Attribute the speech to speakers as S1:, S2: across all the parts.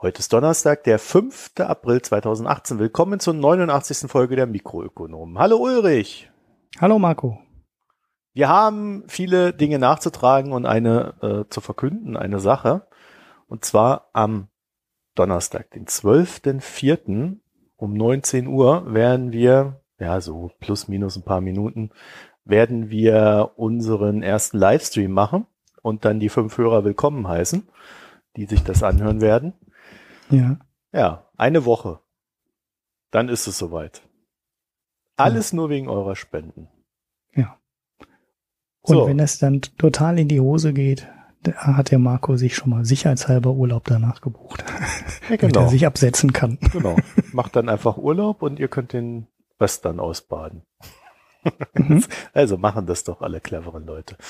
S1: Heute ist Donnerstag, der 5. April 2018. Willkommen zur 89. Folge der Mikroökonomen. Hallo Ulrich.
S2: Hallo Marco.
S1: Wir haben viele Dinge nachzutragen und eine äh, zu verkünden, eine Sache. Und zwar am Donnerstag, den 12.04. um 19 Uhr werden wir, ja so plus minus ein paar Minuten, werden wir unseren ersten Livestream machen und dann die fünf Hörer willkommen heißen, die sich das anhören werden.
S2: Ja.
S1: Ja, eine Woche. Dann ist es soweit. Alles ja. nur wegen eurer Spenden.
S2: Ja. Und so. wenn es dann total in die Hose geht, hat der Marco sich schon mal sicherheitshalber Urlaub danach gebucht. Ja, genau. damit er sich absetzen kann.
S1: Genau. Macht dann einfach Urlaub und ihr könnt den Rest dann ausbaden. Mhm. Also machen das doch alle cleveren Leute.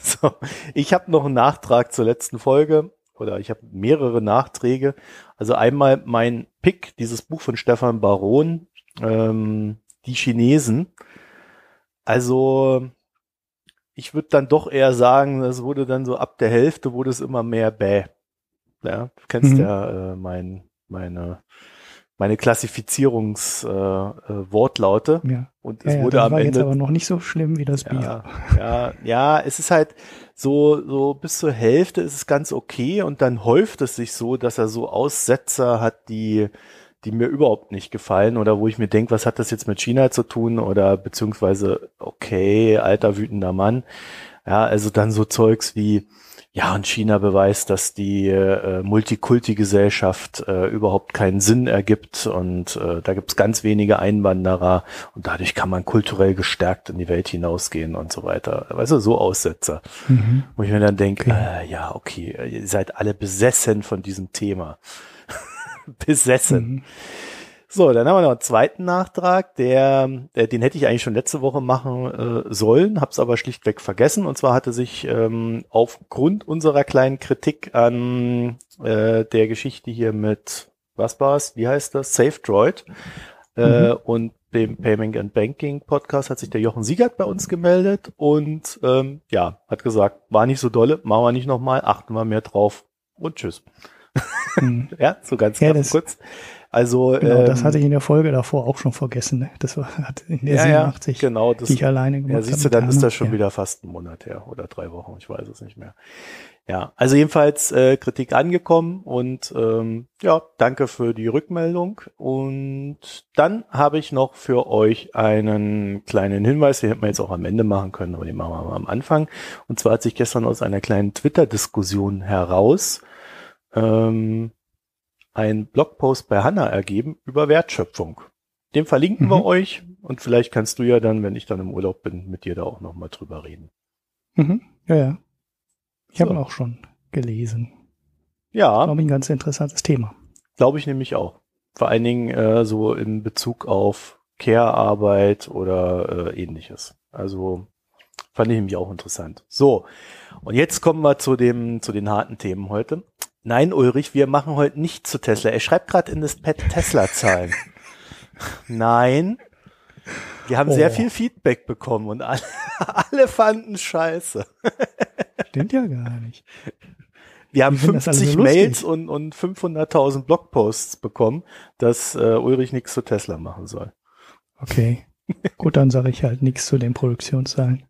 S1: So, ich habe noch einen Nachtrag zur letzten Folge oder ich habe mehrere Nachträge. Also einmal mein Pick, dieses Buch von Stefan Baron, ähm, Die Chinesen. Also ich würde dann doch eher sagen, es wurde dann so ab der Hälfte wurde es immer mehr bäh. Ja, du kennst mhm. ja äh, mein, meine meine Klassifizierungswortlaute.
S2: Äh, äh, ja.
S1: Und
S2: es ja, wurde ja, das am war Ende. jetzt aber noch nicht so schlimm wie das Bier.
S1: Ja, ja, es ist halt so, so bis zur Hälfte ist es ganz okay und dann häuft es sich so, dass er so Aussetzer hat, die, die mir überhaupt nicht gefallen oder wo ich mir denke, was hat das jetzt mit China zu tun oder beziehungsweise, okay, alter wütender Mann. Ja, also dann so Zeugs wie, ja, und China beweist, dass die äh, Multikulti-Gesellschaft äh, überhaupt keinen Sinn ergibt und äh, da gibt's ganz wenige Einwanderer und dadurch kann man kulturell gestärkt in die Welt hinausgehen und so weiter. Weißt du, so Aussetzer. Mhm. Wo ich mir dann denke, okay. Äh, ja, okay, ihr seid alle besessen von diesem Thema. besessen. Mhm. So, dann haben wir noch einen zweiten Nachtrag, der, der den hätte ich eigentlich schon letzte Woche machen äh, sollen, habe es aber schlichtweg vergessen. Und zwar hatte sich ähm, aufgrund unserer kleinen Kritik an äh, der Geschichte hier mit, was war's, wie heißt das, Safe Droid äh, mhm. und dem Payment and Banking Podcast hat sich der Jochen Siegert bei uns gemeldet und ähm, ja, hat gesagt, war nicht so dolle, machen wir nicht nochmal, achten wir mehr drauf und tschüss. Mhm. ja, so ganz,
S2: ja,
S1: ganz kurz. Also
S2: genau, ähm, das hatte ich in der Folge davor auch schon vergessen. Ne? Das war in der ja, 87,
S1: ja, genau, das,
S2: die ich alleine gemacht
S1: Ja, siehst du, dann ist das schon ja. wieder fast ein Monat her oder drei Wochen, ich weiß es nicht mehr. Ja, also jedenfalls äh, Kritik angekommen und ähm, ja, danke für die Rückmeldung. Und dann habe ich noch für euch einen kleinen Hinweis, den hätten wir jetzt auch am Ende machen können, aber den machen wir mal am Anfang. Und zwar hat sich gestern aus einer kleinen Twitter-Diskussion heraus ähm, ein Blogpost bei Hanna ergeben über Wertschöpfung. Den verlinken mhm. wir euch und vielleicht kannst du ja dann, wenn ich dann im Urlaub bin, mit dir da auch nochmal drüber reden.
S2: Mhm. Ja, ja. Ich so. habe ihn auch schon gelesen.
S1: Ja.
S2: Glaube ich, ein ganz interessantes Thema.
S1: Glaube ich nämlich auch. Vor allen Dingen äh, so in Bezug auf Care-Arbeit oder äh, ähnliches. Also fand ich nämlich auch interessant. So, und jetzt kommen wir zu dem zu den harten Themen heute. Nein, Ulrich, wir machen heute nicht zu Tesla. Er schreibt gerade in das Pad Tesla-Zahlen. Nein. Wir haben oh. sehr viel Feedback bekommen und alle, alle fanden scheiße.
S2: Stimmt ja gar nicht.
S1: Wir haben 50 so Mails und, und 500.000 Blogposts bekommen, dass äh, Ulrich nichts zu Tesla machen soll.
S2: Okay. Gut, dann sage ich halt nichts zu den Produktionszahlen.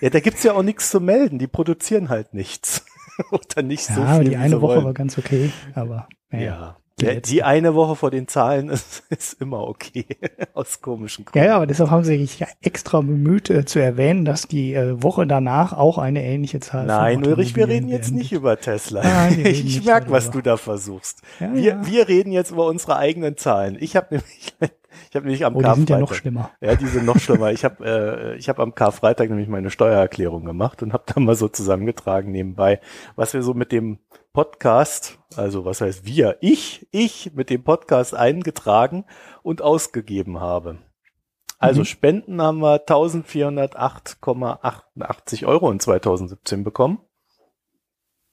S1: ja, da gibt's ja auch nichts zu melden. Die produzieren halt nichts. Oder nicht
S2: ja,
S1: so viel.
S2: die eine Woche wollen. war ganz okay, aber.
S1: Ja. ja. Die, eine Woche vor den Zahlen ist, ist immer okay, aus komischen
S2: Gründen. Ja, ja, aber deshalb haben sie sich extra bemüht äh, zu erwähnen, dass die äh, Woche danach auch eine ähnliche Zahl
S1: Nein, Ulrich, wir reden jetzt nicht über Tesla. Nein, ich merke, was du da versuchst. Ja, wir, ja. wir reden jetzt über unsere eigenen Zahlen. Ich habe nämlich ich habe nämlich am
S2: oh,
S1: Karfreitag.
S2: Die sind ja noch schlimmer.
S1: Ja, die sind noch schlimmer. Ich habe äh, ich habe am Karfreitag nämlich meine Steuererklärung gemacht und habe da mal so zusammengetragen nebenbei, was wir so mit dem Podcast, also was heißt wir, ich, ich mit dem Podcast eingetragen und ausgegeben habe. Also mhm. Spenden haben wir 1408,88 Euro in 2017 bekommen.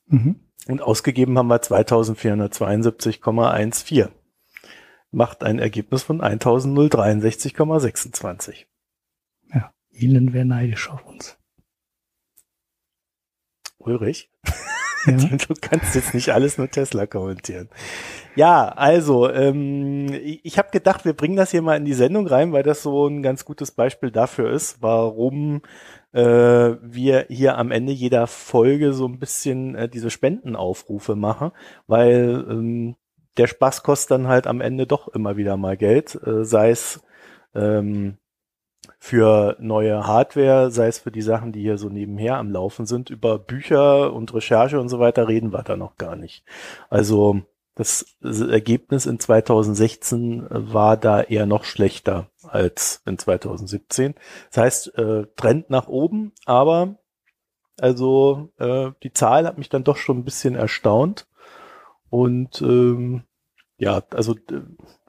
S1: Mhm. Und ausgegeben haben wir 2472,14 macht ein Ergebnis von 1063,26.
S2: Ja, Ihnen wäre neidisch auf uns.
S1: Ulrich? Ja. Du kannst jetzt nicht alles nur Tesla kommentieren. Ja, also ähm, ich, habe gedacht, wir bringen das hier mal in die Sendung rein, weil das so ein ganz gutes Beispiel dafür ist, warum äh, wir hier am Ende jeder Folge so ein bisschen äh, diese Spendenaufrufe machen, weil ähm, der Spaß kostet dann halt am Ende doch immer wieder mal Geld, äh, sei es ähm, für neue Hardware, sei es für die Sachen, die hier so nebenher am Laufen sind. Über Bücher und Recherche und so weiter reden wir da noch gar nicht. Also das Ergebnis in 2016 war da eher noch schlechter als in 2017. Das heißt, äh, Trend nach oben, aber also äh, die Zahl hat mich dann doch schon ein bisschen erstaunt. Und ähm, ja, also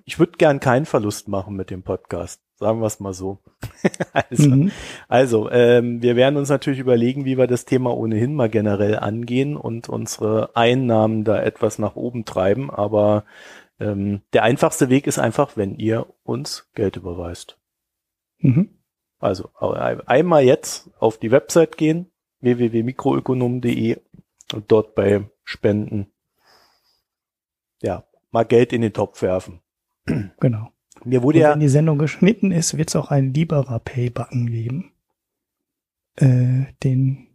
S1: ich würde gern keinen Verlust machen mit dem Podcast. Sagen wir es mal so. also, mhm. also ähm, wir werden uns natürlich überlegen, wie wir das Thema ohnehin mal generell angehen und unsere Einnahmen da etwas nach oben treiben. Aber ähm, der einfachste Weg ist einfach, wenn ihr uns Geld überweist. Mhm. Also einmal jetzt auf die Website gehen, www.mikroökonom.de und dort bei Spenden, ja, mal Geld in den Topf werfen.
S2: Genau. Mir wurde Und ja. Wenn die Sendung geschnitten ist, wird es auch einen Libera Pay-Button geben. Äh, den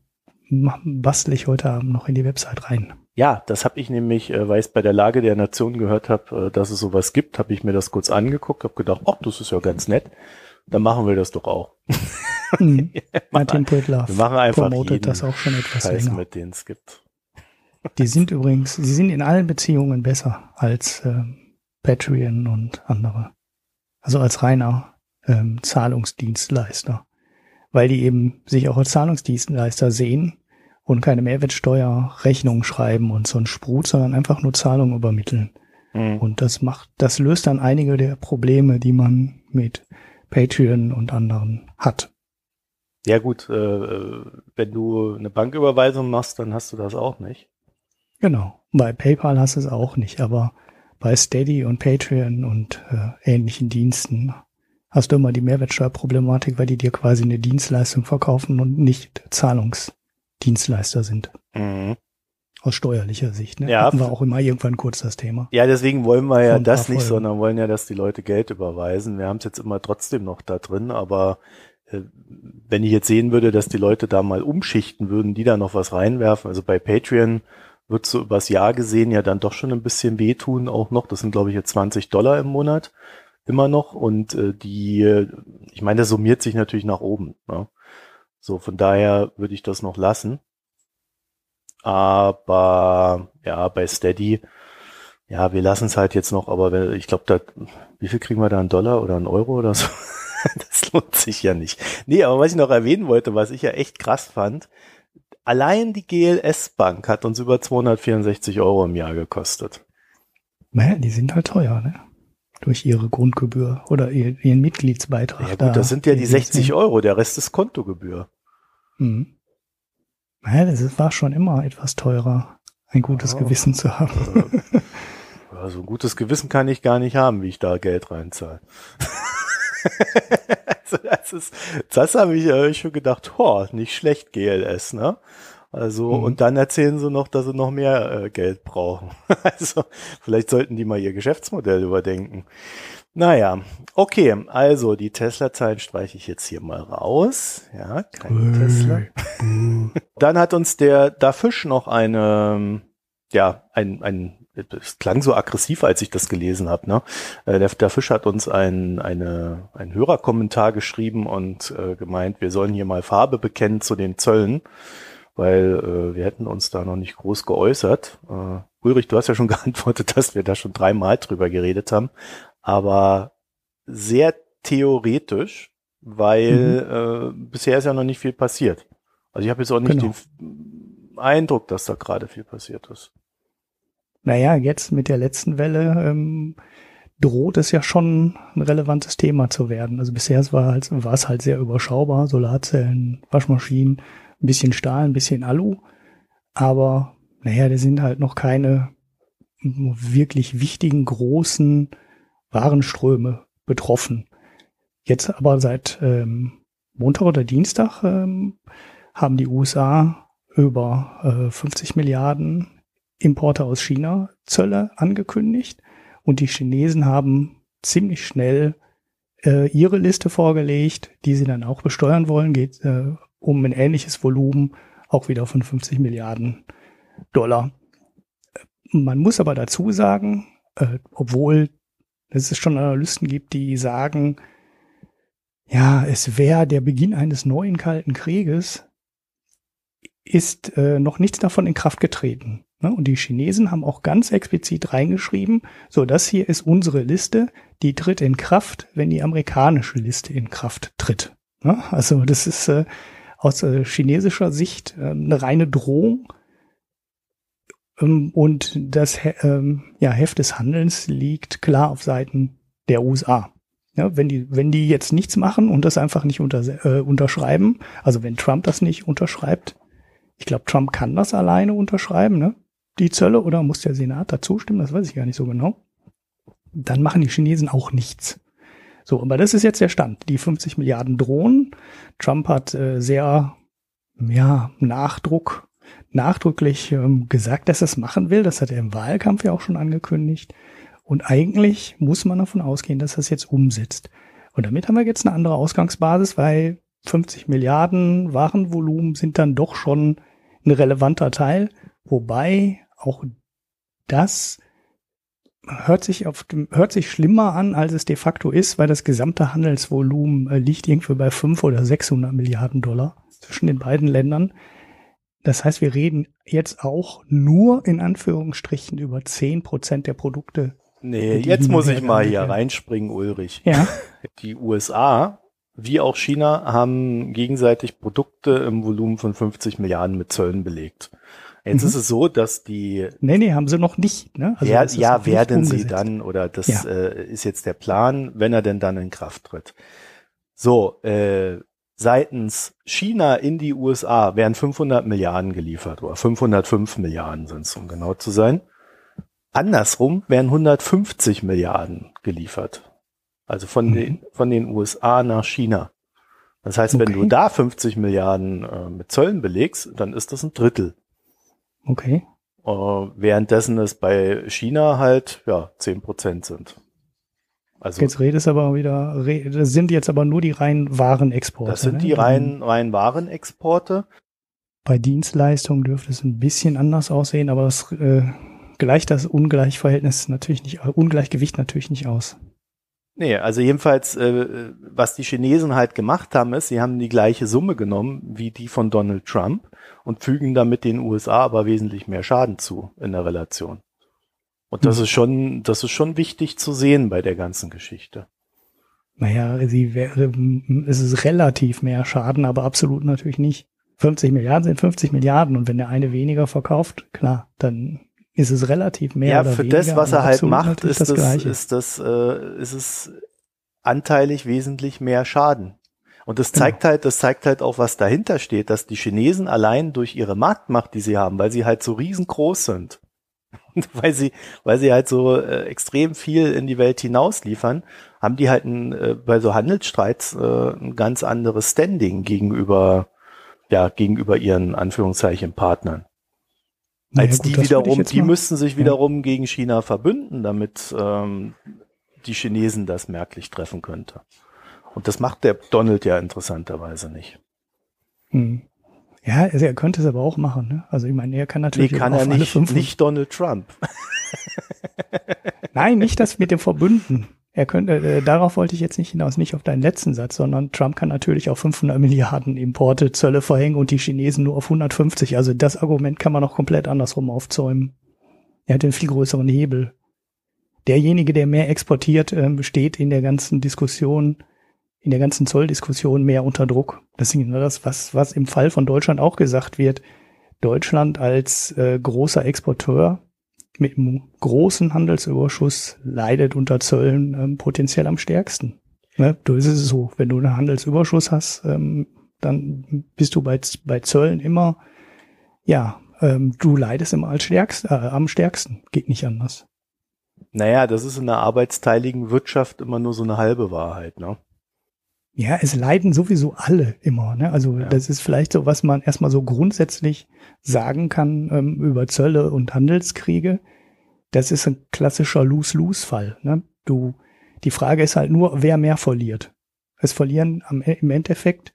S2: bastle ich heute Abend noch in die Website rein.
S1: Ja, das habe ich nämlich, äh, weil ich bei der Lage der Nation gehört habe, äh, dass es sowas gibt, habe ich mir das kurz angeguckt, habe gedacht, ach, das ist ja ganz nett. Dann machen wir das doch auch.
S2: Mhm. Martin Pritlove
S1: wir machen einfach
S2: promotet das auch schon etwas
S1: Scheiß länger. mit denen es gibt.
S2: Die sind übrigens, sie sind in allen Beziehungen besser als äh, Patreon und andere. Also als reiner ähm, Zahlungsdienstleister. Weil die eben sich auch als Zahlungsdienstleister sehen und keine Mehrwertsteuerrechnung schreiben und so ein Sprut, sondern einfach nur Zahlungen übermitteln. Mhm. Und das macht, das löst dann einige der Probleme, die man mit Patreon und anderen hat.
S1: Ja gut, äh, wenn du eine Banküberweisung machst, dann hast du das auch nicht.
S2: Genau. Bei PayPal hast du es auch nicht, aber bei Steady und Patreon und äh, ähnlichen Diensten hast du immer die Mehrwertsteuerproblematik, weil die dir quasi eine Dienstleistung verkaufen und nicht Zahlungsdienstleister sind. Mhm. Aus steuerlicher Sicht. Ne?
S1: Ja.
S2: Hatten wir auch immer irgendwann kurz das Thema.
S1: Ja, deswegen wollen wir ja das nicht, sondern wollen ja, dass die Leute Geld überweisen. Wir haben es jetzt immer trotzdem noch da drin, aber äh, wenn ich jetzt sehen würde, dass die Leute da mal umschichten würden, die da noch was reinwerfen, also bei Patreon wird so übers Jahr gesehen ja dann doch schon ein bisschen wehtun auch noch. Das sind, glaube ich, jetzt 20 Dollar im Monat immer noch. Und äh, die, ich meine, das summiert sich natürlich nach oben. Ne? So, von daher würde ich das noch lassen. Aber ja, bei Steady, ja, wir lassen es halt jetzt noch, aber ich glaube, da, wie viel kriegen wir da, einen Dollar oder einen Euro oder so? das lohnt sich ja nicht. Nee, aber was ich noch erwähnen wollte, was ich ja echt krass fand, Allein die GLS Bank hat uns über 264 Euro im Jahr gekostet.
S2: Naja, die sind halt teuer, ne? Durch ihre Grundgebühr oder ihren Mitgliedsbeitrag.
S1: Ja gut, da, das sind ja die 60 Euro, der Rest ist Kontogebühr.
S2: Mhm. Naja, das war schon immer etwas teurer, ein gutes oh. Gewissen zu haben.
S1: Also ein gutes Gewissen kann ich gar nicht haben, wie ich da Geld reinzahle. also das ist, das habe ich äh, schon gedacht, ho, nicht schlecht GLS, ne? Also, mhm. und dann erzählen sie noch, dass sie noch mehr äh, Geld brauchen. also, vielleicht sollten die mal ihr Geschäftsmodell überdenken. Naja, okay, also die Tesla-Zahlen streiche ich jetzt hier mal raus. Ja, kein Tesla. dann hat uns der Da Fisch noch eine, ja, ein, ein es klang so aggressiv, als ich das gelesen habe. Ne? Äh, der, der Fisch hat uns ein, eine, ein Hörerkommentar geschrieben und äh, gemeint, wir sollen hier mal Farbe bekennen zu den Zöllen, weil äh, wir hätten uns da noch nicht groß geäußert. Äh, Ulrich, du hast ja schon geantwortet, dass wir da schon dreimal drüber geredet haben, aber sehr theoretisch, weil mhm. äh, bisher ist ja noch nicht viel passiert. Also ich habe jetzt auch nicht genau. den Eindruck, dass da gerade viel passiert ist
S2: naja, jetzt mit der letzten Welle ähm, droht es ja schon ein relevantes Thema zu werden. Also bisher war, halt, es halt sehr überschaubar, Solarzellen, Waschmaschinen, ein bisschen Stahl, ein bisschen Alu. Aber naja, da sind halt noch keine wirklich wichtigen großen Warenströme betroffen. Jetzt aber seit ähm, Montag oder Dienstag ähm, haben die USA über äh, 50 Milliarden Importe aus China Zölle angekündigt und die Chinesen haben ziemlich schnell äh, ihre Liste vorgelegt, die sie dann auch besteuern wollen, geht äh, um ein ähnliches Volumen, auch wieder von 50 Milliarden Dollar. Man muss aber dazu sagen, äh, obwohl es schon Analysten gibt, die sagen, ja, es wäre der Beginn eines neuen Kalten Krieges, ist äh, noch nichts davon in Kraft getreten. Ne? Und die Chinesen haben auch ganz explizit reingeschrieben, so das hier ist unsere Liste, die tritt in Kraft, wenn die amerikanische Liste in Kraft tritt. Ne? Also das ist äh, aus äh, chinesischer Sicht äh, eine reine Drohung. Ähm, und das ähm, Heft des Handelns liegt klar auf Seiten der USA. Ja, wenn die, wenn die jetzt nichts machen und das einfach nicht unter, unterschreiben, also wenn Trump das nicht unterschreibt, ich glaube, Trump kann das alleine unterschreiben, ne? Die Zölle oder muss der Senat dazu stimmen, das weiß ich gar nicht so genau. Dann machen die Chinesen auch nichts. So, aber das ist jetzt der Stand. Die 50 Milliarden drohen. Trump hat äh, sehr, ja, Nachdruck, nachdrücklich ähm, gesagt, dass er es machen will. Das hat er im Wahlkampf ja auch schon angekündigt. Und eigentlich muss man davon ausgehen, dass er es jetzt umsetzt. Und damit haben wir jetzt eine andere Ausgangsbasis, weil 50 Milliarden Warenvolumen sind dann doch schon ein relevanter Teil, wobei auch das hört sich auf dem, hört sich schlimmer an, als es de facto ist, weil das gesamte Handelsvolumen äh, liegt irgendwo bei 5 oder 600 Milliarden Dollar zwischen den beiden Ländern. Das heißt, wir reden jetzt auch nur in Anführungsstrichen über 10 Prozent der Produkte.
S1: Nee, jetzt muss ich mal hier reinspringen, Ulrich.
S2: Ja.
S1: Die USA wie auch China haben gegenseitig Produkte im Volumen von 50 Milliarden mit Zöllen belegt. Jetzt mhm. ist es so, dass die.
S2: Nee, nee, haben sie noch nicht. Ne?
S1: Also ja, ja werden sie dann, oder das ja. äh, ist jetzt der Plan, wenn er denn dann in Kraft tritt. So, äh, seitens China in die USA werden 500 Milliarden geliefert, oder 505 Milliarden sind es, um genau zu sein. Andersrum werden 150 Milliarden geliefert. Also von mhm. den, von den USA nach China. Das heißt, okay. wenn du da 50 Milliarden äh, mit Zöllen belegst, dann ist das ein Drittel.
S2: Okay.
S1: Äh, währenddessen es bei China halt, ja, 10 Prozent sind.
S2: Also, jetzt redest aber wieder, das sind jetzt aber nur die reinen Warenexporte.
S1: Das sind ne? die reinen, reinen Warenexporte.
S2: Bei Dienstleistungen dürfte es ein bisschen anders aussehen, aber es äh, gleicht das Ungleichverhältnis natürlich nicht, Ungleichgewicht natürlich nicht aus.
S1: Nee, also jedenfalls, äh, was die Chinesen halt gemacht haben, ist, sie haben die gleiche Summe genommen wie die von Donald Trump und fügen damit den USA aber wesentlich mehr Schaden zu in der Relation. Und das hm. ist schon, das ist schon wichtig zu sehen bei der ganzen Geschichte.
S2: Naja, sie wäre, es ist relativ mehr Schaden, aber absolut natürlich nicht. 50 Milliarden sind 50 Milliarden und wenn der eine weniger verkauft, klar, dann ist es relativ mehr ja, oder
S1: für
S2: weniger.
S1: das, was er halt macht, ist das, das ist das, äh, ist es anteilig wesentlich mehr Schaden. Und das zeigt genau. halt, das zeigt halt auch, was dahinter steht, dass die Chinesen allein durch ihre Marktmacht, die sie haben, weil sie halt so riesengroß sind, und weil sie, weil sie halt so äh, extrem viel in die Welt hinaus liefern, haben die halt ein, äh, bei so Handelsstreits äh, ein ganz anderes Standing gegenüber, ja, gegenüber ihren Anführungszeichen Partnern. Als gut, die wiederum, die müssten sich wiederum ja. gegen China verbünden, damit ähm, die Chinesen das merklich treffen könnte. Und das macht der Donald ja interessanterweise nicht.
S2: Hm. Ja, also er könnte es aber auch machen. Ne? Also ich meine, er kann natürlich
S1: nee, kann er nicht, nicht Donald Trump.
S2: Nein, nicht das mit dem Verbünden. Er könnte, äh, darauf wollte ich jetzt nicht hinaus, nicht auf deinen letzten Satz, sondern Trump kann natürlich auf 500 Milliarden Importe Zölle verhängen und die Chinesen nur auf 150. Also das Argument kann man auch komplett andersrum aufzäumen. Er hat einen viel größeren Hebel. Derjenige, der mehr exportiert, äh, steht in der ganzen Diskussion, in der ganzen Zolldiskussion mehr unter Druck. Das ist das, was, was im Fall von Deutschland auch gesagt wird. Deutschland als äh, großer Exporteur mit einem großen Handelsüberschuss leidet unter Zöllen ähm, potenziell am stärksten. Ne? Du ist es so, wenn du einen Handelsüberschuss hast, ähm, dann bist du bei, bei Zöllen immer, ja, ähm, du leidest immer als stärkst, äh, am stärksten. Geht nicht anders.
S1: Naja, das ist in einer arbeitsteiligen Wirtschaft immer nur so eine halbe Wahrheit, ne?
S2: Ja, es leiden sowieso alle immer. Ne? Also ja. das ist vielleicht so, was man erstmal so grundsätzlich sagen kann ähm, über Zölle und Handelskriege. Das ist ein klassischer Lose-Lose-Fall. Ne? Du, die Frage ist halt nur, wer mehr verliert. Es verlieren am, e, im Endeffekt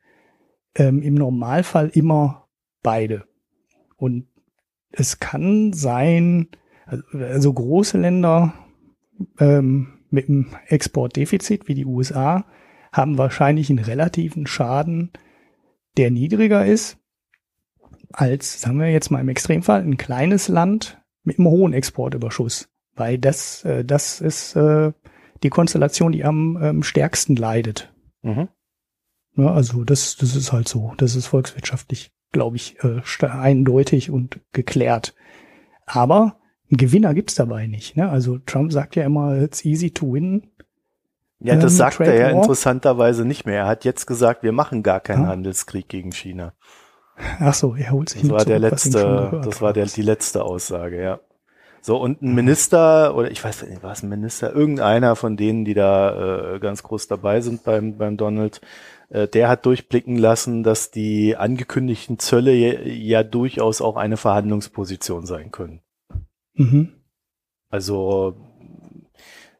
S2: ähm, im Normalfall immer beide. Und es kann sein, also, also große Länder ähm, mit einem Exportdefizit wie die USA haben wahrscheinlich einen relativen Schaden, der niedriger ist als, sagen wir jetzt mal im Extremfall, ein kleines Land mit einem hohen Exportüberschuss. Weil das, äh, das ist äh, die Konstellation, die am ähm, stärksten leidet. Mhm. Ja, also das, das ist halt so. Das ist volkswirtschaftlich, glaube ich, äh, eindeutig und geklärt. Aber einen Gewinner gibt's dabei nicht. Ne? Also Trump sagt ja immer, it's easy to win.
S1: Ja, das sagt er ja interessanterweise nicht mehr. Er hat jetzt gesagt, wir machen gar keinen ja. Handelskrieg gegen China.
S2: Ach so, er holt sich
S1: Das war zurück, der letzte, das war der, die letzte Aussage, ja. So, und ein Minister, oder ich weiß nicht, war es ein Minister, irgendeiner von denen, die da äh, ganz groß dabei sind beim, beim Donald, äh, der hat durchblicken lassen, dass die angekündigten Zölle ja, ja durchaus auch eine Verhandlungsposition sein können. Mhm. Also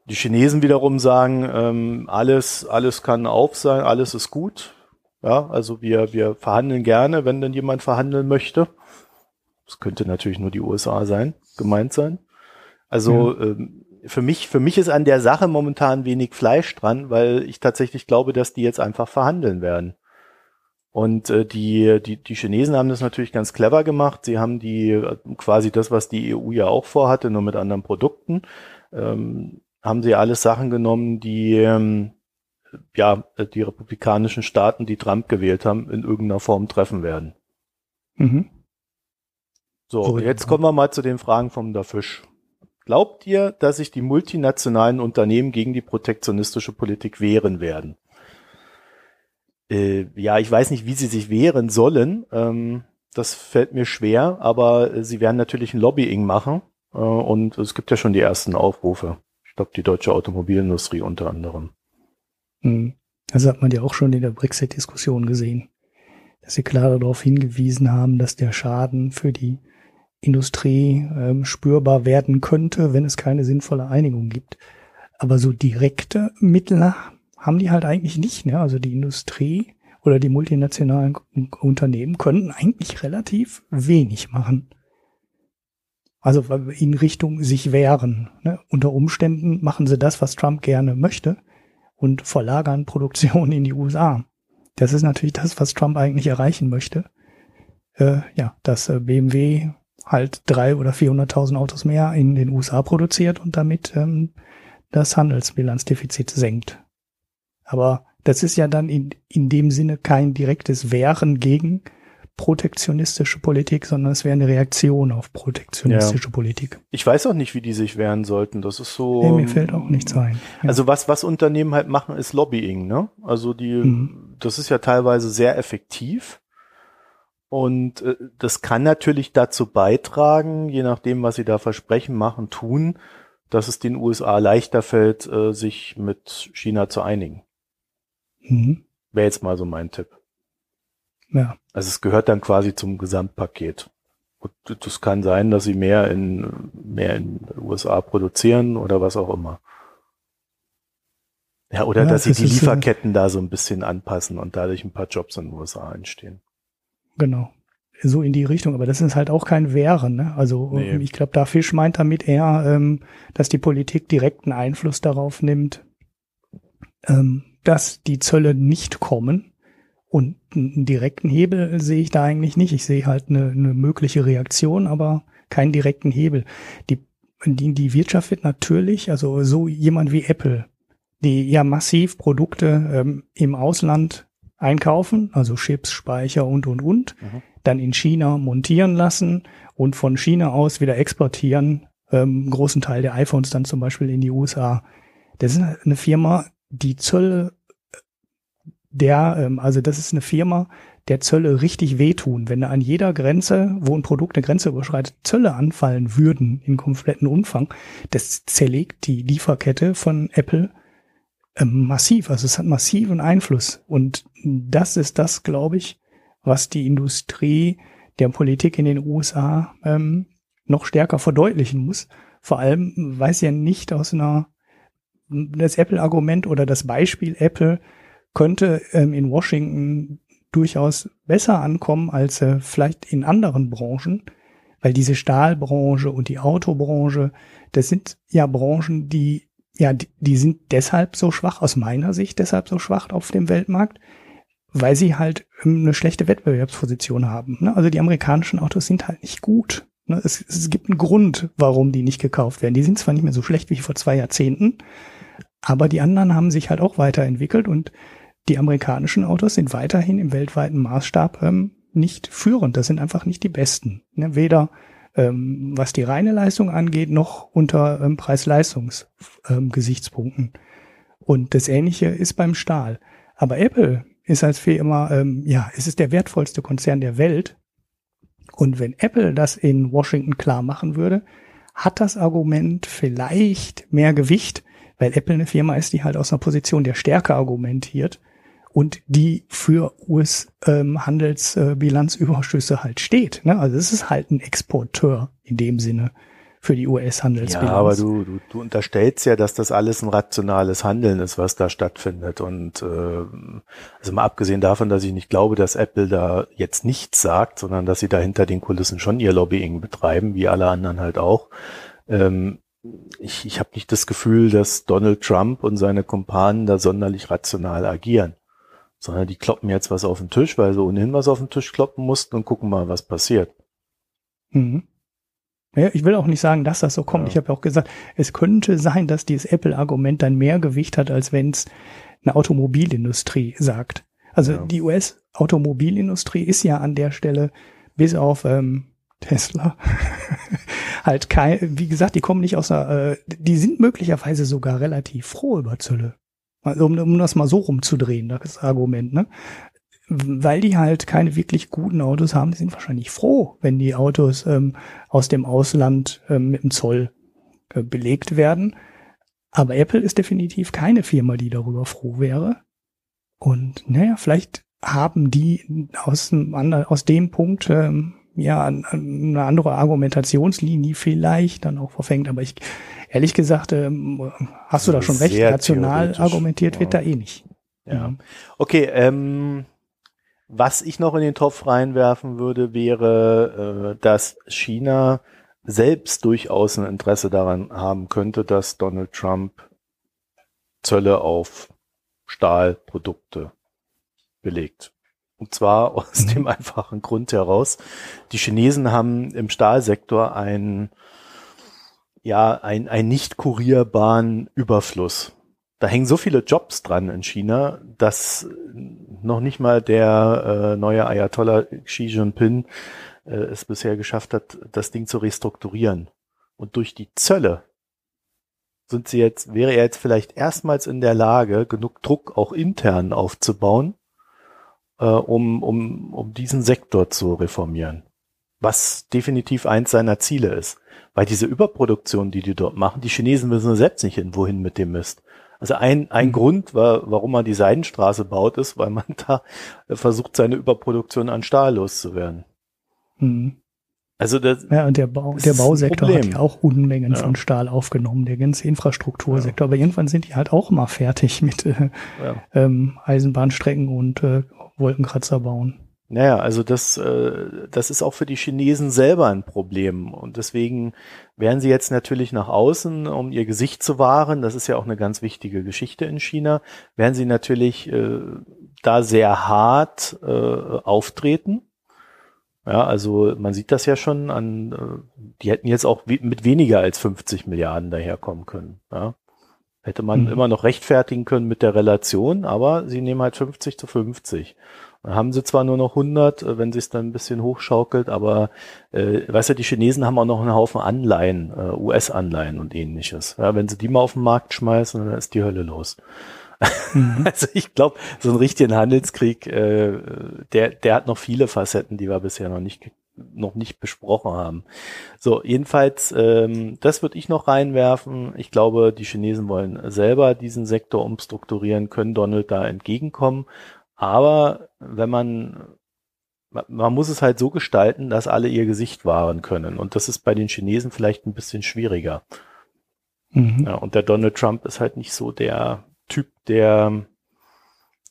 S1: die Chinesen wiederum sagen, ähm, alles, alles kann auf sein, alles ist gut. Ja, also wir, wir verhandeln gerne, wenn denn jemand verhandeln möchte. Das könnte natürlich nur die USA sein, gemeint sein. Also ja. ähm, für mich, für mich ist an der Sache momentan wenig Fleisch dran, weil ich tatsächlich glaube, dass die jetzt einfach verhandeln werden. Und äh, die, die, die Chinesen haben das natürlich ganz clever gemacht. Sie haben die äh, quasi das, was die EU ja auch vorhatte, nur mit anderen Produkten. Ähm, haben sie alles Sachen genommen, die ähm, ja die republikanischen Staaten, die Trump gewählt haben, in irgendeiner Form treffen werden. Mhm. So, so, jetzt kommen wir mal zu den Fragen vom Der Fisch. Glaubt ihr, dass sich die multinationalen Unternehmen gegen die protektionistische Politik wehren werden? Äh, ja, ich weiß nicht, wie sie sich wehren sollen. Ähm, das fällt mir schwer, aber sie werden natürlich ein Lobbying machen. Äh, und es gibt ja schon die ersten Aufrufe. Ich glaube, die deutsche Automobilindustrie unter anderem.
S2: Hm. Also hat man ja auch schon in der Brexit-Diskussion gesehen, dass sie klar darauf hingewiesen haben, dass der Schaden für die Industrie ähm, spürbar werden könnte, wenn es keine sinnvolle Einigung gibt. Aber so direkte Mittel haben die halt eigentlich nicht. Ne? Also die Industrie oder die multinationalen Unternehmen könnten eigentlich relativ wenig machen. Also in Richtung sich wehren. Ne? Unter Umständen machen sie das, was Trump gerne möchte und verlagern Produktion in die USA. Das ist natürlich das, was Trump eigentlich erreichen möchte. Äh, ja, dass äh, BMW halt drei oder 400.000 Autos mehr in den USA produziert und damit ähm, das Handelsbilanzdefizit senkt. Aber das ist ja dann in, in dem Sinne kein direktes Wehren gegen protektionistische Politik, sondern es wäre eine Reaktion auf protektionistische ja. Politik.
S1: Ich weiß auch nicht, wie die sich wehren sollten. Das ist so.
S2: Nee, mir fällt auch nichts ein.
S1: Ja. Also was, was Unternehmen halt machen, ist Lobbying, ne? Also die, mhm. das ist ja teilweise sehr effektiv. Und äh, das kann natürlich dazu beitragen, je nachdem, was sie da versprechen, machen, tun, dass es den USA leichter fällt, äh, sich mit China zu einigen. Mhm. Wäre jetzt mal so mein Tipp. Ja. Also es gehört dann quasi zum Gesamtpaket. Und das kann sein, dass sie mehr in, mehr in den USA produzieren oder was auch immer. Ja, oder ja, dass sie die Lieferketten so da so ein bisschen anpassen und dadurch ein paar Jobs in den USA entstehen.
S2: Genau. So in die Richtung, aber das ist halt auch kein Wehren. Ne? Also nee. ich glaube, da Fisch meint damit eher, ähm, dass die Politik direkten Einfluss darauf nimmt, ähm, dass die Zölle nicht kommen und einen direkten Hebel sehe ich da eigentlich nicht. Ich sehe halt eine, eine mögliche Reaktion, aber keinen direkten Hebel. Die, die, die Wirtschaft wird natürlich, also so jemand wie Apple, die ja massiv Produkte ähm, im Ausland einkaufen, also Chips, Speicher und, und, und, mhm. dann in China montieren lassen und von China aus wieder exportieren, ähm, großen Teil der iPhones dann zum Beispiel in die USA. Das ist eine Firma, die Zölle der, ähm, also das ist eine Firma, der Zölle richtig wehtun. Wenn da an jeder Grenze, wo ein Produkt eine Grenze überschreitet, Zölle anfallen würden in kompletten Umfang, das zerlegt die Lieferkette von Apple ähm, massiv. Also es hat massiven Einfluss. Und das ist das, glaube ich, was die Industrie der Politik in den USA ähm, noch stärker verdeutlichen muss. Vor allem, weil es ja nicht aus einer, das Apple-Argument oder das Beispiel Apple könnte ähm, in Washington durchaus besser ankommen als äh, vielleicht in anderen Branchen, weil diese Stahlbranche und die Autobranche, das sind ja Branchen, die ja, die, die sind deshalb so schwach, aus meiner Sicht deshalb so schwach auf dem Weltmarkt, weil sie halt ähm, eine schlechte Wettbewerbsposition haben. Ne? Also die amerikanischen Autos sind halt nicht gut. Ne? Es, es gibt einen Grund, warum die nicht gekauft werden. Die sind zwar nicht mehr so schlecht wie vor zwei Jahrzehnten, aber die anderen haben sich halt auch weiterentwickelt und die amerikanischen Autos sind weiterhin im weltweiten Maßstab ähm, nicht führend. Das sind einfach nicht die besten. Ne? Weder ähm, was die reine Leistung angeht, noch unter ähm, Preis-Leistungs-Gesichtspunkten. Ähm, und das Ähnliche ist beim Stahl. Aber Apple ist als Firma, ähm, ja, es ist der wertvollste Konzern der Welt. Und wenn Apple das in Washington klar machen würde, hat das Argument vielleicht mehr Gewicht, weil Apple eine Firma ist, die halt aus einer Position der Stärke argumentiert und die für US-Handelsbilanzüberschüsse ähm, halt steht. Ne? Also es ist halt ein Exporteur in dem Sinne für die US-Handelsbilanz.
S1: Ja, aber du, du, du unterstellst ja, dass das alles ein rationales Handeln ist, was da stattfindet. Und äh, also mal abgesehen davon, dass ich nicht glaube, dass Apple da jetzt nichts sagt, sondern dass sie da hinter den Kulissen schon ihr Lobbying betreiben, wie alle anderen halt auch. Ähm, ich ich habe nicht das Gefühl, dass Donald Trump und seine Kumpanen da sonderlich rational agieren sondern die kloppen jetzt was auf den Tisch, weil sie ohnehin was auf den Tisch kloppen mussten und gucken mal, was passiert.
S2: Mhm. Ja, ich will auch nicht sagen, dass das so kommt. Ja. Ich habe ja auch gesagt, es könnte sein, dass dieses Apple-Argument dann mehr Gewicht hat, als wenn es eine Automobilindustrie sagt. Also ja. die US-Automobilindustrie ist ja an der Stelle bis auf ähm, Tesla halt kein, wie gesagt, die kommen nicht aus einer, äh, die sind möglicherweise sogar relativ froh über Zölle. Um, um das mal so rumzudrehen, das Argument, ne? Weil die halt keine wirklich guten Autos haben, die sind wahrscheinlich froh, wenn die Autos ähm, aus dem Ausland ähm, mit dem Zoll äh, belegt werden. Aber Apple ist definitiv keine Firma, die darüber froh wäre. Und naja, vielleicht haben die aus dem, aus dem Punkt ähm, ja eine andere Argumentationslinie vielleicht dann auch verfängt. Aber ich ehrlich gesagt, ähm, hast du da schon recht, rational argumentiert ja. wird da eh nicht.
S1: Ja. Mhm. Okay, ähm, was ich noch in den Topf reinwerfen würde, wäre, äh, dass China selbst durchaus ein Interesse daran haben könnte, dass Donald Trump Zölle auf Stahlprodukte belegt. Und zwar aus mhm. dem einfachen Grund heraus, die Chinesen haben im Stahlsektor ein ja, ein, ein nicht kurierbaren Überfluss. Da hängen so viele Jobs dran in China, dass noch nicht mal der äh, neue Ayatollah Xi Jinping äh, es bisher geschafft hat, das Ding zu restrukturieren. Und durch die Zölle sind sie jetzt, wäre er jetzt vielleicht erstmals in der Lage, genug Druck auch intern aufzubauen, äh, um, um, um diesen Sektor zu reformieren. Was definitiv eins seiner Ziele ist. Weil diese Überproduktion, die die dort machen, die Chinesen wissen selbst nicht hin, wohin mit dem Mist. Also ein, ein mhm. Grund, war, warum man die Seidenstraße baut, ist, weil man da versucht, seine Überproduktion an Stahl loszuwerden.
S2: Mhm. Also das, ja, und der, Bau, der Bausektor hat ja auch Unmengen ja. von Stahl aufgenommen, der ganze Infrastruktursektor. Ja. Aber irgendwann sind die halt auch mal fertig mit äh, ja. ähm, Eisenbahnstrecken und äh, Wolkenkratzer bauen.
S1: Naja, also das, äh, das ist auch für die Chinesen selber ein Problem. Und deswegen werden sie jetzt natürlich nach außen, um ihr Gesicht zu wahren, das ist ja auch eine ganz wichtige Geschichte in China, werden sie natürlich äh, da sehr hart äh, auftreten. Ja, also man sieht das ja schon an, äh, die hätten jetzt auch mit weniger als 50 Milliarden daherkommen können. Ja. Hätte man mhm. immer noch rechtfertigen können mit der Relation, aber sie nehmen halt 50 zu 50. Dann haben sie zwar nur noch 100, äh, wenn sie es dann ein bisschen hochschaukelt, aber äh, weißt du, die Chinesen haben auch noch einen Haufen Anleihen, äh, US-Anleihen und ähnliches. Ja, wenn sie die mal auf den Markt schmeißen, dann ist die Hölle los. Mhm. Also ich glaube, so ein richtigen Handelskrieg, äh, der, der hat noch viele Facetten, die wir bisher noch nicht noch nicht besprochen haben. So, jedenfalls, ähm, das würde ich noch reinwerfen. Ich glaube, die Chinesen wollen selber diesen Sektor umstrukturieren, können Donald da entgegenkommen. Aber wenn man, man muss es halt so gestalten, dass alle ihr Gesicht wahren können. Und das ist bei den Chinesen vielleicht ein bisschen schwieriger. Mhm. Ja, und der Donald Trump ist halt nicht so der Typ, der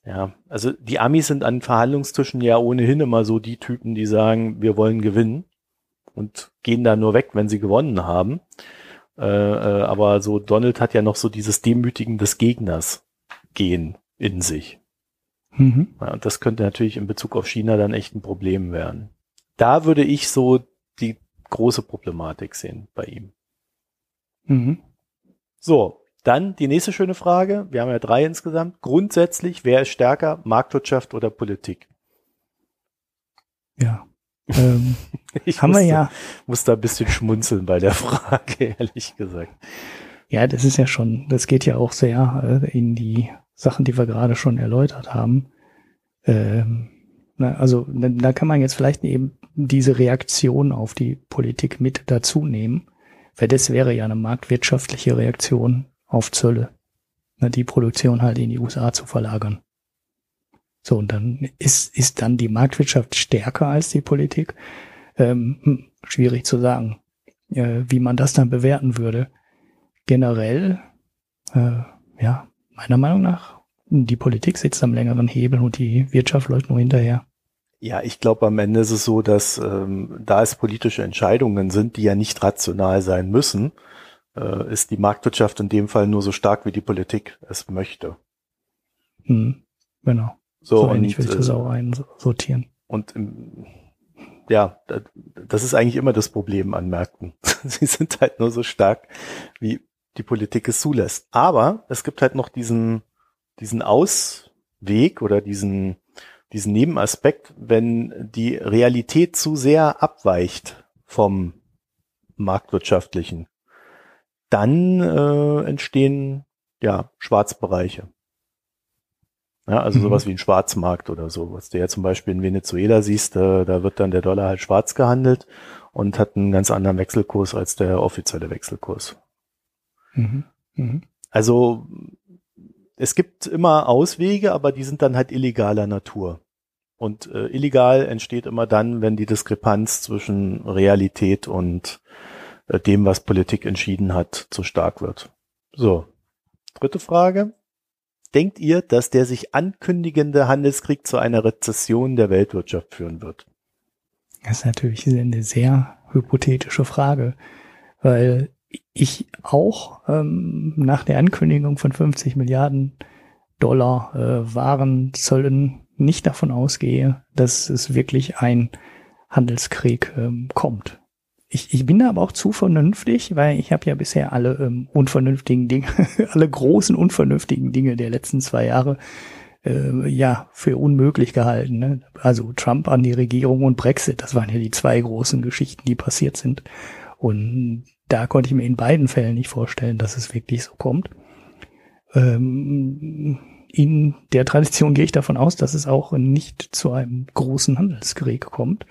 S1: ja, also die Amis sind an Verhandlungstischen ja ohnehin immer so die Typen, die sagen, wir wollen gewinnen und gehen da nur weg, wenn sie gewonnen haben. Äh, äh, aber so Donald hat ja noch so dieses Demütigen des Gegners gehen in sich. Mhm. Ja, und das könnte natürlich in Bezug auf China dann echt ein Problem werden. Da würde ich so die große Problematik sehen bei ihm. Mhm. So, dann die nächste schöne Frage. Wir haben ja drei insgesamt. Grundsätzlich, wer ist stärker, Marktwirtschaft oder Politik?
S2: Ja. Ähm, ich haben musste, wir ja.
S1: Muss da ein bisschen schmunzeln bei der Frage, ehrlich gesagt.
S2: Ja, das ist ja schon, das geht ja auch sehr äh, in die Sachen, die wir gerade schon erläutert haben. Ähm, na, also da kann man jetzt vielleicht eben diese Reaktion auf die Politik mit dazu nehmen, weil das wäre ja eine marktwirtschaftliche Reaktion auf Zölle, ne, die Produktion halt in die USA zu verlagern. So, und dann ist, ist dann die Marktwirtschaft stärker als die Politik. Ähm, hm, schwierig zu sagen, äh, wie man das dann bewerten würde. Generell, äh, ja, meiner Meinung nach, die Politik sitzt am längeren Hebel und die Wirtschaft läuft nur hinterher.
S1: Ja, ich glaube, am Ende ist es so, dass ähm, da es politische Entscheidungen sind, die ja nicht rational sein müssen, äh, ist die Marktwirtschaft in dem Fall nur so stark, wie die Politik es möchte.
S2: Hm, genau. So, so ähnlich will ich das äh, auch einsortieren.
S1: Und im, ja, das ist eigentlich immer das Problem an Märkten. Sie sind halt nur so stark, wie die Politik es zulässt. Aber es gibt halt noch diesen, diesen Ausweg oder diesen, diesen Nebenaspekt, wenn die Realität zu sehr abweicht vom marktwirtschaftlichen dann äh, entstehen ja Schwarzbereiche. Ja, also mhm. sowas wie ein Schwarzmarkt oder so, was du ja zum Beispiel in Venezuela siehst, äh, da wird dann der Dollar halt schwarz gehandelt und hat einen ganz anderen Wechselkurs als der offizielle Wechselkurs. Mhm. Mhm. Also es gibt immer Auswege, aber die sind dann halt illegaler Natur. Und äh, illegal entsteht immer dann, wenn die Diskrepanz zwischen Realität und dem, was Politik entschieden hat, zu stark wird. So. Dritte Frage. Denkt ihr, dass der sich ankündigende Handelskrieg zu einer Rezession der Weltwirtschaft führen wird?
S2: Das ist natürlich eine sehr hypothetische Frage, weil ich auch ähm, nach der Ankündigung von 50 Milliarden Dollar äh, Warenzöllen nicht davon ausgehe, dass es wirklich ein Handelskrieg ähm, kommt ich, ich bin da aber auch zu vernünftig, weil ich habe ja bisher alle ähm, unvernünftigen Dinge, alle großen unvernünftigen Dinge der letzten zwei Jahre äh, ja für unmöglich gehalten. Ne? Also Trump an die Regierung und Brexit, das waren ja die zwei großen Geschichten, die passiert sind. Und da konnte ich mir in beiden Fällen nicht vorstellen, dass es wirklich so kommt. Ähm, in der Tradition gehe ich davon aus, dass es auch nicht zu einem großen Handelskrieg kommt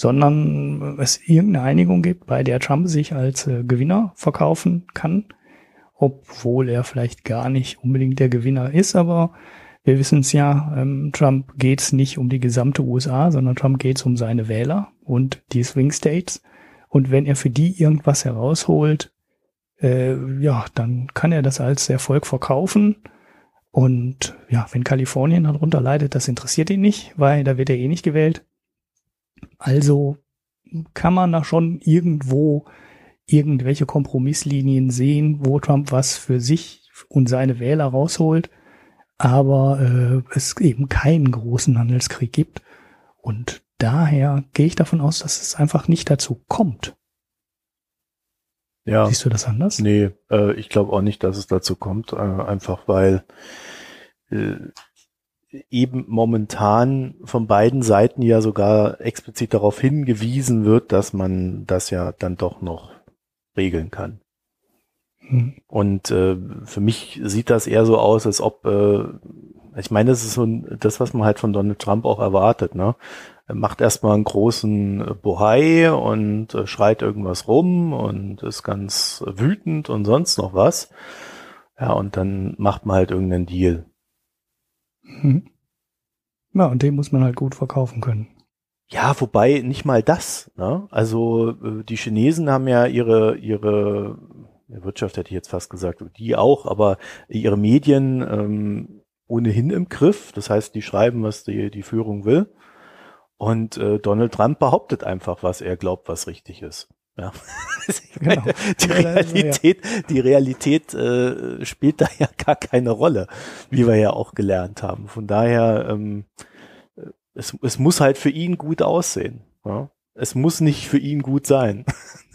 S2: sondern es irgendeine Einigung gibt, bei der Trump sich als äh, Gewinner verkaufen kann, obwohl er vielleicht gar nicht unbedingt der Gewinner ist, aber wir wissen es ja, ähm, Trump geht es nicht um die gesamte USA, sondern Trump geht es um seine Wähler und die Swing States. Und wenn er für die irgendwas herausholt, äh, ja, dann kann er das als Erfolg verkaufen. Und ja, wenn Kalifornien darunter leidet, das interessiert ihn nicht, weil da wird er eh nicht gewählt. Also kann man da schon irgendwo irgendwelche Kompromisslinien sehen, wo Trump was für sich und seine Wähler rausholt, aber äh, es eben keinen großen Handelskrieg gibt. Und daher gehe ich davon aus, dass es einfach nicht dazu kommt.
S1: Ja.
S2: Siehst du das anders?
S1: Nee, äh, ich glaube auch nicht, dass es dazu kommt, äh, einfach weil äh, eben momentan von beiden Seiten ja sogar explizit darauf hingewiesen wird, dass man das ja dann doch noch regeln kann. Hm. Und äh, für mich sieht das eher so aus, als ob, äh, ich meine, das ist so das, was man halt von Donald Trump auch erwartet, ne? er macht erstmal einen großen äh, Bohai und äh, schreit irgendwas rum und ist ganz wütend und sonst noch was. Ja, und dann macht man halt irgendeinen Deal.
S2: Mhm. Ja, und den muss man halt gut verkaufen können.
S1: Ja, wobei nicht mal das. Ne? Also äh, die Chinesen haben ja ihre ihre Wirtschaft hätte ich jetzt fast gesagt, die auch, aber ihre Medien ähm, ohnehin im Griff. Das heißt, die schreiben, was die die Führung will. Und äh, Donald Trump behauptet einfach, was er glaubt, was richtig ist. Ja. genau. Die Realität, die Realität äh, spielt da ja gar keine Rolle, wie wir ja auch gelernt haben. Von daher, ähm, es, es muss halt für ihn gut aussehen. Ja? Es muss nicht für ihn gut sein.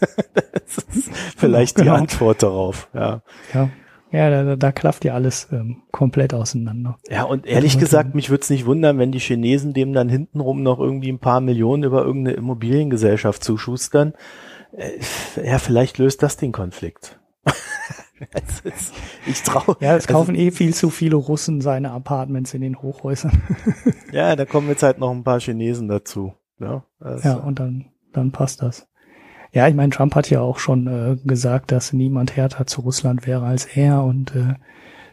S1: das ist vielleicht genau. die Antwort darauf. Ja.
S2: Ja. Ja, da, da klafft ja alles ähm, komplett auseinander.
S1: Ja, und ehrlich gesagt, mich würde es nicht wundern, wenn die Chinesen dem dann hintenrum noch irgendwie ein paar Millionen über irgendeine Immobiliengesellschaft zuschustern. Äh, ja, vielleicht löst das den Konflikt.
S2: ich traue. Ja, es kaufen also, eh viel zu viele Russen seine Apartments in den Hochhäusern.
S1: ja, da kommen jetzt halt noch ein paar Chinesen dazu. Ja,
S2: also. ja und dann, dann passt das. Ja, ich meine, Trump hat ja auch schon äh, gesagt, dass niemand härter zu Russland wäre als er und äh,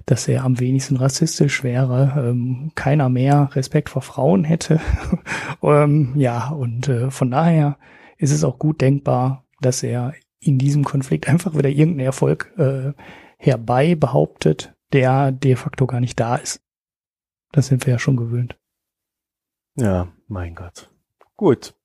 S2: dass er am wenigsten rassistisch wäre, ähm, keiner mehr Respekt vor Frauen hätte. ähm, ja, und äh, von daher ist es auch gut denkbar, dass er in diesem Konflikt einfach wieder irgendeinen Erfolg äh, herbei behauptet, der de facto gar nicht da ist. Das sind wir ja schon gewöhnt.
S1: Ja, mein Gott. Gut.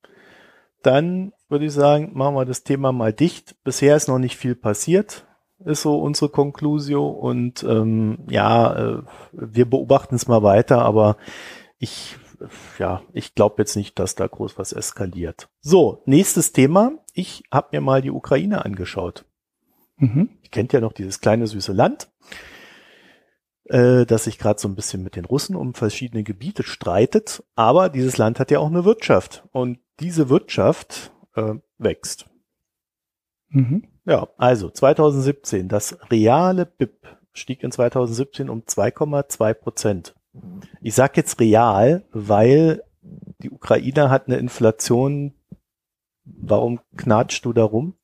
S1: Dann würde ich sagen, machen wir das Thema mal dicht. Bisher ist noch nicht viel passiert, ist so unsere Konklusio. Und ähm, ja, äh, wir beobachten es mal weiter, aber ich ja, ich glaube jetzt nicht, dass da groß was eskaliert. So, nächstes Thema. Ich habe mir mal die Ukraine angeschaut. Mhm. Ihr kennt ja noch dieses kleine süße Land, äh, das sich gerade so ein bisschen mit den Russen um verschiedene Gebiete streitet. Aber dieses Land hat ja auch eine Wirtschaft und diese Wirtschaft äh, wächst. Mhm. Ja, also 2017, das reale BIP stieg in 2017 um 2,2 Prozent. Ich sag jetzt real, weil die Ukraine hat eine Inflation. Warum knatscht du da rum?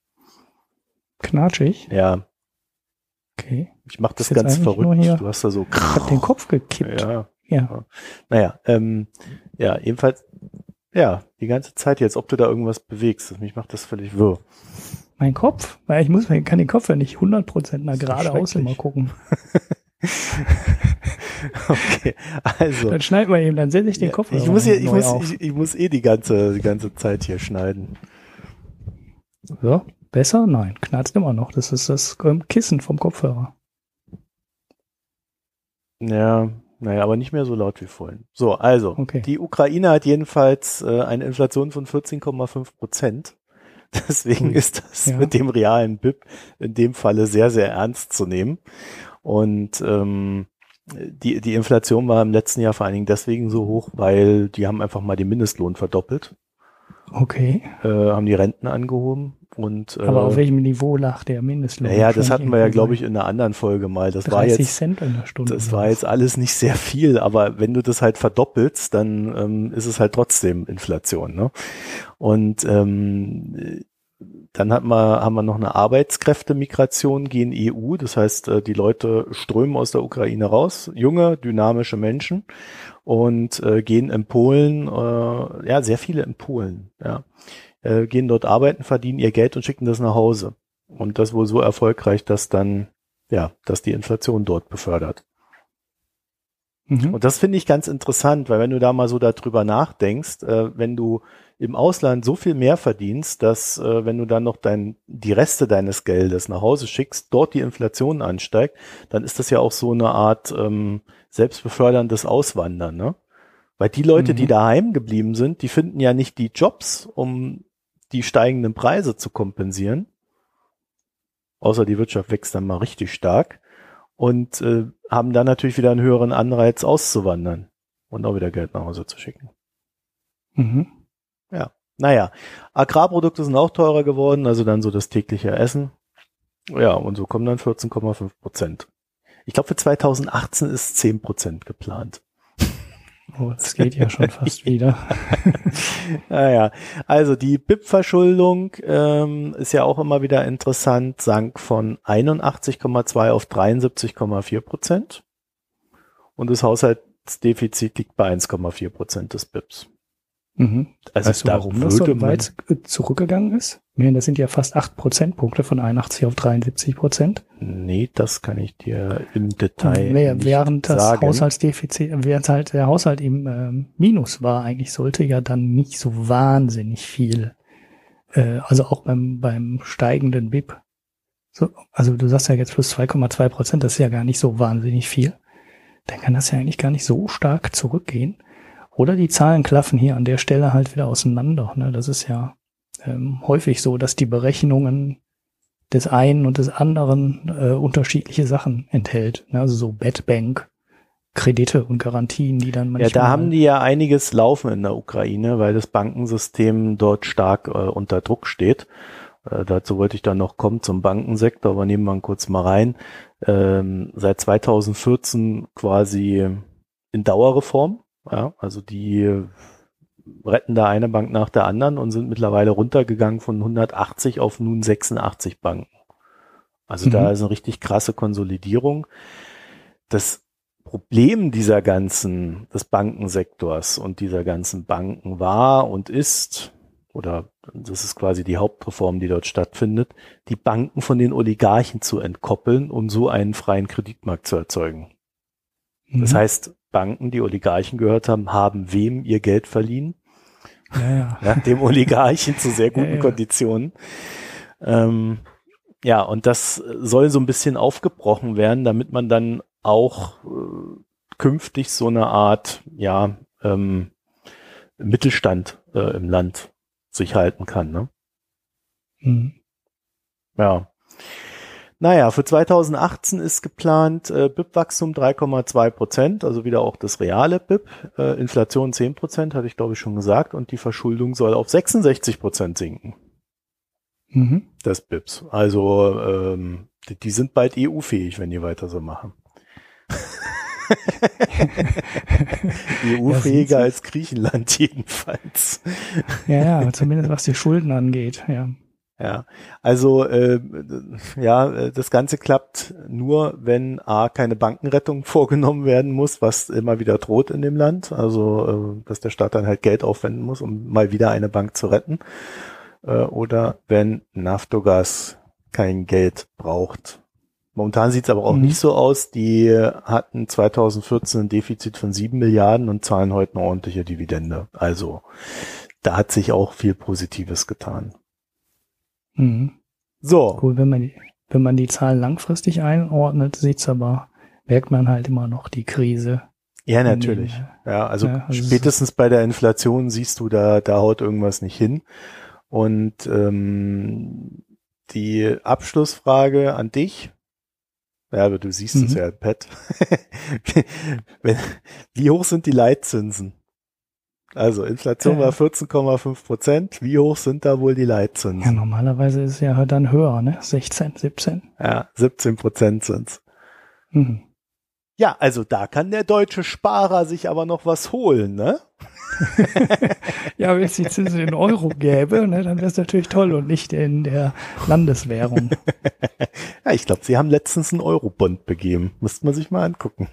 S2: Knatschig?
S1: Ja.
S2: Okay.
S1: Ich mach das ganz verrückt. Du hast da so.
S2: Ich hab den Kopf gekippt.
S1: Ja. Ja. Naja, ähm, ja, jedenfalls, ja, die ganze Zeit jetzt, ob du da irgendwas bewegst. Mich macht das völlig wirr.
S2: Mein Kopf? Weil ich muss, ich kann den Kopf ja nicht 100% nach geradeaus immer gucken.
S1: okay, also.
S2: Dann schneiden wir eben, dann setze ich den Kopf.
S1: ich muss hier, ich muss, ich, ich, muss eh die ganze, die ganze Zeit hier schneiden.
S2: So, besser? Nein, knarzt immer noch. Das ist das Kissen vom Kopfhörer.
S1: Ja, naja, aber nicht mehr so laut wie vorhin. So, also, okay. die Ukraine hat jedenfalls äh, eine Inflation von 14,5 Prozent. Deswegen hm. ist das ja. mit dem realen BIP in dem Falle sehr, sehr ernst zu nehmen. Und ähm, die, die Inflation war im letzten Jahr vor allen Dingen deswegen so hoch, weil die haben einfach mal den Mindestlohn verdoppelt.
S2: Okay.
S1: Äh, haben die Renten angehoben und
S2: äh, Aber auf welchem Niveau lag der Mindestlohn?
S1: Ja, naja, das hatten wir ja, glaube ich, in einer anderen Folge mal. Das war jetzt
S2: Cent in der Stunde.
S1: Das war jetzt alles nicht sehr viel, aber wenn du das halt verdoppelst, dann ähm, ist es halt trotzdem Inflation. Ne? Und ähm, dann hat man, haben wir noch eine Arbeitskräftemigration gegen EU. Das heißt, äh, die Leute strömen aus der Ukraine raus, junge, dynamische Menschen und äh, gehen in Polen, äh, ja, sehr viele in Polen, ja, äh, gehen dort arbeiten, verdienen ihr Geld und schicken das nach Hause. Und das wohl so erfolgreich, dass dann, ja, dass die Inflation dort befördert. Mhm. Und das finde ich ganz interessant, weil wenn du da mal so darüber nachdenkst, äh, wenn du im Ausland so viel mehr verdienst, dass äh, wenn du dann noch dein, die Reste deines Geldes nach Hause schickst, dort die Inflation ansteigt, dann ist das ja auch so eine Art ähm, selbstbeförderndes Auswandern, ne? Weil die Leute, mhm. die daheim geblieben sind, die finden ja nicht die Jobs, um die steigenden Preise zu kompensieren. Außer die Wirtschaft wächst dann mal richtig stark und äh, haben dann natürlich wieder einen höheren Anreiz auszuwandern und auch wieder Geld nach Hause zu schicken. Mhm. Ja. Naja, Agrarprodukte sind auch teurer geworden, also dann so das tägliche Essen. Ja, und so kommen dann 14,5 Prozent. Ich glaube, für 2018 ist 10 Prozent geplant.
S2: Oh, das geht ja schon fast wieder.
S1: naja, also die BIP-Verschuldung ähm, ist ja auch immer wieder interessant, sank von 81,2 auf 73,4 Prozent. Und das Haushaltsdefizit liegt bei 1,4 Prozent des BIPs.
S2: Mhm. Also weißt du, warum das so weit zurückgegangen ist? Das sind ja fast acht Prozentpunkte von 81 auf 73 Prozent.
S1: Nee, das kann ich dir im Detail
S2: nicht Während das sagen. Haushaltsdefizit, während halt der Haushalt im äh, Minus war, eigentlich sollte ja dann nicht so wahnsinnig viel, äh, also auch beim, beim steigenden BIP. So, also du sagst ja jetzt plus 2,2 Prozent, das ist ja gar nicht so wahnsinnig viel. Dann kann das ja eigentlich gar nicht so stark zurückgehen. Oder die Zahlen klaffen hier an der Stelle halt wieder auseinander. Ne? Das ist ja ähm, häufig so, dass die Berechnungen des einen und des anderen äh, unterschiedliche Sachen enthält. Ne? Also so Bedbank, Kredite und Garantien, die dann
S1: manchmal. Ja, da haben die ja einiges laufen in der Ukraine, weil das Bankensystem dort stark äh, unter Druck steht. Äh, dazu wollte ich dann noch kommen zum Bankensektor, aber nehmen wir kurz mal rein. Ähm, seit 2014 quasi in Dauerreform. Ja, also die retten da eine Bank nach der anderen und sind mittlerweile runtergegangen von 180 auf nun 86 Banken. Also mhm. da ist eine richtig krasse Konsolidierung. Das Problem dieser ganzen, des Bankensektors und dieser ganzen Banken war und ist, oder das ist quasi die Hauptreform, die dort stattfindet, die Banken von den Oligarchen zu entkoppeln, um so einen freien Kreditmarkt zu erzeugen. Mhm. Das heißt, Banken, die Oligarchen gehört haben, haben wem ihr Geld verliehen? Ja, ja. dem Oligarchen zu sehr guten ja. Konditionen. Ähm, ja, und das soll so ein bisschen aufgebrochen werden, damit man dann auch äh, künftig so eine Art, ja, ähm, Mittelstand äh, im Land sich halten kann. Ne? Mhm. Ja. Naja, für 2018 ist geplant äh, BIP-Wachstum 3,2 Prozent, also wieder auch das reale BIP. Äh, Inflation 10 Prozent, hatte ich glaube ich schon gesagt, und die Verschuldung soll auf 66 Prozent sinken. Mhm. Des BIPs. Also ähm, die, die sind bald EU-fähig, wenn die weiter so machen. EU-fähiger ja, als Griechenland jedenfalls.
S2: Ja, ja, zumindest was die Schulden angeht, ja.
S1: Ja, also äh, ja, das Ganze klappt nur, wenn a keine Bankenrettung vorgenommen werden muss, was immer wieder droht in dem Land. Also äh, dass der Staat dann halt Geld aufwenden muss, um mal wieder eine Bank zu retten. Äh, oder wenn Naftogas kein Geld braucht. Momentan sieht es aber auch mhm. nicht so aus. Die hatten 2014 ein Defizit von sieben Milliarden und zahlen heute eine ordentliche Dividende. Also da hat sich auch viel Positives getan.
S2: Mhm. So. Cool, wenn man, die, wenn man die Zahlen langfristig einordnet, sieht's aber, merkt man halt immer noch die Krise.
S1: Ja, natürlich. ja, also, ja, also spätestens bei der Inflation siehst du, da, da haut irgendwas nicht hin. Und ähm, die Abschlussfrage an dich. Ja, aber du siehst mhm. es ja, Pat. Wie hoch sind die Leitzinsen? Also Inflation war 14,5 Prozent. Wie hoch sind da wohl die Leitzinsen?
S2: Ja, normalerweise ist es ja dann höher, ne? 16, 17.
S1: Ja, 17 Prozent sind's. Mhm. Ja, also da kann der deutsche Sparer sich aber noch was holen, ne?
S2: ja, wenn es die Zinsen in Euro gäbe, ne, dann wäre es natürlich toll und nicht in der Landeswährung.
S1: ja, ich glaube, sie haben letztens einen Eurobond begeben. Müsste man sich mal angucken.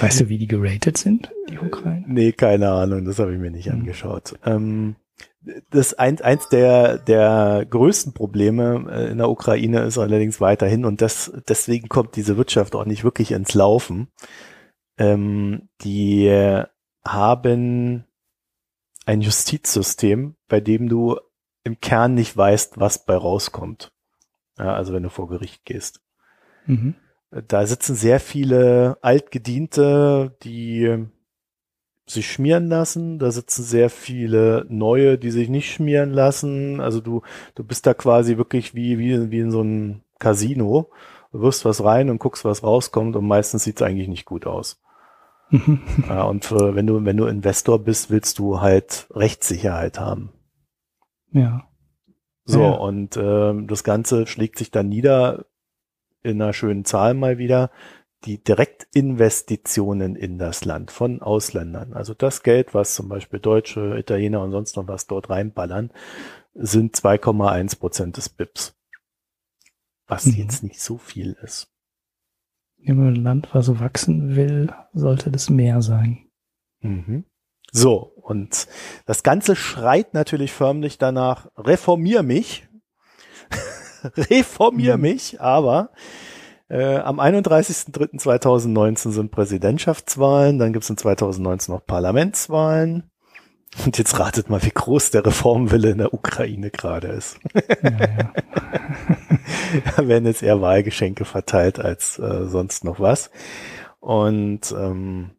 S2: weißt du, wie die geratet sind, die Ukraine?
S1: Nee, keine Ahnung, das habe ich mir nicht angeschaut. Ähm, das eins, eins der, der größten Probleme äh, in der Ukraine ist allerdings weiterhin und das, deswegen kommt diese Wirtschaft auch nicht wirklich ins Laufen. Ähm, die haben ein Justizsystem, bei dem du im Kern nicht weißt, was bei rauskommt. Ja, also wenn du vor Gericht gehst. Mhm. Da sitzen sehr viele Altgediente, die sich schmieren lassen. Da sitzen sehr viele neue, die sich nicht schmieren lassen. Also du, du bist da quasi wirklich wie, wie, wie in so einem Casino. Du wirst was rein und guckst, was rauskommt und meistens sieht's eigentlich nicht gut aus. ja, und für, wenn du, wenn du Investor bist, willst du halt Rechtssicherheit haben.
S2: Ja.
S1: So,
S2: ja.
S1: und ähm, das Ganze schlägt sich dann nieder in einer schönen Zahl mal wieder. Die Direktinvestitionen in das Land von Ausländern. Also das Geld, was zum Beispiel Deutsche, Italiener und sonst noch was dort reinballern, sind 2,1 Prozent des BIPs. Was mhm. jetzt nicht so viel ist.
S2: Im Land, was so wachsen will, sollte das mehr sein.
S1: Mhm. So, und das Ganze schreit natürlich förmlich danach, reformier mich. reformier mhm. mich, aber äh, am 31.03.2019 sind Präsidentschaftswahlen, dann gibt es in 2019 noch Parlamentswahlen. Und jetzt ratet mal, wie groß der Reformwille in der Ukraine gerade ist. Ja, ja. da werden jetzt eher Wahlgeschenke verteilt als äh, sonst noch was. Und ähm,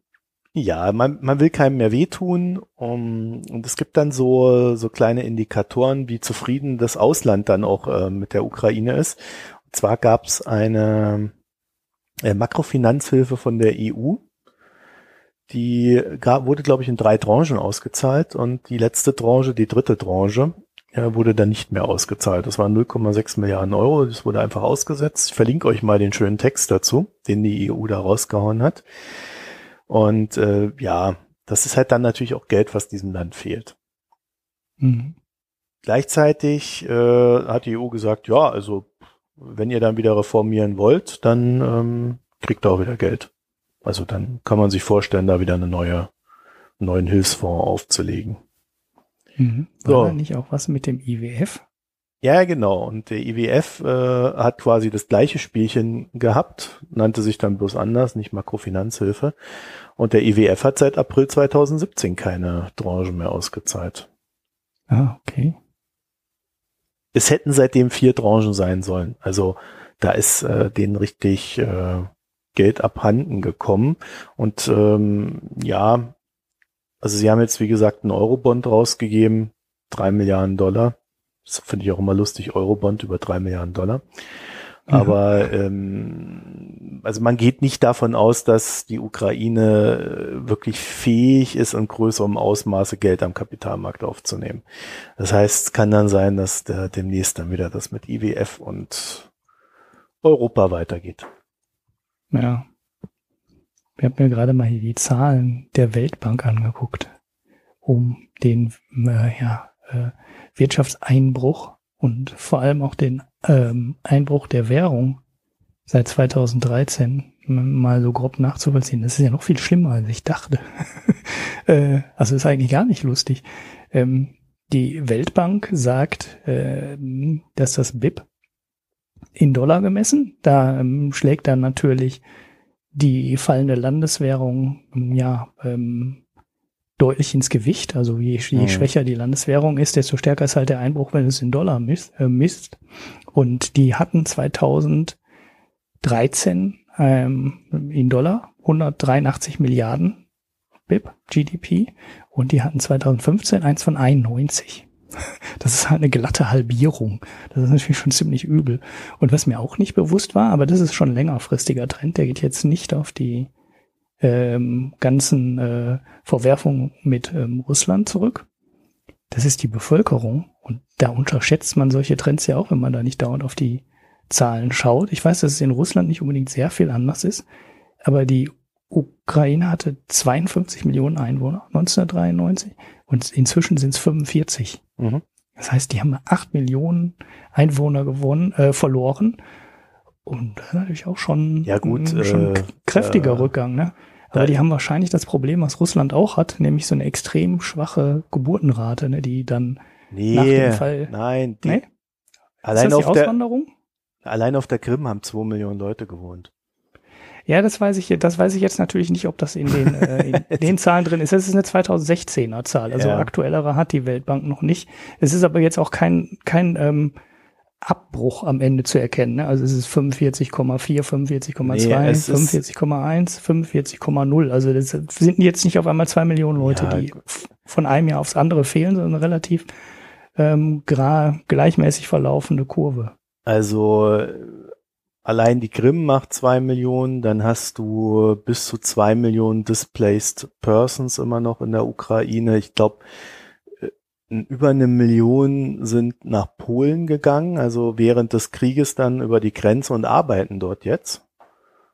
S1: ja, man, man will keinem mehr wehtun. Um, und es gibt dann so, so kleine Indikatoren, wie zufrieden das Ausland dann auch äh, mit der Ukraine ist. Zwar gab es eine äh, Makrofinanzhilfe von der EU. Die gab, wurde, glaube ich, in drei Tranchen ausgezahlt und die letzte Tranche, die dritte Tranche, äh, wurde dann nicht mehr ausgezahlt. Das waren 0,6 Milliarden Euro. Das wurde einfach ausgesetzt. Ich verlinke euch mal den schönen Text dazu, den die EU da rausgehauen hat. Und äh, ja, das ist halt dann natürlich auch Geld, was diesem Land fehlt. Mhm. Gleichzeitig äh, hat die EU gesagt, ja, also wenn ihr dann wieder reformieren wollt, dann ähm, kriegt ihr auch wieder Geld. Also dann kann man sich vorstellen, da wieder eine neue, einen neuen Hilfsfonds aufzulegen.
S2: Mhm. War so. da nicht auch was mit dem IWF?
S1: Ja, genau. Und der IWF äh, hat quasi das gleiche Spielchen gehabt, nannte sich dann bloß anders, nicht Makrofinanzhilfe. Und der IWF hat seit April 2017 keine Tranche mehr ausgezahlt.
S2: Ah, okay.
S1: Es hätten seitdem vier Tranchen sein sollen. Also da ist äh, denen richtig äh, Geld abhanden gekommen. Und ähm, ja, also sie haben jetzt, wie gesagt, einen Eurobond rausgegeben, drei Milliarden Dollar. Das finde ich auch immer lustig, Eurobond über drei Milliarden Dollar. Mhm. Aber ähm, also man geht nicht davon aus, dass die Ukraine wirklich fähig ist, in größerem Ausmaße Geld am Kapitalmarkt aufzunehmen. Das heißt, es kann dann sein, dass der demnächst dann wieder das mit IWF und Europa weitergeht.
S2: Ja. Ich habe mir gerade mal hier die Zahlen der Weltbank angeguckt, um den äh, ja, äh, Wirtschaftseinbruch und vor allem auch den ähm, Einbruch der Währung seit 2013 mal so grob nachzuvollziehen. Das ist ja noch viel schlimmer, als ich dachte. äh, also ist eigentlich gar nicht lustig. Ähm, die Weltbank sagt, äh, dass das BIP in Dollar gemessen, da ähm, schlägt dann natürlich die fallende Landeswährung ja ähm, deutlich ins Gewicht. Also je, je mhm. schwächer die Landeswährung ist, desto stärker ist halt der Einbruch, wenn es in Dollar misst. Äh, misst. Und die hatten 2013 ähm, in Dollar 183 Milliarden BIP, GDP, und die hatten 2015 eins von 91. Das ist halt eine glatte Halbierung. Das ist natürlich schon ziemlich übel. Und was mir auch nicht bewusst war, aber das ist schon ein längerfristiger Trend, der geht jetzt nicht auf die ähm, ganzen äh, Verwerfungen mit ähm, Russland zurück. Das ist die Bevölkerung. Und da unterschätzt man solche Trends ja auch, wenn man da nicht dauernd auf die Zahlen schaut. Ich weiß, dass es in Russland nicht unbedingt sehr viel anders ist, aber die Ukraine hatte 52 Millionen Einwohner 1993 und inzwischen sind es 45. Mhm. Das heißt, die haben acht Millionen Einwohner gewonnen, äh, verloren. Und natürlich auch schon,
S1: ja, gut,
S2: ein, schon äh, kräftiger äh, Rückgang. Ne? Aber die haben wahrscheinlich das Problem, was Russland auch hat, nämlich so eine extrem schwache Geburtenrate, ne, die dann
S1: nee, nach dem Fall. Nein,
S2: die, nee?
S1: Allein auf Auswanderung? Der, allein auf der Krim haben zwei Millionen Leute gewohnt.
S2: Ja, das weiß ich, das weiß ich jetzt natürlich nicht, ob das in den, äh, in den Zahlen drin ist. Das ist eine 2016er Zahl, also ja. aktuellere hat die Weltbank noch nicht. Es ist aber jetzt auch kein, kein ähm, Abbruch am Ende zu erkennen. Ne? Also es ist 45,4, 45,2, nee, 45,1, 45,0. Also das sind jetzt nicht auf einmal zwei Millionen Leute, ja, die von einem Jahr aufs andere fehlen, sondern relativ ähm, gleichmäßig verlaufende Kurve.
S1: Also allein die Krim macht zwei Millionen, dann hast du bis zu zwei Millionen Displaced Persons immer noch in der Ukraine. Ich glaube, über eine Million sind nach Polen gegangen, also während des Krieges dann über die Grenze und arbeiten dort jetzt.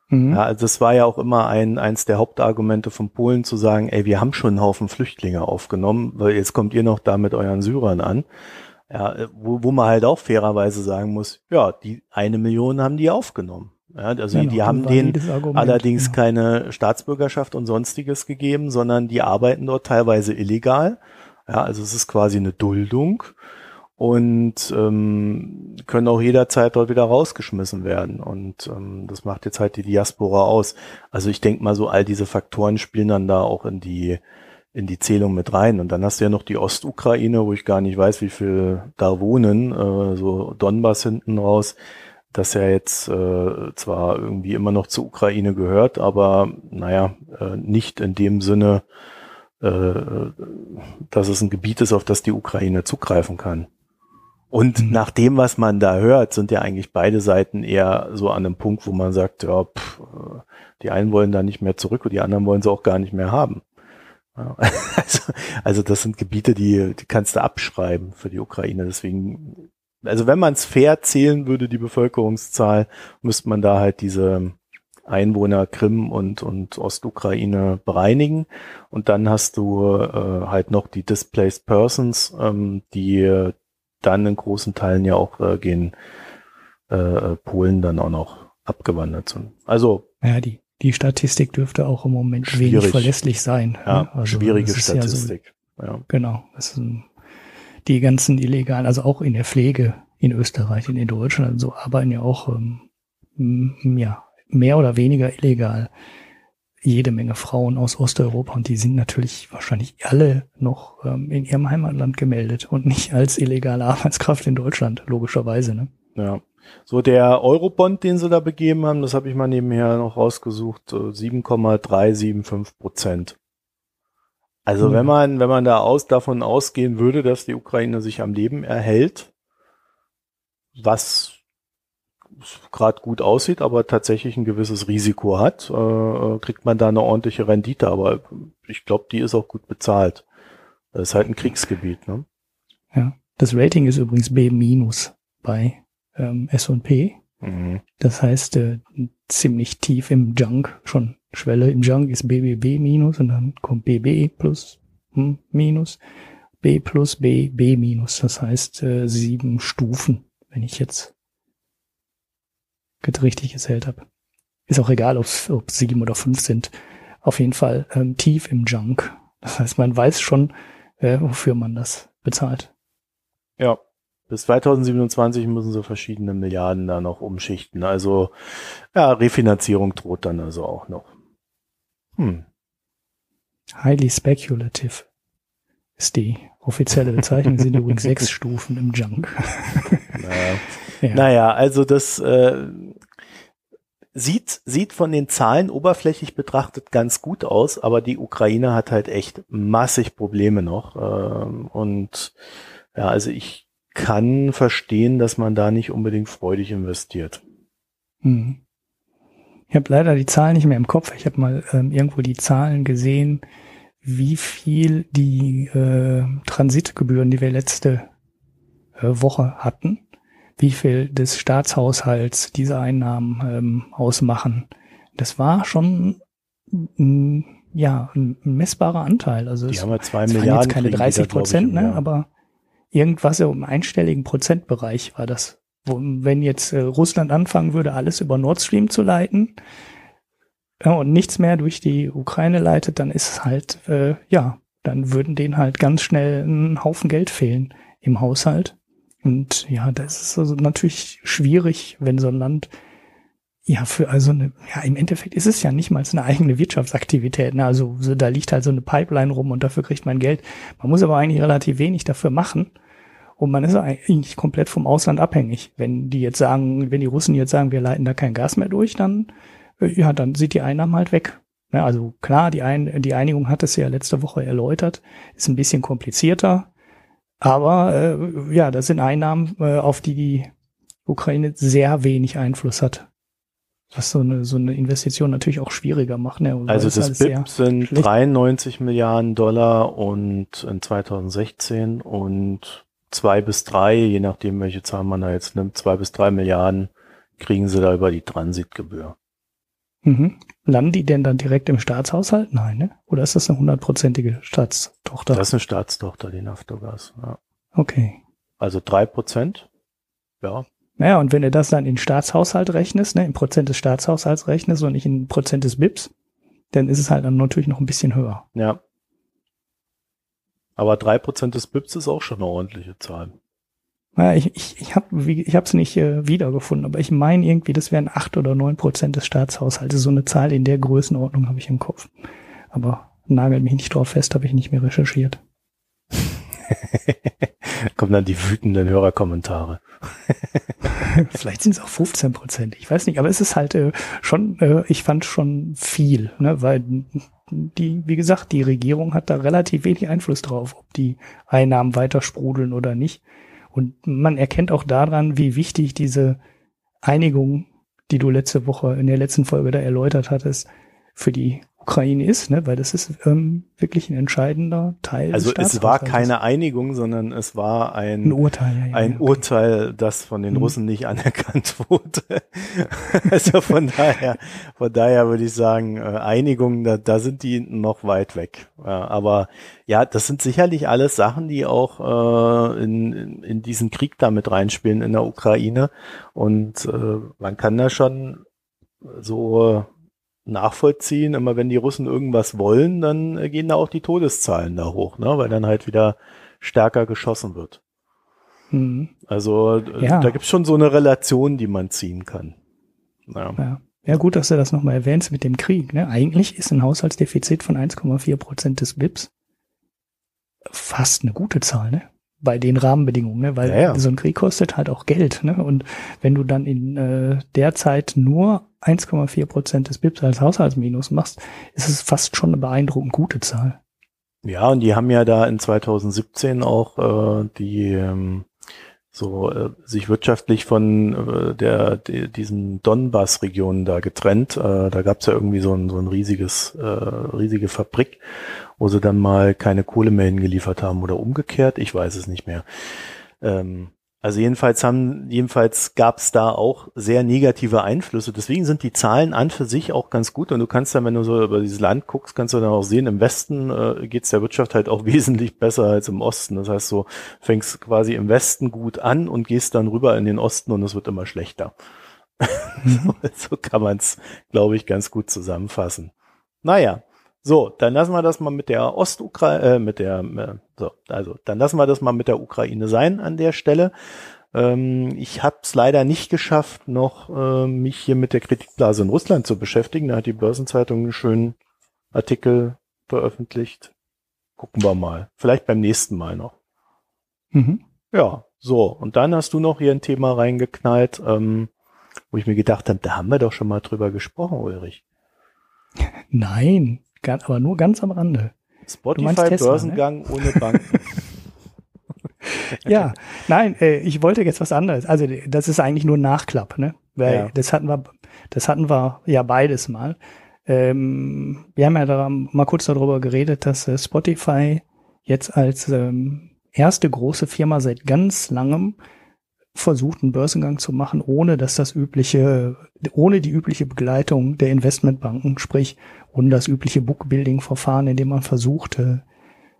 S1: Mhm. Ja, also das war ja auch immer ein, eins der Hauptargumente von Polen zu sagen, ey, wir haben schon einen Haufen Flüchtlinge aufgenommen, weil jetzt kommt ihr noch da mit euren Syrern an. Ja, wo, wo man halt auch fairerweise sagen muss, ja, die eine Million haben die aufgenommen. Ja, also genau, die haben denen allerdings genau. keine Staatsbürgerschaft und sonstiges gegeben, sondern die arbeiten dort teilweise illegal. Ja, also es ist quasi eine Duldung und ähm, können auch jederzeit dort wieder rausgeschmissen werden. Und ähm, das macht jetzt halt die Diaspora aus. Also ich denke mal so, all diese Faktoren spielen dann da auch in die in die Zählung mit rein. Und dann hast du ja noch die Ostukraine, wo ich gar nicht weiß, wie viel da wohnen, äh, so Donbass hinten raus, das ja jetzt äh, zwar irgendwie immer noch zur Ukraine gehört, aber naja, äh, nicht in dem Sinne, dass es ein Gebiet ist, auf das die Ukraine zugreifen kann. Und mhm. nach dem, was man da hört, sind ja eigentlich beide Seiten eher so an einem Punkt, wo man sagt, ja, pff, äh, die einen wollen da nicht mehr zurück und die anderen wollen sie auch gar nicht mehr haben. Also, also das sind Gebiete, die, die kannst du abschreiben für die Ukraine. Deswegen, also wenn man es fair zählen würde, die Bevölkerungszahl, müsste man da halt diese Einwohner Krim und, und Ostukraine bereinigen. Und dann hast du äh, halt noch die Displaced Persons, ähm, die dann in großen Teilen ja auch äh, gegen äh, Polen dann auch noch abgewandert sind. Also
S2: ja, die die Statistik dürfte auch im Moment schwierig. wenig verlässlich sein.
S1: Ja, ne? also schwierige Statistik.
S2: Ja, so, ja. Genau. Sind, die ganzen illegalen, also auch in der Pflege in Österreich, in Deutschland, so arbeiten ja auch ähm, ja, mehr oder weniger illegal jede Menge Frauen aus Osteuropa und die sind natürlich wahrscheinlich alle noch ähm, in ihrem Heimatland gemeldet und nicht als illegale Arbeitskraft in Deutschland, logischerweise. Ne?
S1: Ja. So der Eurobond, den sie da begeben haben, das habe ich mal nebenher noch rausgesucht, 7,375 Prozent. Also mhm. wenn man, wenn man da aus, davon ausgehen würde, dass die Ukraine sich am Leben erhält, was gerade gut aussieht, aber tatsächlich ein gewisses Risiko hat, äh, kriegt man da eine ordentliche Rendite. Aber ich glaube, die ist auch gut bezahlt. Das ist halt ein Kriegsgebiet. Ne?
S2: Ja, das Rating ist übrigens B- bei ähm, S&P. Mhm. Das heißt, äh, ziemlich tief im Junk, schon Schwelle im Junk ist BBB minus und dann kommt BB plus hm, minus, B plus B, B minus. Das heißt äh, sieben Stufen, wenn ich jetzt richtig gezählt habe. Ist auch egal, ob es sieben oder fünf sind. Auf jeden Fall ähm, tief im Junk. Das heißt, man weiß schon, äh, wofür man das bezahlt.
S1: Ja, bis 2027 müssen sie verschiedene Milliarden da noch umschichten. Also ja, Refinanzierung droht dann also auch noch.
S2: Hm. Highly speculative ist die offizielle Bezeichnung, sind übrigens sechs Stufen im Junk.
S1: Naja, ja. naja also das äh, sieht, sieht von den Zahlen oberflächlich betrachtet ganz gut aus, aber die Ukraine hat halt echt massig Probleme noch. Ähm, und ja, also ich kann verstehen, dass man da nicht unbedingt freudig investiert.
S2: Hm. Ich habe leider die Zahlen nicht mehr im Kopf. Ich habe mal ähm, irgendwo die Zahlen gesehen, wie viel die äh, Transitgebühren, die wir letzte äh, Woche hatten, wie viel des Staatshaushalts diese Einnahmen ähm, ausmachen. Das war schon m, ja ein messbarer Anteil. Also
S1: die es, haben ja zwei Milliarden. Jetzt
S2: keine 30 Prozent, ne? Aber irgendwas im einstelligen Prozentbereich war das. Wenn jetzt äh, Russland anfangen würde, alles über Nord Stream zu leiten ja, und nichts mehr durch die Ukraine leitet, dann ist es halt, äh, ja, dann würden denen halt ganz schnell ein Haufen Geld fehlen im Haushalt. Und ja, das ist also natürlich schwierig, wenn so ein Land ja, für also eine, ja, im Endeffekt ist es ja nicht mal eine eigene Wirtschaftsaktivität. Ne? Also so, da liegt halt so eine Pipeline rum und dafür kriegt man Geld. Man muss aber eigentlich relativ wenig dafür machen. Und man ist eigentlich komplett vom Ausland abhängig. Wenn die jetzt sagen, wenn die Russen jetzt sagen, wir leiten da kein Gas mehr durch, dann, äh, ja, dann sind die Einnahmen halt weg. Ne? Also klar, die, Ein die Einigung hat es ja letzte Woche erläutert, ist ein bisschen komplizierter. Aber äh, ja, das sind Einnahmen, äh, auf die die Ukraine sehr wenig Einfluss hat. Was so eine, so eine Investition natürlich auch schwieriger macht. Ne?
S1: Also das BIP sind schlecht. 93 Milliarden Dollar und in 2016 und zwei bis drei, je nachdem welche Zahl man da jetzt nimmt, zwei bis drei Milliarden kriegen sie da über die Transitgebühr.
S2: Mhm. Landen die denn dann direkt im Staatshaushalt? Nein, ne? Oder ist das eine hundertprozentige Staatstochter?
S1: Das ist eine Staatstochter, die Naftogaz. Ja.
S2: Okay.
S1: Also drei Prozent. Ja.
S2: Naja, und wenn du das dann in Staatshaushalt rechnest, ne, in Prozent des Staatshaushalts rechnest und nicht in Prozent des BIPs, dann ist es halt dann natürlich noch ein bisschen höher.
S1: Ja. Aber drei Prozent des BIPs ist auch schon eine ordentliche Zahl.
S2: Naja, ich, ich, ich habe ich hab's nicht äh, wiedergefunden, aber ich meine irgendwie, das wären acht oder neun Prozent des Staatshaushaltes. So eine Zahl in der Größenordnung habe ich im Kopf. Aber nagelt mich nicht drauf fest, habe ich nicht mehr recherchiert.
S1: Kommen dann die wütenden Hörerkommentare.
S2: Vielleicht sind es auch 15 Prozent, ich weiß nicht, aber es ist halt äh, schon, äh, ich fand schon viel, ne, weil die, wie gesagt, die Regierung hat da relativ wenig Einfluss drauf, ob die Einnahmen weiter sprudeln oder nicht. Und man erkennt auch daran, wie wichtig diese Einigung, die du letzte Woche in der letzten Folge da erläutert hattest, für die Ukraine ist, ne? weil das ist ähm, wirklich ein entscheidender Teil.
S1: Also es war keine Einigung, sondern es war ein,
S2: ein Urteil, ja,
S1: ja, ein
S2: ja,
S1: Urteil, das von den mhm. Russen nicht anerkannt wurde. also von daher, von daher würde ich sagen, äh, Einigung, da, da sind die noch weit weg. Aber ja, das sind sicherlich alles Sachen, die auch äh, in, in diesen Krieg da mit reinspielen in der Ukraine. Und äh, man kann da schon so nachvollziehen. Immer wenn die Russen irgendwas wollen, dann äh, gehen da auch die Todeszahlen da hoch, ne? weil dann halt wieder stärker geschossen wird. Mhm. Also äh, ja. da gibt's schon so eine Relation, die man ziehen kann.
S2: Ja. ja. Ja, gut, dass du das nochmal erwähnst mit dem Krieg. Ne? Eigentlich ist ein Haushaltsdefizit von 1,4 Prozent des BIPs fast eine gute Zahl, ne? Bei den Rahmenbedingungen, ne? Weil ja, ja. so ein Krieg kostet halt auch Geld, ne? Und wenn du dann in äh, der Zeit nur 1,4 Prozent des BIPs als Haushaltsminus machst, ist es fast schon eine beeindruckend gute Zahl.
S1: Ja, und die haben ja da in 2017 auch äh, die ähm, so äh, sich wirtschaftlich von äh, der die, diesen Donbass-Regionen da getrennt. Äh, da gab's ja irgendwie so ein, so ein riesiges, äh, riesige Fabrik, wo sie dann mal keine Kohle mehr hingeliefert haben oder umgekehrt. Ich weiß es nicht mehr. Ähm, also jedenfalls haben, jedenfalls gab es da auch sehr negative Einflüsse. Deswegen sind die Zahlen an für sich auch ganz gut. Und du kannst dann, wenn du so über dieses Land guckst, kannst du dann auch sehen, im Westen äh, geht es der Wirtschaft halt auch wesentlich besser als im Osten. Das heißt, du fängst quasi im Westen gut an und gehst dann rüber in den Osten und es wird immer schlechter. Mhm. so kann man es, glaube ich, ganz gut zusammenfassen. Naja, so, dann lassen wir das mal mit der Ostukraine, äh, mit der, äh, so, also dann lassen wir das mal mit der Ukraine sein an der Stelle. Ähm, ich habe es leider nicht geschafft, noch äh, mich hier mit der Kritikblase in Russland zu beschäftigen. Da hat die Börsenzeitung einen schönen Artikel veröffentlicht. Gucken wir mal. Vielleicht beim nächsten Mal noch. Mhm. Ja, so. Und dann hast du noch hier ein Thema reingeknallt, ähm, wo ich mir gedacht habe, da haben wir doch schon mal drüber gesprochen, Ulrich.
S2: Nein, aber nur ganz am Rande.
S1: Spotify Börsengang ne? ohne Banken.
S2: ja, nein, äh, ich wollte jetzt was anderes. Also das ist eigentlich nur Nachklapp, ne? Weil ja. das hatten wir, das hatten wir ja beides mal. Ähm, wir haben ja da mal kurz darüber geredet, dass äh, Spotify jetzt als ähm, erste große Firma seit ganz langem versucht, einen Börsengang zu machen, ohne dass das übliche, ohne die übliche Begleitung der Investmentbanken, sprich ohne das übliche Bookbuilding-Verfahren, in dem man versuchte,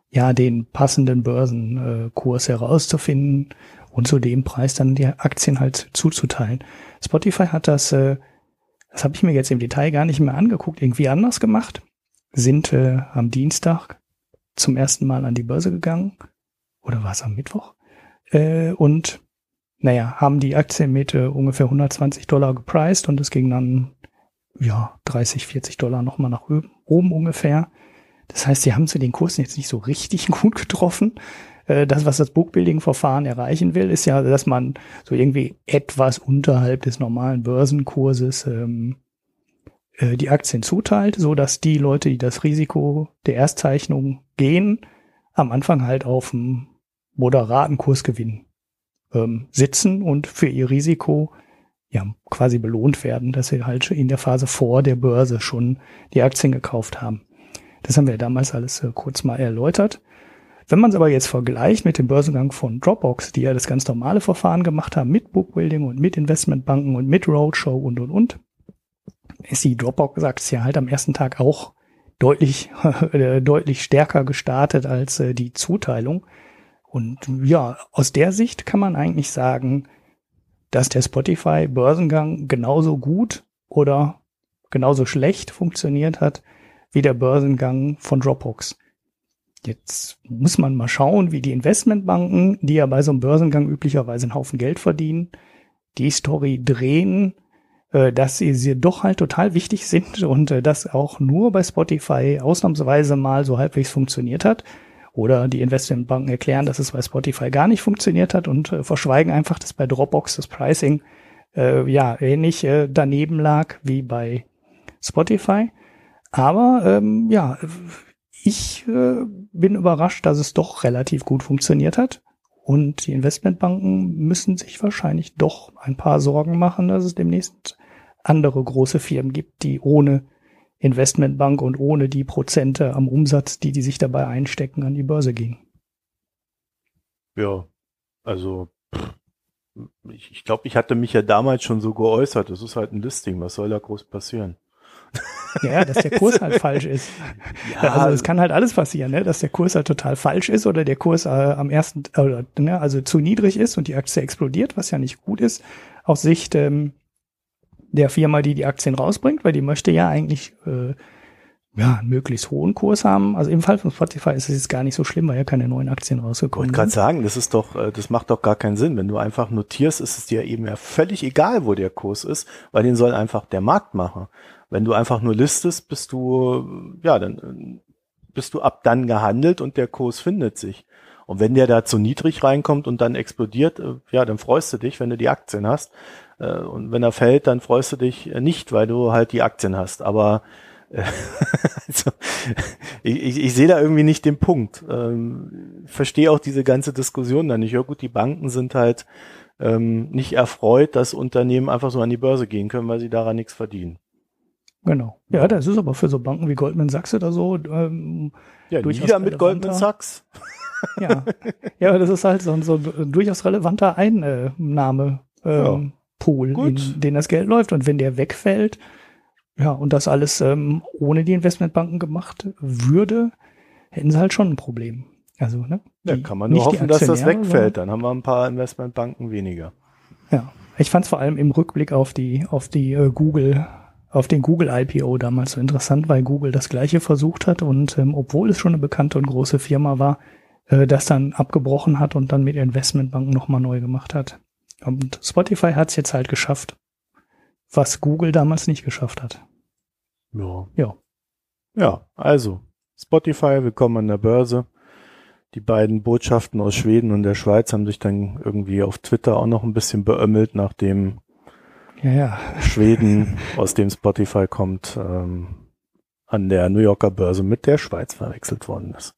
S2: ja, den passenden Börsenkurs herauszufinden und zu dem Preis dann die Aktien halt zuzuteilen. Spotify hat das, äh, das habe ich mir jetzt im Detail gar nicht mehr angeguckt, irgendwie anders gemacht, sind äh, am Dienstag zum ersten Mal an die Börse gegangen oder war es am Mittwoch äh, und naja, haben die Aktie mit äh, ungefähr 120 Dollar gepriced und es ging dann ja 30, 40 Dollar nochmal nach oben ungefähr. Das heißt, sie haben zu den Kursen jetzt nicht so richtig gut getroffen. Äh, das, was das Bookbuilding-Verfahren erreichen will, ist ja, dass man so irgendwie etwas unterhalb des normalen Börsenkurses ähm, äh, die Aktien zuteilt, so dass die Leute, die das Risiko der Erstzeichnung gehen, am Anfang halt auf einem moderaten Kursgewinn ähm, sitzen und für ihr Risiko ja quasi belohnt werden, dass sie halt in der Phase vor der Börse schon die Aktien gekauft haben. Das haben wir damals alles äh, kurz mal erläutert. Wenn man es aber jetzt vergleicht mit dem Börsengang von Dropbox, die ja das ganz normale Verfahren gemacht haben mit Bookbuilding und mit Investmentbanken und mit Roadshow und und und, ist die Dropbox-Aktie halt am ersten Tag auch deutlich, äh, deutlich stärker gestartet als äh, die Zuteilung. Und ja, aus der Sicht kann man eigentlich sagen, dass der Spotify-Börsengang genauso gut oder genauso schlecht funktioniert hat wie der Börsengang von Dropbox. Jetzt muss man mal schauen, wie die Investmentbanken, die ja bei so einem Börsengang üblicherweise einen Haufen Geld verdienen, die Story drehen, äh, dass sie, sie doch halt total wichtig sind und äh, das auch nur bei Spotify ausnahmsweise mal so halbwegs funktioniert hat. Oder die Investmentbanken erklären, dass es bei Spotify gar nicht funktioniert hat und äh, verschweigen einfach, dass bei Dropbox das Pricing äh, ja ähnlich äh, daneben lag wie bei Spotify. Aber ähm, ja, ich äh, bin überrascht, dass es doch relativ gut funktioniert hat. Und die Investmentbanken müssen sich wahrscheinlich doch ein paar Sorgen machen, dass es demnächst andere große Firmen gibt, die ohne Investmentbank und ohne die Prozente am Umsatz, die die sich dabei einstecken, an die Börse gehen.
S1: Ja, also ich, ich glaube, ich hatte mich ja damals schon so geäußert. Das ist halt ein Listing. Was soll da groß passieren?
S2: Ja, dass der Kurs halt falsch ist. Ja, also es kann halt alles passieren, ne? dass der Kurs halt total falsch ist oder der Kurs äh, am ersten, äh, ne, also zu niedrig ist und die Aktie explodiert, was ja nicht gut ist, aus Sicht ähm, der Firma, die die Aktien rausbringt, weil die möchte ja eigentlich äh, ja, einen möglichst hohen Kurs haben. Also im Fall von Spotify ist es jetzt gar nicht so schlimm, weil ja keine neuen Aktien rausgekommen
S1: sind. Ich wollte gerade sagen, das ist doch, äh, das macht doch gar keinen Sinn. Wenn du einfach notierst, ist es dir eben ja völlig egal, wo der Kurs ist, weil den soll einfach der Markt machen. Wenn du einfach nur listest, bist du, ja, dann bist du ab dann gehandelt und der Kurs findet sich. Und wenn der da zu niedrig reinkommt und dann explodiert, äh, ja, dann freust du dich, wenn du die Aktien hast. Äh, und wenn er fällt, dann freust du dich nicht, weil du halt die Aktien hast. Aber äh, also, ich, ich, ich sehe da irgendwie nicht den Punkt. Ähm, verstehe auch diese ganze Diskussion da nicht. Ja gut, die Banken sind halt ähm, nicht erfreut, dass Unternehmen einfach so an die Börse gehen können, weil sie daran nichts verdienen.
S2: Genau. Ja, das ist aber für so Banken wie Goldman Sachs oder so.
S1: Ähm, ja, durchaus mit Goldman Sachs.
S2: ja. ja, das ist halt so ein, so ein durchaus relevanter Einnahme. Ähm, ja. Pool, in den das Geld läuft. Und wenn der wegfällt, ja, und das alles ähm, ohne die Investmentbanken gemacht würde, hätten sie halt schon ein Problem. Also, ne?
S1: Ja, kann man nur hoffen, dass das wegfällt. Dann haben wir ein paar Investmentbanken weniger.
S2: Ja, ich fand es vor allem im Rückblick auf die, auf die äh, Google, auf den Google IPO damals so interessant, weil Google das gleiche versucht hat und ähm, obwohl es schon eine bekannte und große Firma war, äh, das dann abgebrochen hat und dann mit Investmentbanken nochmal neu gemacht hat. Und Spotify hat es jetzt halt geschafft, was Google damals nicht geschafft hat.
S1: Ja. Ja. Ja, also Spotify, willkommen an der Börse. Die beiden Botschaften aus Schweden und der Schweiz haben sich dann irgendwie auf Twitter auch noch ein bisschen beömmelt, nachdem
S2: ja, ja.
S1: Schweden, aus dem Spotify kommt, ähm, an der New Yorker Börse mit der Schweiz verwechselt worden ist.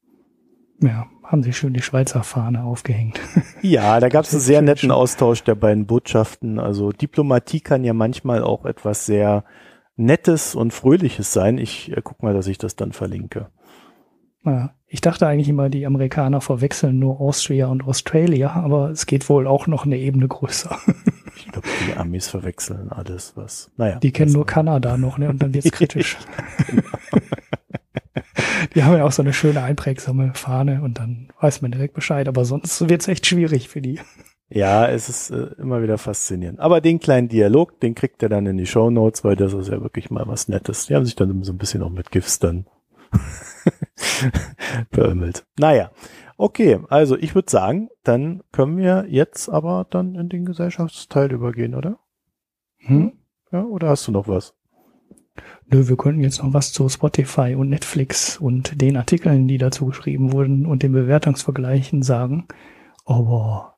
S2: Ja, haben sich schön die Schweizer Fahne aufgehängt.
S1: Ja, da gab es einen sehr netten Austausch der beiden Botschaften. Also Diplomatie kann ja manchmal auch etwas sehr Nettes und Fröhliches sein. Ich äh, guck mal, dass ich das dann verlinke.
S2: Ja, ich dachte eigentlich immer, die Amerikaner verwechseln nur Austria und Australia, aber es geht wohl auch noch eine Ebene größer.
S1: ich glaube, die Amis verwechseln alles, was. Naja.
S2: Die kennen nur Kanada noch, ne? Und dann wird's kritisch. genau. Die haben ja auch so eine schöne einprägsame Fahne und dann weiß man direkt Bescheid. Aber sonst wird es echt schwierig für die.
S1: Ja, es ist äh, immer wieder faszinierend. Aber den kleinen Dialog, den kriegt er dann in die Show Notes, weil das ist ja wirklich mal was Nettes. Die haben sich dann so ein bisschen auch mit GIFs dann beömmelt. Naja, okay, also ich würde sagen, dann können wir jetzt aber dann in den Gesellschaftsteil übergehen, oder? Hm? Ja, oder hast du noch was?
S2: Nö, wir könnten jetzt noch was zu Spotify und Netflix und den Artikeln, die dazu geschrieben wurden und den Bewertungsvergleichen sagen. Aber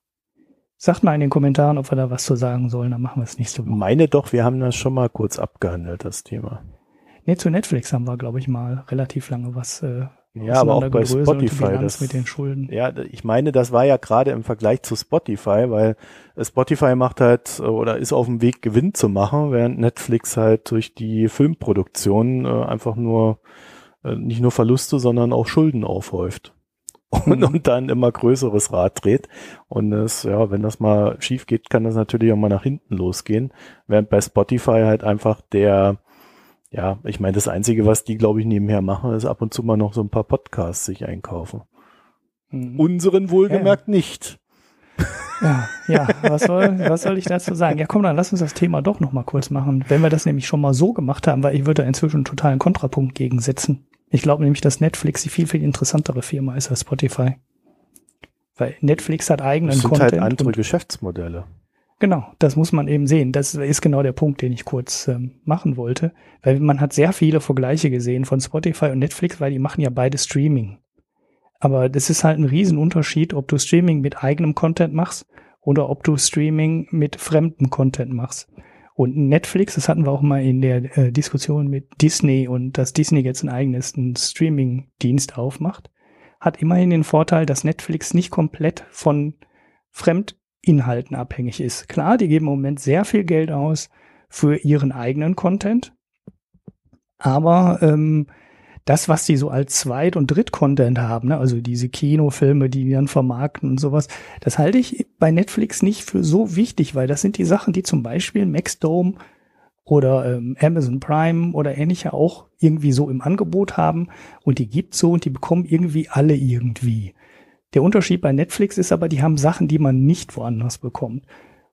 S2: sagt mal in den Kommentaren, ob wir da was zu sagen sollen, dann machen wir es nicht so.
S1: Meine doch, wir haben das schon mal kurz abgehandelt, das Thema.
S2: Nee, zu Netflix haben wir, glaube ich, mal relativ lange was äh,
S1: ja, aber auch bei Spotify.
S2: Das, mit den Schulden.
S1: Ja, ich meine, das war ja gerade im Vergleich zu Spotify, weil Spotify macht halt oder ist auf dem Weg, Gewinn zu machen, während Netflix halt durch die Filmproduktion äh, einfach nur äh, nicht nur Verluste, sondern auch Schulden aufhäuft. Und, und dann immer größeres Rad dreht. Und es, ja, wenn das mal schief geht, kann das natürlich auch mal nach hinten losgehen. Während bei Spotify halt einfach der Ja, ich meine, das Einzige, was die, glaube ich, nebenher machen, ist ab und zu mal noch so ein paar Podcasts sich einkaufen. Mhm. Unseren wohlgemerkt ja. nicht.
S2: Ja, ja, was soll, was soll ich dazu sagen? Ja, komm, dann lass uns das Thema doch noch mal kurz machen. Wenn wir das nämlich schon mal so gemacht haben, weil ich würde da inzwischen einen totalen Kontrapunkt gegensetzen. Ich glaube nämlich, dass Netflix die viel, viel interessantere Firma ist als Spotify. Weil Netflix hat eigenen das
S1: sind Content. Halt andere Geschäftsmodelle.
S2: Genau, das muss man eben sehen. Das ist genau der Punkt, den ich kurz ähm, machen wollte. Weil man hat sehr viele Vergleiche gesehen von Spotify und Netflix, weil die machen ja beide Streaming. Aber das ist halt ein Riesenunterschied, ob du Streaming mit eigenem Content machst oder ob du Streaming mit fremdem Content machst. Und Netflix, das hatten wir auch mal in der äh, Diskussion mit Disney und dass Disney jetzt ein eigenes Streaming-Dienst aufmacht, hat immerhin den Vorteil, dass Netflix nicht komplett von Fremdinhalten abhängig ist. Klar, die geben im Moment sehr viel Geld aus für ihren eigenen Content, aber ähm, das, was die so als Zweit- und Dritt-Content haben, ne, also diese Kinofilme, die die dann vermarkten und sowas, das halte ich bei Netflix nicht für so wichtig, weil das sind die Sachen, die zum Beispiel Maxdome oder ähm, Amazon Prime oder ähnliche auch irgendwie so im Angebot haben und die gibt's so und die bekommen irgendwie alle irgendwie. Der Unterschied bei Netflix ist aber, die haben Sachen, die man nicht woanders bekommt.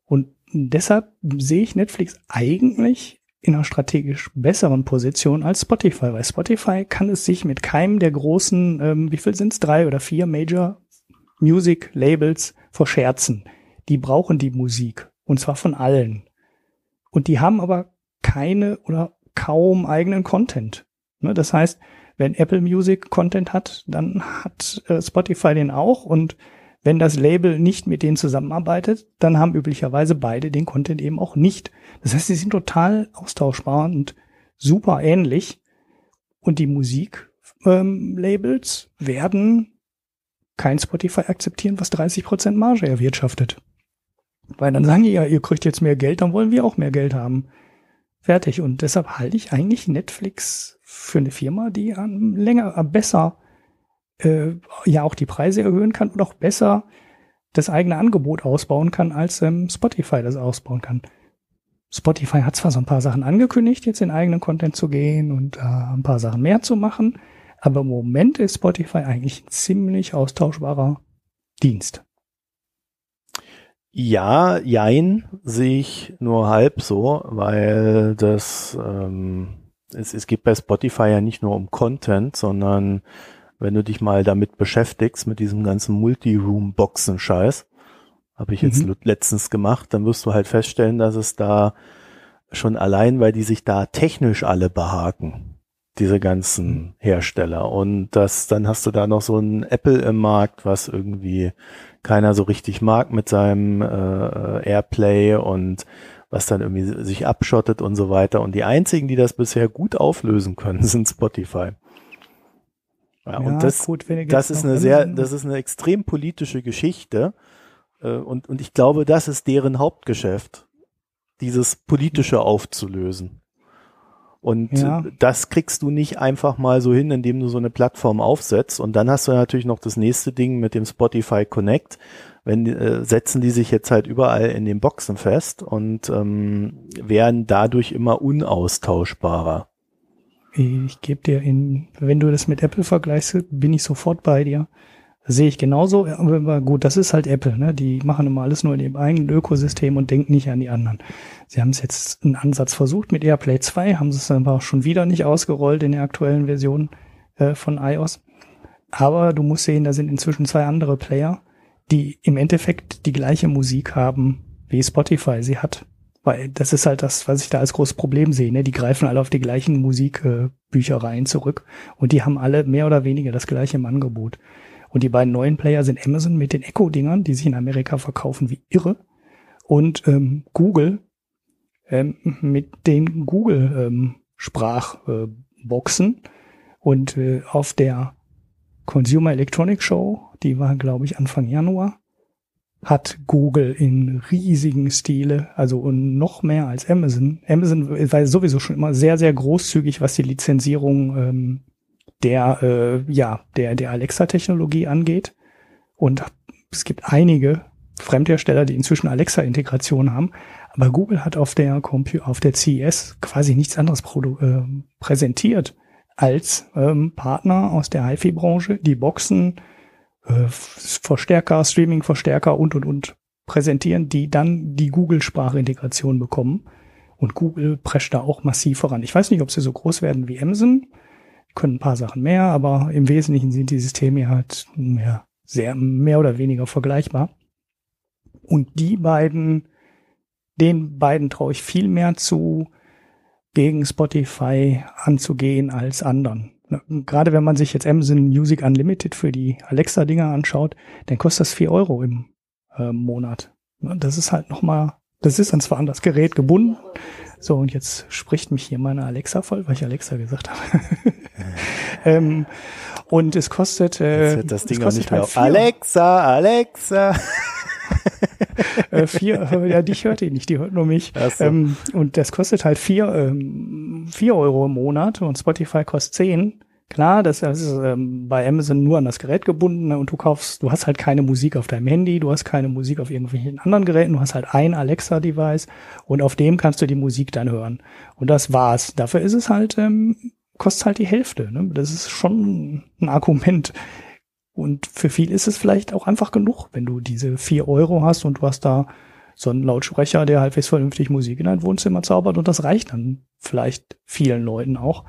S2: Und deshalb sehe ich Netflix eigentlich in einer strategisch besseren Position als Spotify, weil Spotify kann es sich mit keinem der großen, ähm, wie viel sind es, drei oder vier Major Music Labels verscherzen. Die brauchen die Musik und zwar von allen. Und die haben aber keine oder kaum eigenen Content. Ne? Das heißt, wenn Apple Music Content hat, dann hat äh, Spotify den auch und wenn das Label nicht mit denen zusammenarbeitet, dann haben üblicherweise beide den Content eben auch nicht. Das heißt, sie sind total austauschbar und super ähnlich. Und die Musiklabels ähm, werden kein Spotify akzeptieren, was 30% Marge erwirtschaftet. Weil dann sagen die ja, ihr kriegt jetzt mehr Geld, dann wollen wir auch mehr Geld haben. Fertig. Und deshalb halte ich eigentlich Netflix für eine Firma, die länger, besser äh, ja auch die Preise erhöhen kann und auch besser das eigene Angebot ausbauen kann, als ähm, Spotify das ausbauen kann. Spotify hat zwar so ein paar Sachen angekündigt, jetzt in eigenen Content zu gehen und äh, ein paar Sachen mehr zu machen, aber im Moment ist Spotify eigentlich ein ziemlich austauschbarer Dienst.
S1: Ja, jein, sehe ich nur halb so, weil das ähm, es, es geht bei Spotify ja nicht nur um Content, sondern wenn du dich mal damit beschäftigst, mit diesem ganzen Multi-Room-Boxen-Scheiß, habe ich jetzt mhm. letztens gemacht, dann wirst du halt feststellen, dass es da schon allein, weil die sich da technisch alle behaken, diese ganzen mhm. Hersteller. Und das, dann hast du da noch so ein Apple im Markt, was irgendwie keiner so richtig mag mit seinem äh, Airplay und was dann irgendwie sich abschottet und so weiter. Und die einzigen, die das bisher gut auflösen können, sind Spotify. Ja, ja und das, gut, das ist eine sehr, das ist eine extrem politische Geschichte. Äh, und, und ich glaube, das ist deren Hauptgeschäft, dieses politische aufzulösen. Und ja. das kriegst du nicht einfach mal so hin, indem du so eine Plattform aufsetzt. Und dann hast du natürlich noch das nächste Ding mit dem Spotify Connect. Wenn äh, setzen die sich jetzt halt überall in den Boxen fest und ähm, werden dadurch immer unaustauschbarer.
S2: Ich gebe dir in, wenn du das mit Apple vergleichst, bin ich sofort bei dir. Sehe ich genauso, aber gut, das ist halt Apple, ne? Die machen immer alles nur in ihrem eigenen Ökosystem und denken nicht an die anderen. Sie haben es jetzt einen Ansatz versucht mit AirPlay 2, haben es aber auch schon wieder nicht ausgerollt in der aktuellen Version äh, von iOS. Aber du musst sehen, da sind inzwischen zwei andere Player, die im Endeffekt die gleiche Musik haben, wie Spotify sie hat. Weil das ist halt das, was ich da als großes Problem sehe. Ne? Die greifen alle auf die gleichen Musikbüchereien äh, zurück und die haben alle mehr oder weniger das gleiche im Angebot. Und die beiden neuen Player sind Amazon mit den Echo-Dingern, die sich in Amerika verkaufen wie irre, und ähm, Google ähm, mit den Google-Sprachboxen. Ähm, und äh, auf der Consumer Electronic Show, die war, glaube ich, Anfang Januar, hat Google in riesigen Stile, also noch mehr als Amazon. Amazon war sowieso schon immer sehr, sehr großzügig, was die Lizenzierung ähm, der, äh, ja, der, der Alexa-Technologie angeht. Und es gibt einige Fremdhersteller, die inzwischen Alexa-Integration haben. Aber Google hat auf der, Compu auf der CES quasi nichts anderes äh, präsentiert als ähm, Partner aus der HiFi-Branche, die Boxen, äh, Verstärker, Streaming-Verstärker und, und, und präsentieren, die dann die Google-Sprachintegration bekommen. Und Google prescht da auch massiv voran. Ich weiß nicht, ob sie so groß werden wie Amazon. Die können ein paar Sachen mehr, aber im Wesentlichen sind die Systeme halt mehr, sehr, mehr oder weniger vergleichbar. Und die beiden, den beiden traue ich viel mehr zu, gegen Spotify anzugehen als anderen. Gerade wenn man sich jetzt Amazon Music Unlimited für die Alexa-Dinger anschaut, dann kostet das vier Euro im äh, Monat. Das ist halt nochmal, das ist dann zwar an das Gerät gebunden. So, und jetzt spricht mich hier meine Alexa voll, weil ich Alexa gesagt habe. ähm, und es kostet, äh,
S1: das Ding auch nicht halt mehr. Alexa, Alexa.
S2: äh, vier, äh, ja, dich hört ihr nicht, die hört nur mich. So. Ähm, und das kostet halt vier, ähm, vier Euro im Monat und Spotify kostet zehn. Klar, das ist ähm, bei Amazon nur an das Gerät gebunden und du kaufst, du hast halt keine Musik auf deinem Handy, du hast keine Musik auf irgendwelchen anderen Geräten, du hast halt ein Alexa-Device und auf dem kannst du die Musik dann hören. Und das war's. Dafür ist es halt, ähm, kostet halt die Hälfte. Ne? Das ist schon ein Argument. Und für viel ist es vielleicht auch einfach genug, wenn du diese vier Euro hast und du hast da so einen Lautsprecher, der halbwegs vernünftig Musik in dein Wohnzimmer zaubert und das reicht dann vielleicht vielen Leuten auch.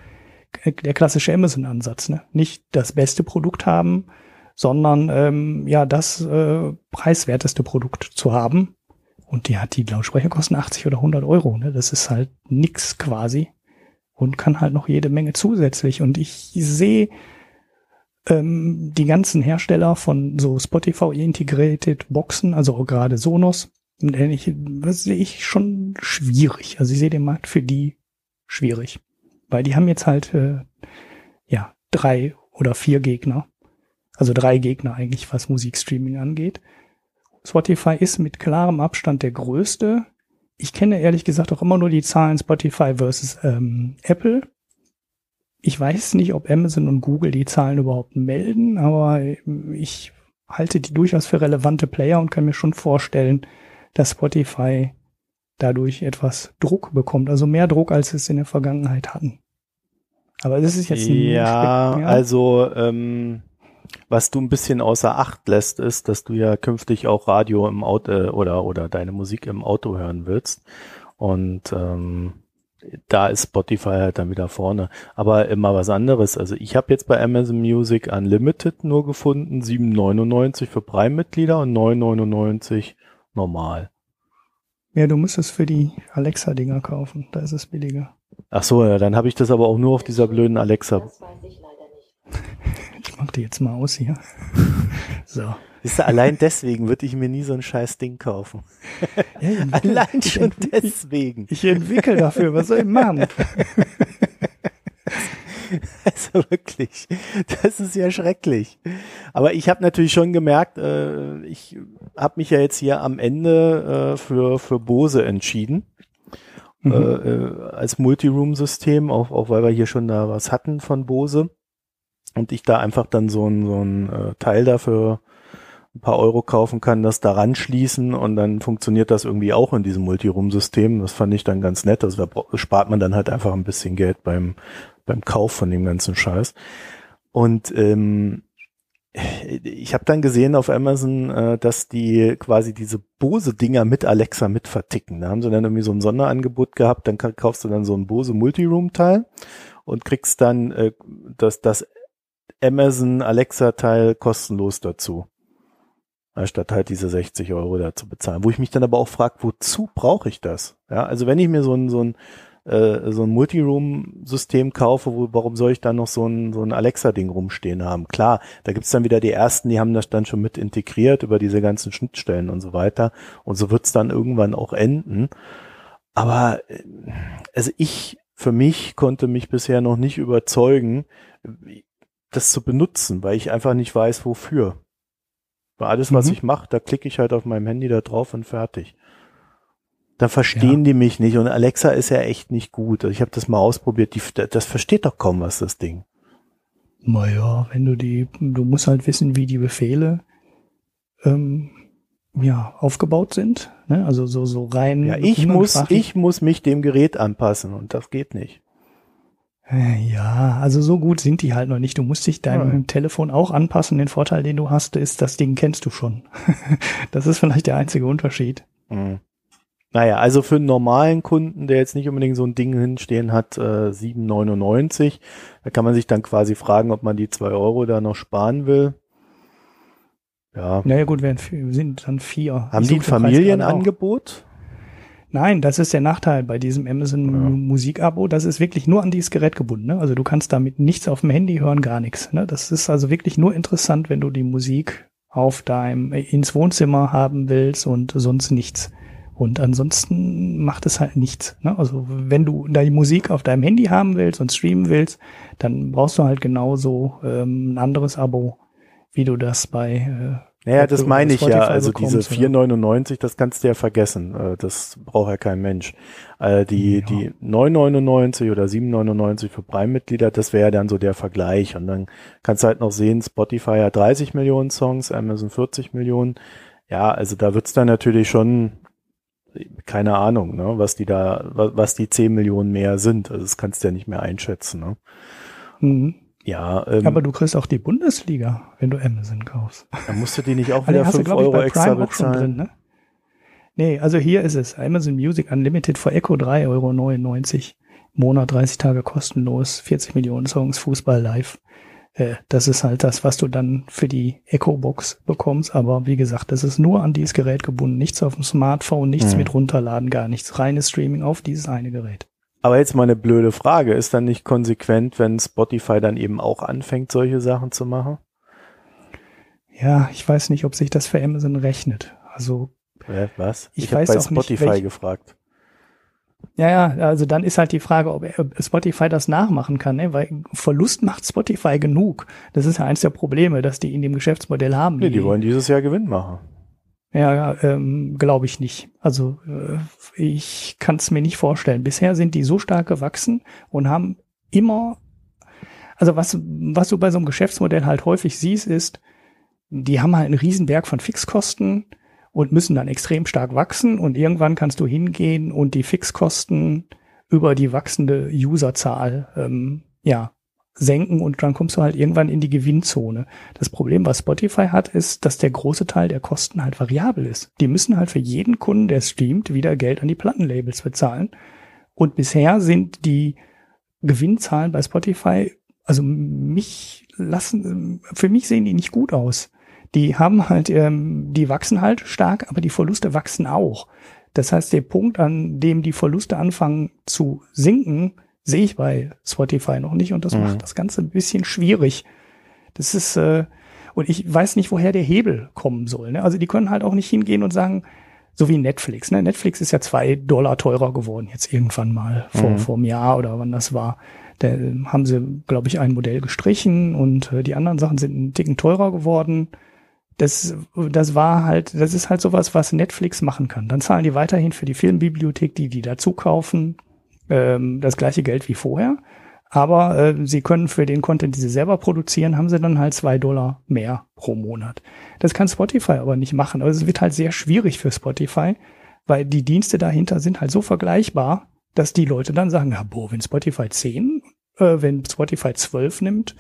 S2: Der klassische Amazon-Ansatz, ne? Nicht das beste Produkt haben, sondern ähm, ja das äh, preiswerteste Produkt zu haben. Und die hat die Lautsprecher kosten 80 oder 100 Euro. Ne? Das ist halt nix quasi und kann halt noch jede Menge zusätzlich. Und ich sehe ähm, die ganzen Hersteller von so Spotify Integrated Boxen, also auch gerade Sonos, ich, das sehe ich schon schwierig. Also ich sehe den Markt für die schwierig. Weil die haben jetzt halt äh, ja drei oder vier Gegner. Also drei Gegner eigentlich, was Musikstreaming angeht. Spotify ist mit klarem Abstand der größte. Ich kenne ehrlich gesagt auch immer nur die Zahlen Spotify versus ähm, Apple. Ich weiß nicht, ob Amazon und Google die Zahlen überhaupt melden, aber ich halte die durchaus für relevante Player und kann mir schon vorstellen, dass Spotify dadurch etwas Druck bekommt, also mehr Druck, als es in der Vergangenheit hatten. Aber das ist jetzt
S1: ein ja, ja. also ähm, was du ein bisschen außer Acht lässt, ist, dass du ja künftig auch Radio im Auto äh, oder oder deine Musik im Auto hören willst und ähm, da ist Spotify halt dann wieder vorne. Aber immer was anderes. Also ich habe jetzt bei Amazon Music Unlimited nur gefunden, 7,99 für Prime-Mitglieder und 9,99 normal.
S2: Ja, du musst es für die Alexa-Dinger kaufen. Da ist es billiger.
S1: Ach so, ja, dann habe ich das aber auch nur auf dieser blöden Alexa. Das weiß ich leider
S2: nicht. ich mach die jetzt mal aus hier.
S1: so. Siehst du, allein deswegen würde ich mir nie so ein scheiß Ding kaufen. Ja, allein schon deswegen.
S2: Ich, ich entwickle dafür, was soll ich machen?
S1: Also wirklich, das ist ja schrecklich. Aber ich habe natürlich schon gemerkt, äh, ich habe mich ja jetzt hier am Ende äh, für, für Bose entschieden. Mhm. Äh, äh als Multiroom-System, auch, auch weil wir hier schon da was hatten von Bose. Und ich da einfach dann so ein, so ein äh, Teil dafür ein paar Euro kaufen kann, das daran schließen und dann funktioniert das irgendwie auch in diesem Multiroom-System. Das fand ich dann ganz nett. Also da spart man dann halt einfach ein bisschen Geld beim, beim Kauf von dem ganzen Scheiß. Und ähm, ich habe dann gesehen auf Amazon, äh, dass die quasi diese Bose-Dinger mit Alexa mit verticken. Da haben sie dann irgendwie so ein Sonderangebot gehabt, dann kaufst du dann so ein Bose Multiroom-Teil und kriegst dann äh, das, das Amazon Alexa-Teil kostenlos dazu anstatt halt diese 60 Euro da zu bezahlen. Wo ich mich dann aber auch frage, wozu brauche ich das? Ja, also wenn ich mir so ein, so ein, äh, so ein Multiroom-System kaufe, wo, warum soll ich dann noch so ein, so ein Alexa-Ding rumstehen haben? Klar, da gibt's dann wieder die ersten, die haben das dann schon mit integriert über diese ganzen Schnittstellen und so weiter. Und so wird's dann irgendwann auch enden. Aber äh, also ich für mich konnte mich bisher noch nicht überzeugen, das zu benutzen, weil ich einfach nicht weiß, wofür. Bei alles, was mhm. ich mache, da klicke ich halt auf meinem Handy da drauf und fertig. Da verstehen ja. die mich nicht und Alexa ist ja echt nicht gut. Also ich habe das mal ausprobiert, die, das versteht doch kaum was, das Ding.
S2: Naja, wenn du die, du musst halt wissen, wie die Befehle ähm, ja, aufgebaut sind. Ne? Also so, so rein.
S1: Ja, ich muss, ich muss mich dem Gerät anpassen und das geht nicht.
S2: Äh, ja, also so gut sind die halt noch nicht. Du musst dich deinem ja. Telefon auch anpassen. Den Vorteil, den du hast, ist, das Ding kennst du schon. das ist vielleicht der einzige Unterschied.
S1: Mhm. Naja, also für einen normalen Kunden, der jetzt nicht unbedingt so ein Ding hinstehen hat, äh, 7,99. Da kann man sich dann quasi fragen, ob man die zwei Euro da noch sparen will.
S2: Ja. Naja gut, wir sind dann vier.
S1: Haben die ein Familienangebot?
S2: Nein, das ist der Nachteil bei diesem Amazon ja. Musikabo. Das ist wirklich nur an dieses Gerät gebunden. Ne? Also du kannst damit nichts auf dem Handy hören, gar nichts. Ne? Das ist also wirklich nur interessant, wenn du die Musik auf deinem ins Wohnzimmer haben willst und sonst nichts. Und ansonsten macht es halt nichts. Ne? Also wenn du die Musik auf deinem Handy haben willst und streamen willst, dann brauchst du halt genauso ähm, ein anderes Abo, wie du das bei äh,
S1: naja, das meine ich ja. Also diese 4,99, das kannst du ja vergessen. Äh, das braucht ja kein Mensch. Äh, die, ja. die 9,99 oder 7,99 für Prime-Mitglieder, das wäre ja dann so der Vergleich. Und dann kannst du halt noch sehen, Spotify hat 30 Millionen Songs, Amazon 40 Millionen. Ja, also da wird's dann natürlich schon, keine Ahnung, ne, was die da, was die 10 Millionen mehr sind. Also das kannst du ja nicht mehr einschätzen. Ne?
S2: Mhm. Ja, ähm, aber du kriegst auch die Bundesliga, wenn du Amazon kaufst.
S1: Dann musst du die nicht auch wieder 5 Euro extra bezahlen. Drin, ne?
S2: Nee, also hier ist es. Amazon Music Unlimited für Echo 3,99 Euro. Monat 30 Tage kostenlos, 40 Millionen Songs, Fußball live. Äh, das ist halt das, was du dann für die Echo Box bekommst. Aber wie gesagt, das ist nur an dieses Gerät gebunden. Nichts auf dem Smartphone, nichts hm. mit runterladen, gar nichts. Reines Streaming auf dieses eine Gerät.
S1: Aber jetzt mal eine blöde Frage. Ist dann nicht konsequent, wenn Spotify dann eben auch anfängt, solche Sachen zu machen?
S2: Ja, ich weiß nicht, ob sich das für Amazon rechnet. Also.
S1: Äh, was?
S2: Ich, ich weiß bei auch
S1: Spotify
S2: nicht, welch,
S1: gefragt.
S2: Ja, ja, also dann ist halt die Frage, ob Spotify das nachmachen kann, ne? weil Verlust macht Spotify genug. Das ist ja eins der Probleme, dass die in dem Geschäftsmodell haben.
S1: Nee, die, die wollen dieses Jahr Gewinn machen.
S2: Ja, ähm, glaube ich nicht. Also äh, ich kann es mir nicht vorstellen. Bisher sind die so stark gewachsen und haben immer, also was, was du bei so einem Geschäftsmodell halt häufig siehst, ist, die haben halt einen Riesenberg von Fixkosten und müssen dann extrem stark wachsen und irgendwann kannst du hingehen und die Fixkosten über die wachsende Userzahl ähm, ja senken und dann kommst du halt irgendwann in die Gewinnzone. Das Problem, was Spotify hat, ist, dass der große Teil der Kosten halt variabel ist. Die müssen halt für jeden Kunden, der streamt, wieder Geld an die Plattenlabels bezahlen. Und bisher sind die Gewinnzahlen bei Spotify, also mich lassen, für mich sehen die nicht gut aus. Die haben halt, ähm, die wachsen halt stark, aber die Verluste wachsen auch. Das heißt, der Punkt, an dem die Verluste anfangen zu sinken, sehe ich bei Spotify noch nicht und das mhm. macht das Ganze ein bisschen schwierig. Das ist, äh, und ich weiß nicht, woher der Hebel kommen soll. Ne? Also die können halt auch nicht hingehen und sagen, so wie Netflix. Ne? Netflix ist ja zwei Dollar teurer geworden, jetzt irgendwann mal vor, mhm. vor einem Jahr oder wann das war. Da haben sie, glaube ich, ein Modell gestrichen und äh, die anderen Sachen sind einen Ticken teurer geworden. Das, das war halt, das ist halt sowas, was Netflix machen kann. Dann zahlen die weiterhin für die Filmbibliothek, die die dazu kaufen, ähm, das gleiche Geld wie vorher. Aber äh, sie können für den Content, die sie selber produzieren, haben sie dann halt zwei Dollar mehr pro Monat. Das kann Spotify aber nicht machen. Also es wird halt sehr schwierig für Spotify, weil die Dienste dahinter sind halt so vergleichbar, dass die Leute dann sagen, ja, boah, wenn Spotify 10, äh, wenn Spotify 12 nimmt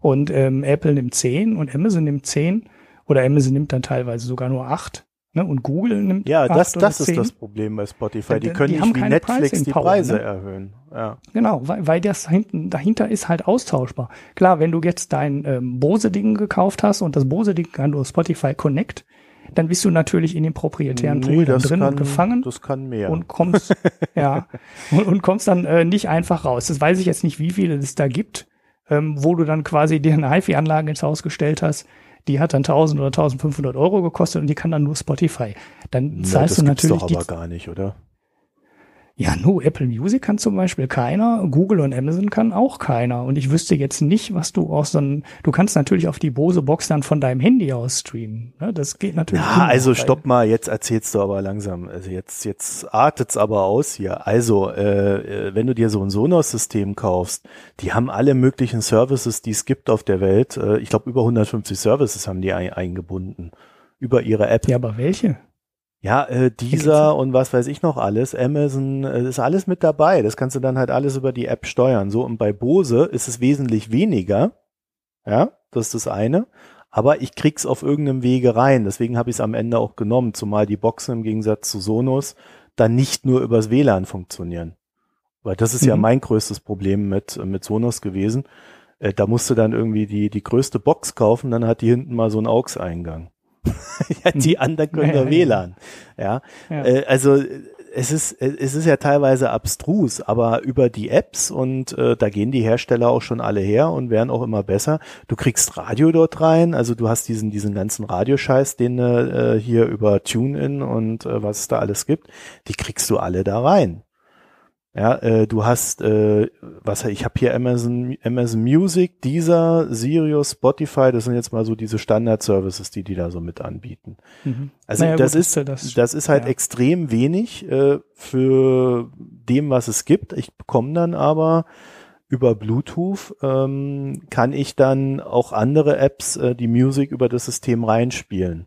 S2: und ähm, Apple nimmt 10 und Amazon nimmt 10 oder Amazon nimmt dann teilweise sogar nur 8, Ne? Und Google nimmt
S1: Ja, das, das ist das Problem bei Spotify. Die können die nicht wie Netflix die Preise ne? erhöhen. Ja.
S2: Genau, weil, weil das hinten, dahinter ist halt austauschbar. Klar, wenn du jetzt dein ähm, Bose-Ding gekauft hast und das Bose-Ding kann du Spotify Connect, dann bist du natürlich in den proprietären nee, Pool drin kann, und gefangen.
S1: Das kann mehr.
S2: Und kommst, ja, und, und, kommst dann äh, nicht einfach raus. Das weiß ich jetzt nicht, wie viele es da gibt, ähm, wo du dann quasi dir eine HiFi-Anlage ins Haus gestellt hast, die hat dann 1000 oder 1500 Euro gekostet und die kann dann nur Spotify. Dann zahlst ja, du natürlich. Das
S1: doch aber gar nicht, oder?
S2: Ja, nur Apple Music kann zum Beispiel keiner, Google und Amazon kann auch keiner. Und ich wüsste jetzt nicht, was du aus so einem, du kannst natürlich auf die Bose Box dann von deinem Handy aus streamen. Ne? Das geht natürlich.
S1: Ja, also stopp mal, jetzt erzählst du aber langsam. Also jetzt, jetzt artet's aber aus hier. Also, äh, äh wenn du dir so ein Sonos-System kaufst, die haben alle möglichen Services, die es gibt auf der Welt. Äh, ich glaube, über 150 Services haben die ein, eingebunden über ihre App.
S2: Ja, aber welche?
S1: Ja, äh, dieser und was weiß ich noch alles, Amazon, äh, ist alles mit dabei. Das kannst du dann halt alles über die App steuern. So, und bei Bose ist es wesentlich weniger. Ja, das ist das eine. Aber ich krieg's auf irgendeinem Wege rein. Deswegen habe ich es am Ende auch genommen, zumal die Boxen im Gegensatz zu Sonos dann nicht nur übers WLAN funktionieren. Weil das ist mhm. ja mein größtes Problem mit, mit Sonos gewesen. Äh, da musst du dann irgendwie die, die größte Box kaufen, dann hat die hinten mal so einen AUX-Eingang. ja, die anderen können ja, ja WLAN. Ja, ja. Äh, also es ist es ist ja teilweise abstrus, aber über die Apps und äh, da gehen die Hersteller auch schon alle her und werden auch immer besser. Du kriegst Radio dort rein, also du hast diesen diesen ganzen Radioscheiß, den äh, hier über TuneIn und äh, was es da alles gibt, die kriegst du alle da rein. Ja, äh, du hast, äh, was ich habe hier Amazon, Amazon Music, Deezer, Sirius, Spotify, das sind jetzt mal so diese Standard-Services, die die da so mit anbieten. Mhm. Also naja, das gut, ist das, das ist halt ja. extrem wenig äh, für dem, was es gibt. Ich bekomme dann aber über Bluetooth ähm, kann ich dann auch andere Apps äh, die Music über das System reinspielen.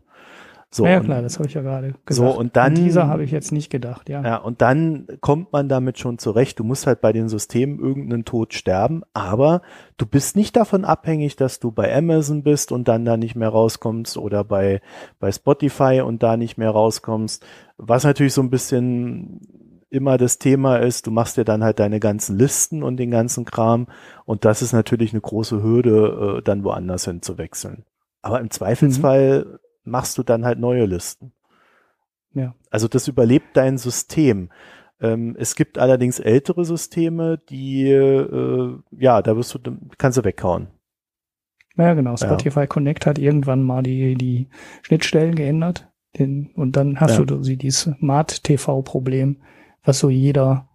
S2: So, ja, klar, das habe ich ja gerade
S1: gesagt. So, und dann.
S2: An dieser habe ich jetzt nicht gedacht, ja.
S1: Ja, und dann kommt man damit schon zurecht. Du musst halt bei den Systemen irgendeinen Tod sterben, aber du bist nicht davon abhängig, dass du bei Amazon bist und dann da nicht mehr rauskommst oder bei, bei Spotify und da nicht mehr rauskommst. Was natürlich so ein bisschen immer das Thema ist, du machst dir dann halt deine ganzen Listen und den ganzen Kram und das ist natürlich eine große Hürde, äh, dann woanders hin zu wechseln. Aber im Zweifelsfall mhm machst du dann halt neue Listen. Ja. Also das überlebt dein System. Ähm, es gibt allerdings ältere Systeme, die, äh, ja, da wirst du, kannst du weghauen.
S2: Ja, genau. Spotify ja. Connect hat irgendwann mal die, die Schnittstellen geändert. Den, und dann hast ja. du so dieses Smart-TV-Problem, was so jeder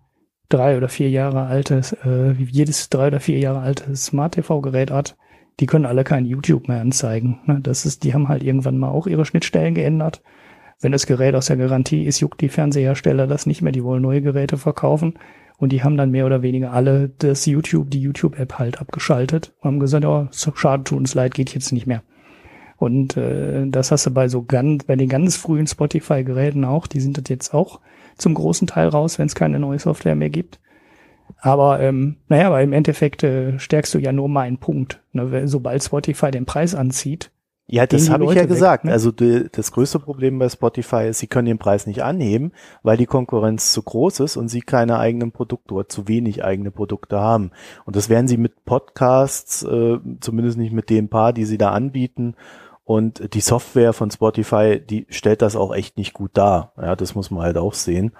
S2: drei oder vier Jahre altes, äh, jedes drei oder vier Jahre altes Smart-TV-Gerät hat die können alle kein YouTube mehr anzeigen. Ne? Das ist, die haben halt irgendwann mal auch ihre Schnittstellen geändert. Wenn das Gerät aus der Garantie ist, juckt die Fernsehersteller das nicht mehr. Die wollen neue Geräte verkaufen. Und die haben dann mehr oder weniger alle das YouTube, die YouTube-App halt abgeschaltet und haben gesagt, oh, schade, tut uns leid, geht jetzt nicht mehr. Und äh, das hast du bei so ganz, bei den ganz frühen Spotify-Geräten auch, die sind das jetzt auch zum großen Teil raus, wenn es keine neue Software mehr gibt. Aber ähm, naja, aber im Endeffekt äh, stärkst du ja nur mal einen Punkt. Ne? Sobald Spotify den Preis anzieht.
S1: Ja, das habe ich ja gesagt. ne? Also die, das größte Problem bei Spotify ist, sie können den Preis nicht anheben, weil die Konkurrenz zu groß ist und sie keine eigenen Produkte oder zu wenig eigene Produkte haben. Und das werden sie mit Podcasts, äh, zumindest nicht mit den paar, die sie da anbieten. Und die Software von Spotify, die stellt das auch echt nicht gut dar. Ja, das muss man halt auch sehen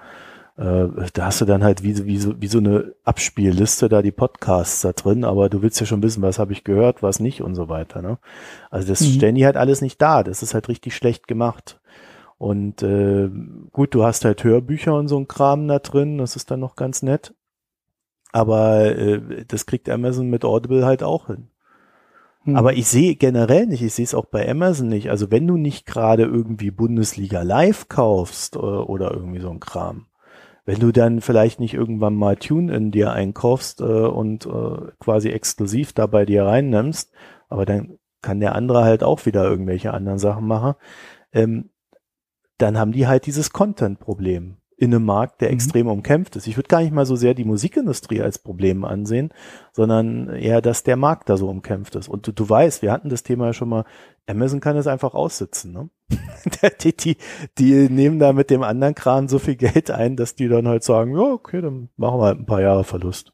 S1: äh, da hast du dann halt wie, wie, so, wie so eine Abspielliste da die Podcasts da drin, aber du willst ja schon wissen, was habe ich gehört, was nicht und so weiter. Ne? Also das mhm. stellen die halt alles nicht da. Das ist halt richtig schlecht gemacht. Und äh, gut, du hast halt Hörbücher und so ein Kram da drin, das ist dann noch ganz nett. Aber äh, das kriegt Amazon mit Audible halt auch hin. Mhm. Aber ich sehe generell nicht, ich sehe es auch bei Amazon nicht. Also wenn du nicht gerade irgendwie Bundesliga Live kaufst oder, äh, oder irgendwie so ein Kram, wenn du dann vielleicht nicht irgendwann mal Tune in dir einkaufst äh, und äh, quasi exklusiv da bei dir reinnimmst, aber dann kann der andere halt auch wieder irgendwelche anderen Sachen machen, ähm, dann haben die halt dieses Content-Problem in einem Markt, der mhm. extrem umkämpft ist. Ich würde gar nicht mal so sehr die Musikindustrie als Problem ansehen, sondern eher, dass der Markt da so umkämpft ist. Und du, du weißt, wir hatten das Thema ja schon mal, Amazon kann es einfach aussitzen. Ne? die, die, die nehmen da mit dem anderen Kran so viel Geld ein, dass die dann halt sagen, ja, okay, dann machen wir halt ein paar Jahre Verlust.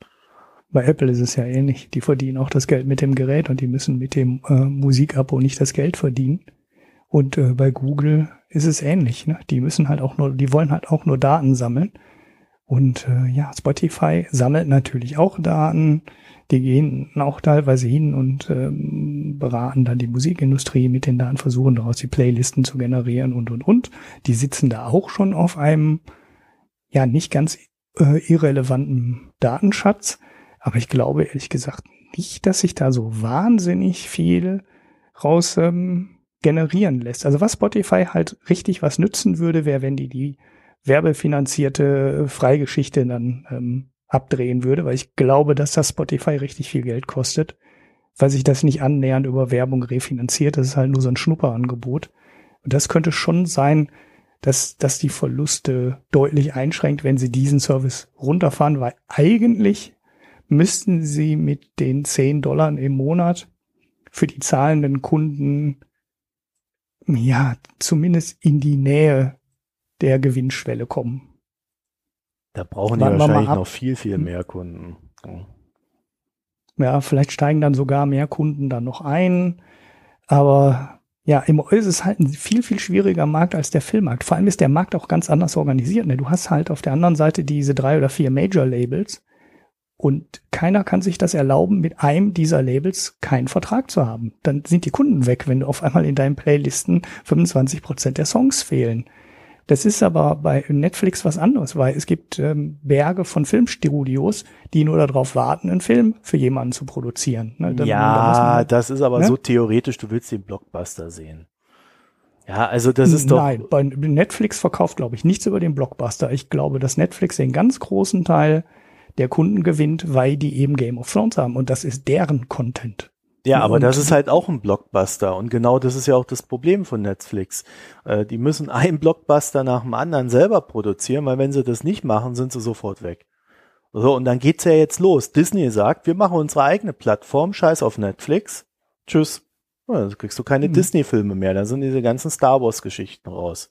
S2: Bei Apple ist es ja ähnlich. Die verdienen auch das Geld mit dem Gerät und die müssen mit dem äh, Musikabo nicht das Geld verdienen. Und äh, bei Google ist es ähnlich. Ne? Die müssen halt auch nur, die wollen halt auch nur Daten sammeln. Und äh, ja, Spotify sammelt natürlich auch Daten. Die gehen auch teilweise hin und ähm, beraten dann die Musikindustrie mit den Daten, versuchen daraus die Playlisten zu generieren und und und. Die sitzen da auch schon auf einem ja nicht ganz äh, irrelevanten Datenschatz. Aber ich glaube ehrlich gesagt nicht, dass sich da so wahnsinnig viel raus ähm, generieren lässt. Also was Spotify halt richtig was nützen würde, wäre, wenn die die werbefinanzierte Freigeschichte dann ähm, abdrehen würde, weil ich glaube, dass das Spotify richtig viel Geld kostet, weil sich das nicht annähernd über Werbung refinanziert. Das ist halt nur so ein Schnupperangebot. Und das könnte schon sein, dass, dass die Verluste deutlich einschränkt, wenn sie diesen Service runterfahren, weil eigentlich müssten sie mit den 10 Dollar im Monat für die zahlenden Kunden ja zumindest in die Nähe der Gewinnschwelle kommen.
S1: Da brauchen die Warten wahrscheinlich noch viel, viel hm. mehr Kunden.
S2: Ja, vielleicht steigen dann sogar mehr Kunden dann noch ein. Aber ja, im ist es halt ein viel, viel schwieriger Markt als der Filmmarkt. Vor allem ist der Markt auch ganz anders organisiert. Ne? Du hast halt auf der anderen Seite diese drei oder vier Major-Labels und keiner kann sich das erlauben, mit einem dieser Labels keinen Vertrag zu haben. Dann sind die Kunden weg, wenn du auf einmal in deinen Playlisten 25 Prozent der Songs fehlen. Das ist aber bei Netflix was anderes, weil es gibt ähm, Berge von Filmstudios, die nur darauf warten, einen Film für jemanden zu produzieren.
S1: Ne? Dann, ja, man, das ist aber ne? so theoretisch, du willst den Blockbuster sehen. Ja, also das ist doch. Nein,
S2: bei Netflix verkauft, glaube ich, nichts über den Blockbuster. Ich glaube, dass Netflix den ganz großen Teil der Kunden gewinnt, weil die eben Game of Thrones haben und das ist deren Content.
S1: Ja, aber das ist halt auch ein Blockbuster und genau das ist ja auch das Problem von Netflix. Äh, die müssen einen Blockbuster nach dem anderen selber produzieren, weil wenn sie das nicht machen, sind sie sofort weg. So, und dann geht's ja jetzt los. Disney sagt, wir machen unsere eigene Plattform, scheiß auf Netflix. Tschüss. Ja, dann kriegst du keine mhm. Disney-Filme mehr, dann sind diese ganzen Star Wars-Geschichten raus.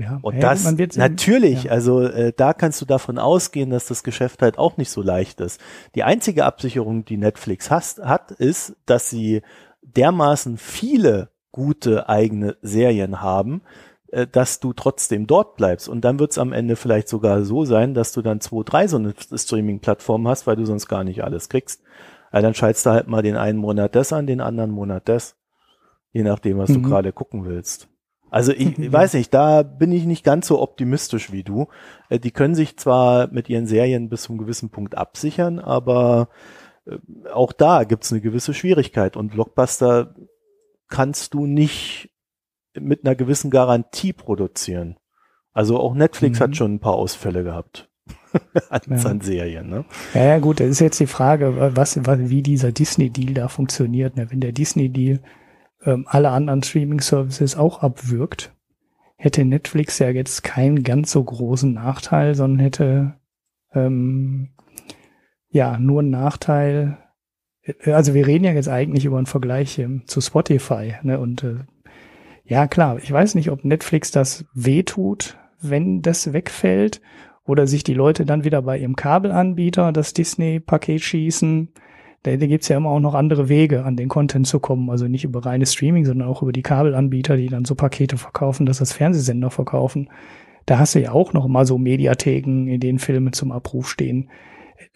S1: Ja, und das natürlich, ja. also äh, da kannst du davon ausgehen, dass das Geschäft halt auch nicht so leicht ist. Die einzige Absicherung, die Netflix hast, hat, ist, dass sie dermaßen viele gute eigene Serien haben, äh, dass du trotzdem dort bleibst. Und dann wird es am Ende vielleicht sogar so sein, dass du dann zwei, drei so eine Streaming-Plattform hast, weil du sonst gar nicht alles kriegst. Also dann schaltest du halt mal den einen Monat das an, den anderen Monat das. Je nachdem, was mhm. du gerade gucken willst. Also ich, ich weiß nicht, da bin ich nicht ganz so optimistisch wie du. Äh, die können sich zwar mit ihren Serien bis zu einem gewissen Punkt absichern, aber äh, auch da gibt's eine gewisse Schwierigkeit und Blockbuster kannst du nicht mit einer gewissen Garantie produzieren. Also auch Netflix mhm. hat schon ein paar Ausfälle gehabt. an, ja. an Serien, ne?
S2: Ja, ja, gut, das ist jetzt die Frage, was, was wie dieser Disney-Deal da funktioniert. Ne? Wenn der Disney-Deal ähm, alle anderen Streaming-Services auch abwürgt, hätte Netflix ja jetzt keinen ganz so großen Nachteil, sondern hätte ähm, ja nur einen Nachteil. Äh, also wir reden ja jetzt eigentlich über einen Vergleich ähm, zu Spotify, ne? Und äh, ja klar, ich weiß nicht, ob Netflix das wehtut, wenn das wegfällt, oder sich die Leute dann wieder bei ihrem Kabelanbieter das Disney-Paket schießen da, da gibt es ja immer auch noch andere Wege, an den Content zu kommen. Also nicht über reines Streaming, sondern auch über die Kabelanbieter, die dann so Pakete verkaufen, dass das Fernsehsender verkaufen. Da hast du ja auch noch mal so Mediatheken, in denen Filme zum Abruf stehen.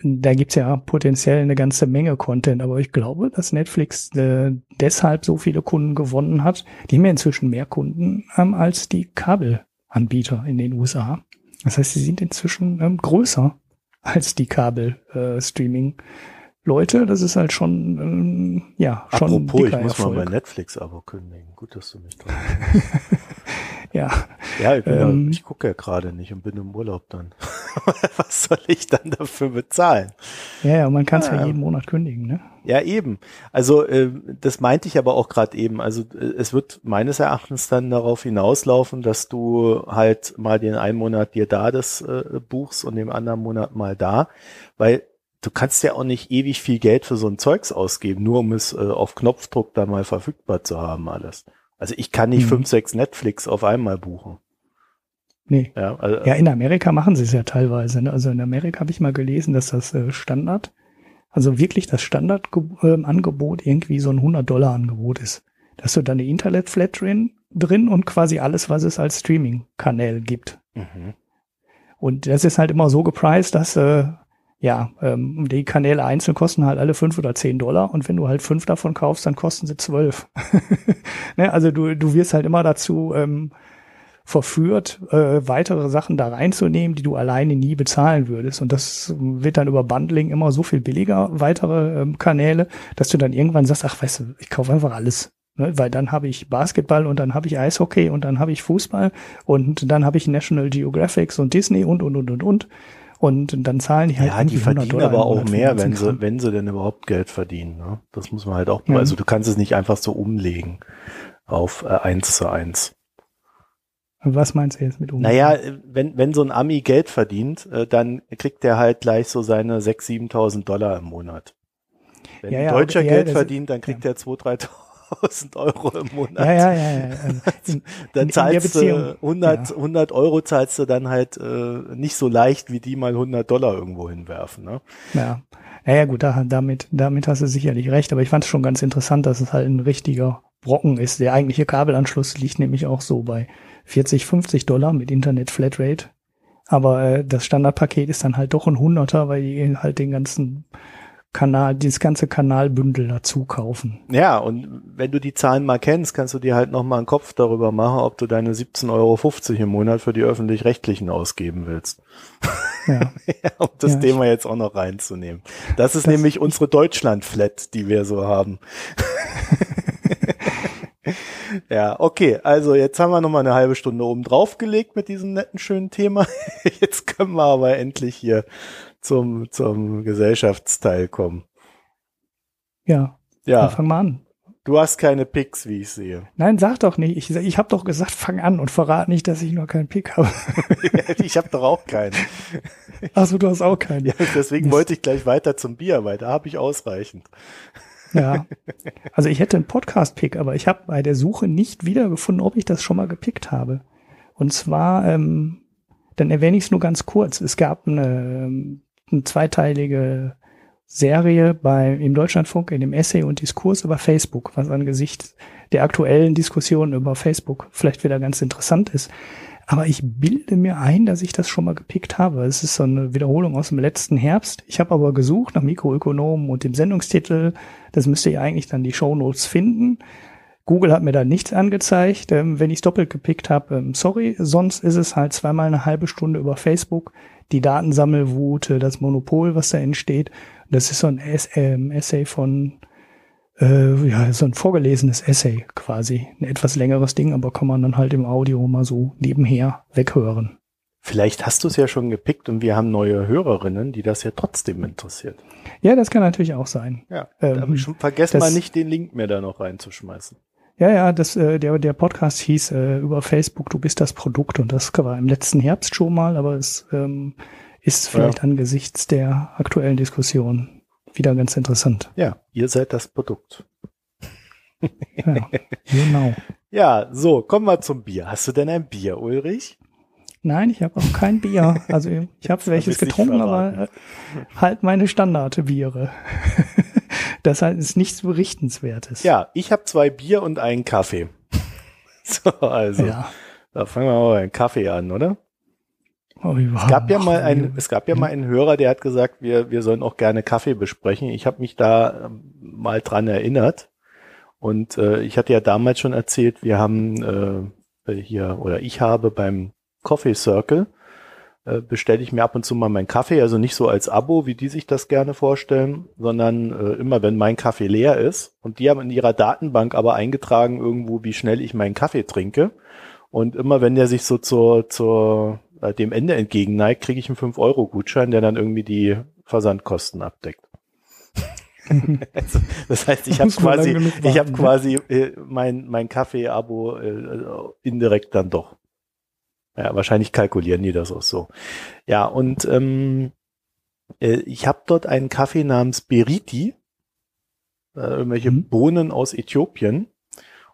S2: Da gibt's ja potenziell eine ganze Menge Content, aber ich glaube, dass Netflix äh, deshalb so viele Kunden gewonnen hat. Die haben ja inzwischen mehr Kunden ähm, als die Kabelanbieter in den USA. Das heißt, sie sind inzwischen ähm, größer als die Kabel-Streaming. Äh, Leute, das ist halt schon, ähm, ja, schon
S1: Apropos, ich muss Erfolg. mal mein Netflix-Abo kündigen. Gut, dass du mich dran
S2: Ja.
S1: Ja, ich, ähm, ja, ich gucke ja gerade nicht und bin im Urlaub dann. Was soll ich dann dafür bezahlen?
S2: Ja, ja, man kann es ja, ja jeden Monat kündigen, ne?
S1: Ja, eben. Also äh, das meinte ich aber auch gerade eben. Also äh, es wird meines Erachtens dann darauf hinauslaufen, dass du halt mal den einen Monat dir da das äh, buchst und den anderen Monat mal da, weil du kannst ja auch nicht ewig viel Geld für so ein Zeugs ausgeben, nur um es äh, auf Knopfdruck da mal verfügbar zu haben alles. Also ich kann nicht mhm. fünf, sechs Netflix auf einmal buchen.
S2: Nee. Ja, also, ja in Amerika machen sie es ja teilweise. Ne? Also in Amerika habe ich mal gelesen, dass das äh, Standard, also wirklich das Standardangebot äh, irgendwie so ein 100-Dollar-Angebot ist. Dass du dann eine Internet-Flat drin, drin und quasi alles, was es als Streaming-Kanal gibt. Mhm. Und das ist halt immer so gepreist, dass äh, ja, ähm, die Kanäle einzeln kosten halt alle fünf oder zehn Dollar und wenn du halt fünf davon kaufst, dann kosten sie zwölf. ne? Also du, du wirst halt immer dazu ähm, verführt, äh, weitere Sachen da reinzunehmen, die du alleine nie bezahlen würdest. Und das wird dann über Bundling immer so viel billiger, weitere ähm, Kanäle, dass du dann irgendwann sagst, ach weißt du, ich kaufe einfach alles. Ne? Weil dann habe ich Basketball und dann habe ich Eishockey und dann habe ich Fußball und dann habe ich National Geographic und Disney und und und und und. Und dann zahlen die halt.
S1: Ja, die verdienen aber auch mehr, wenn sie, wenn sie denn überhaupt Geld verdienen. Ne? Das muss man halt auch, mhm. also du kannst es nicht einfach so umlegen. auf äh, 1 zu 1.
S2: Was meinst du jetzt mit
S1: umgehen? Naja, wenn, wenn so ein Ami Geld verdient, äh, dann kriegt er halt gleich so seine 6.000, 7.000 Dollar im Monat. Wenn ja, ein Deutscher ja, Geld verdient, dann kriegt ja. er 2.000, 3.000 Euro im Monat.
S2: Ja, ja, ja. ja.
S1: Also, dann zahlst du 100, 100 Euro zahlst du dann halt äh, nicht so leicht, wie die mal 100 Dollar irgendwo hinwerfen. Ne?
S2: Ja. Naja gut, da, damit, damit hast du sicherlich recht, aber ich fand es schon ganz interessant, dass es halt ein richtiger Brocken ist. Der eigentliche Kabelanschluss liegt nämlich auch so bei 40, 50 Dollar mit Internet Flatrate. Aber äh, das Standardpaket ist dann halt doch ein Hunderter, weil die halt den ganzen Kanal, dieses ganze Kanalbündel dazu kaufen.
S1: Ja, und wenn du die Zahlen mal kennst, kannst du dir halt nochmal einen Kopf darüber machen, ob du deine 17,50 Euro im Monat für die öffentlich-rechtlichen ausgeben willst. Ja. ja um das ja, Thema jetzt auch noch reinzunehmen. Das ist das nämlich unsere Deutschland-Flat, die wir so haben. ja, okay. Also jetzt haben wir noch mal eine halbe Stunde oben drauf gelegt mit diesem netten, schönen Thema. Jetzt können wir aber endlich hier zum, zum Gesellschaftsteil kommen.
S2: Ja. Ja. Dann fang mal an.
S1: Du hast keine Picks, wie ich sehe.
S2: Nein, sag doch nicht. Ich, ich habe doch gesagt, fang an und verrat nicht, dass ich noch keinen Pick habe.
S1: ich habe doch auch keinen.
S2: Achso, du hast auch keinen. Ja,
S1: deswegen wollte ich gleich weiter zum Bier, weil da habe ich ausreichend.
S2: Ja. Also ich hätte einen Podcast-Pick, aber ich habe bei der Suche nicht wiedergefunden, ob ich das schon mal gepickt habe. Und zwar, ähm, dann erwähne ich es nur ganz kurz. Es gab eine, eine zweiteilige Serie bei, im Deutschlandfunk in dem Essay und Diskurs über Facebook, was angesichts der aktuellen Diskussion über Facebook vielleicht wieder ganz interessant ist. Aber ich bilde mir ein, dass ich das schon mal gepickt habe. Es ist so eine Wiederholung aus dem letzten Herbst. Ich habe aber gesucht nach Mikroökonomen und dem Sendungstitel. Das müsste ihr eigentlich dann die Shownotes finden. Google hat mir da nichts angezeigt. Ähm, wenn ich es doppelt gepickt habe, ähm, sorry. Sonst ist es halt zweimal eine halbe Stunde über Facebook. Die Datensammelwut, das Monopol, was da entsteht. Das ist so ein ähm, Essay von äh, ja, so ein vorgelesenes Essay quasi. Ein etwas längeres Ding, aber kann man dann halt im Audio mal so nebenher weghören.
S1: Vielleicht hast du es ja schon gepickt und wir haben neue Hörerinnen, die das ja trotzdem interessiert.
S2: Ja, das kann natürlich auch sein.
S1: Ja, ähm, vergesst mal nicht, den Link mir da noch reinzuschmeißen.
S2: Ja, ja, das, äh, der, der Podcast hieß äh, über Facebook, du bist das Produkt und das war im letzten Herbst schon mal, aber es ähm, ist vielleicht ja. angesichts der aktuellen Diskussion wieder ganz interessant.
S1: Ja, ihr seid das Produkt.
S2: ja, genau.
S1: Ja, so, kommen wir zum Bier. Hast du denn ein Bier, Ulrich?
S2: Nein, ich habe auch kein Bier. Also ich habe welches getrunken, aber äh, halt meine Standardbiere. das ist nichts Berichtenswertes.
S1: Ja, ich habe zwei Bier und einen Kaffee. so, also. Ja. Da fangen wir mal einen Kaffee an, oder? Oh, es gab ja mal ein, es gab ja mal einen Hörer, der hat gesagt, wir, wir sollen auch gerne Kaffee besprechen. Ich habe mich da ähm, mal dran erinnert. Und äh, ich hatte ja damals schon erzählt, wir haben äh, hier, oder ich habe beim Coffee Circle, bestelle ich mir ab und zu mal meinen Kaffee, also nicht so als Abo, wie die sich das gerne vorstellen, sondern äh, immer wenn mein Kaffee leer ist. Und die haben in ihrer Datenbank aber eingetragen irgendwo, wie schnell ich meinen Kaffee trinke. Und immer wenn der sich so zur, zur äh, dem Ende entgegenneigt, kriege ich einen 5-Euro-Gutschein, der dann irgendwie die Versandkosten abdeckt. also, das heißt, ich habe quasi, ich habe quasi äh, mein mein Kaffee-Abo äh, indirekt dann doch. Ja, wahrscheinlich kalkulieren die das auch so. Ja, und ähm, äh, ich habe dort einen Kaffee namens Beriti, äh, irgendwelche mhm. Bohnen aus Äthiopien,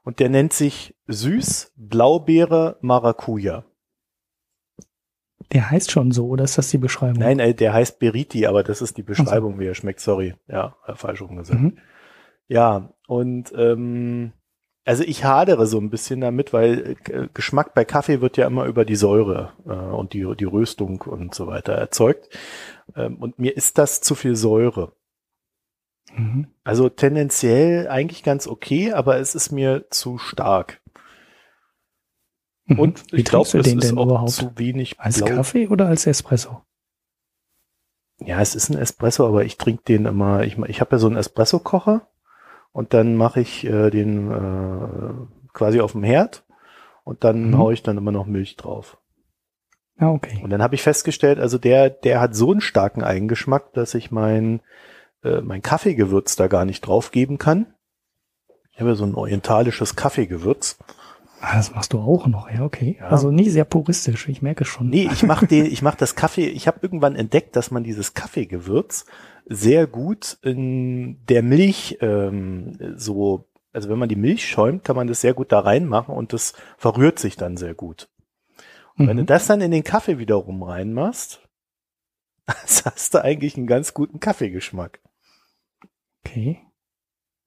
S1: und der nennt sich Süß Blaubeere Maracuja.
S2: Der heißt schon so, oder ist das die Beschreibung?
S1: Nein, äh, der heißt Beriti, aber das ist die Beschreibung, so. wie er schmeckt. Sorry, ja, falsch rumgesagt. Mhm. Ja, und ähm, also ich hadere so ein bisschen damit, weil äh, Geschmack bei Kaffee wird ja immer über die Säure äh, und die, die Röstung und so weiter erzeugt. Ähm, und mir ist das zu viel Säure. Mhm. Also tendenziell eigentlich ganz okay, aber es ist mir zu stark.
S2: Mhm. Und ich glaube, es ist denn auch überhaupt? zu wenig Als Blau. Kaffee oder als Espresso?
S1: Ja, es ist ein Espresso, aber ich trinke den immer, ich, ich habe ja so einen Espresso-Kocher und dann mache ich äh, den äh, quasi auf dem Herd und dann mhm. haue ich dann immer noch Milch drauf.
S2: Ah, okay.
S1: Und dann habe ich festgestellt, also der, der hat so einen starken Eigengeschmack, dass ich mein, äh, mein Kaffeegewürz da gar nicht drauf geben kann. Ich habe ja so ein orientalisches Kaffeegewürz.
S2: Ah, das machst du auch noch, ja, okay. Ja. Also nie sehr puristisch, ich merke schon.
S1: Nee, ich mache den, ich mache das Kaffee, ich habe irgendwann entdeckt, dass man dieses Kaffeegewürz sehr gut in der Milch ähm, so, also wenn man die Milch schäumt, kann man das sehr gut da reinmachen und das verrührt sich dann sehr gut. Und mhm. wenn du mhm. das dann in den Kaffee wiederum reinmachst, hast du eigentlich einen ganz guten Kaffeegeschmack.
S2: Okay.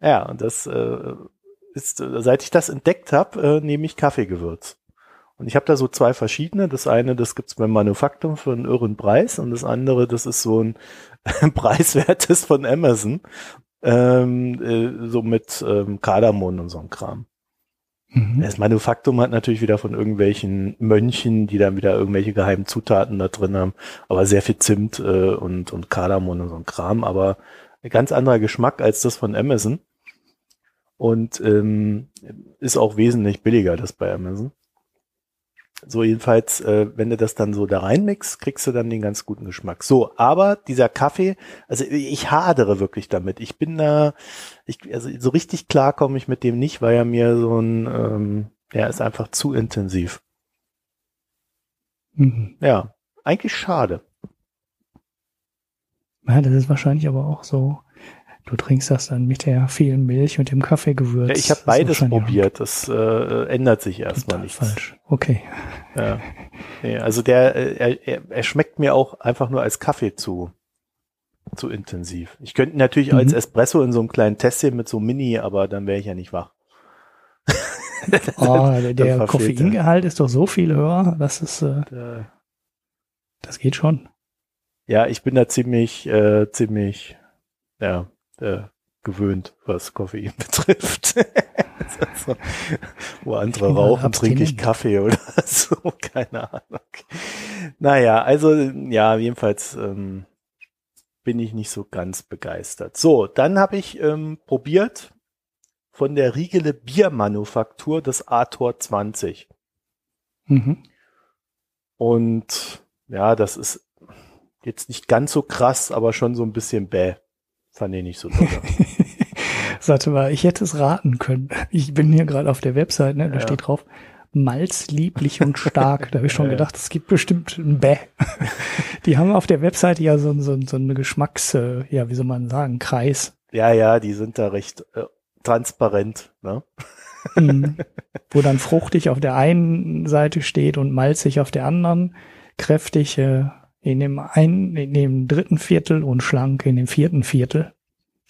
S1: Ja, und das äh, ist, seit ich das entdeckt habe, äh, nehme ich Kaffeegewürz. Und ich habe da so zwei verschiedene. Das eine, das gibt's beim Manufaktum für einen irren Preis und das andere, das ist so ein preiswertes von Amazon. Ähm, äh, so mit ähm, Kardamom und so ein Kram. Mhm. Das Manufaktum hat natürlich wieder von irgendwelchen Mönchen, die dann wieder irgendwelche geheimen Zutaten da drin haben, aber sehr viel Zimt äh, und, und Kardamom und so ein Kram, aber ein ganz anderer Geschmack als das von Amazon und ähm, ist auch wesentlich billiger, das bei Amazon. So jedenfalls, äh, wenn du das dann so da reinmixst, kriegst du dann den ganz guten Geschmack. So, aber dieser Kaffee, also ich hadere wirklich damit. Ich bin da, ich, also so richtig klar komme ich mit dem nicht, weil er mir so ein, ähm, ja, ist einfach zu intensiv. Mhm. Ja, eigentlich schade.
S2: Ja, das ist wahrscheinlich aber auch so Du trinkst das dann mit der vielen Milch und dem Kaffeegewürz. Ja,
S1: ich habe beides probiert. Das äh, ändert sich erstmal nicht.
S2: Falsch. Okay.
S1: Ja. Nee, also der, äh, er, er schmeckt mir auch einfach nur als Kaffee zu zu intensiv. Ich könnte natürlich mhm. als Espresso in so einem kleinen Tässchen mit so Mini, aber dann wäre ich ja nicht wach.
S2: oh, der, der Koffeingehalt ist doch so viel höher, dass es äh, das geht schon.
S1: Ja, ich bin da ziemlich, äh, ziemlich, ja, äh, gewöhnt, was Koffein betrifft. also, wo andere rauchen, trinke ich Kaffee oder so, keine Ahnung. Naja, also ja, jedenfalls ähm, bin ich nicht so ganz begeistert. So, dann habe ich ähm, probiert von der Riegele Biermanufaktur das Ator 20. Mhm. Und ja, das ist jetzt nicht ganz so krass, aber schon so ein bisschen bäh. Fand ich nicht so toll.
S2: Warte mal, ich hätte es raten können. Ich bin hier gerade auf der Website, ne? da ja. steht drauf, Malz, lieblich und stark. Da habe ich schon gedacht, es gibt bestimmt ein Bäh. Die haben auf der Webseite ja so, so, so eine Geschmacks, äh, ja, wie soll man sagen, Kreis.
S1: Ja, ja, die sind da recht äh, transparent, ne?
S2: Mhm. Wo dann fruchtig auf der einen Seite steht und malzig auf der anderen, kräftig äh, in dem einen, in dem dritten Viertel und schlank in dem vierten Viertel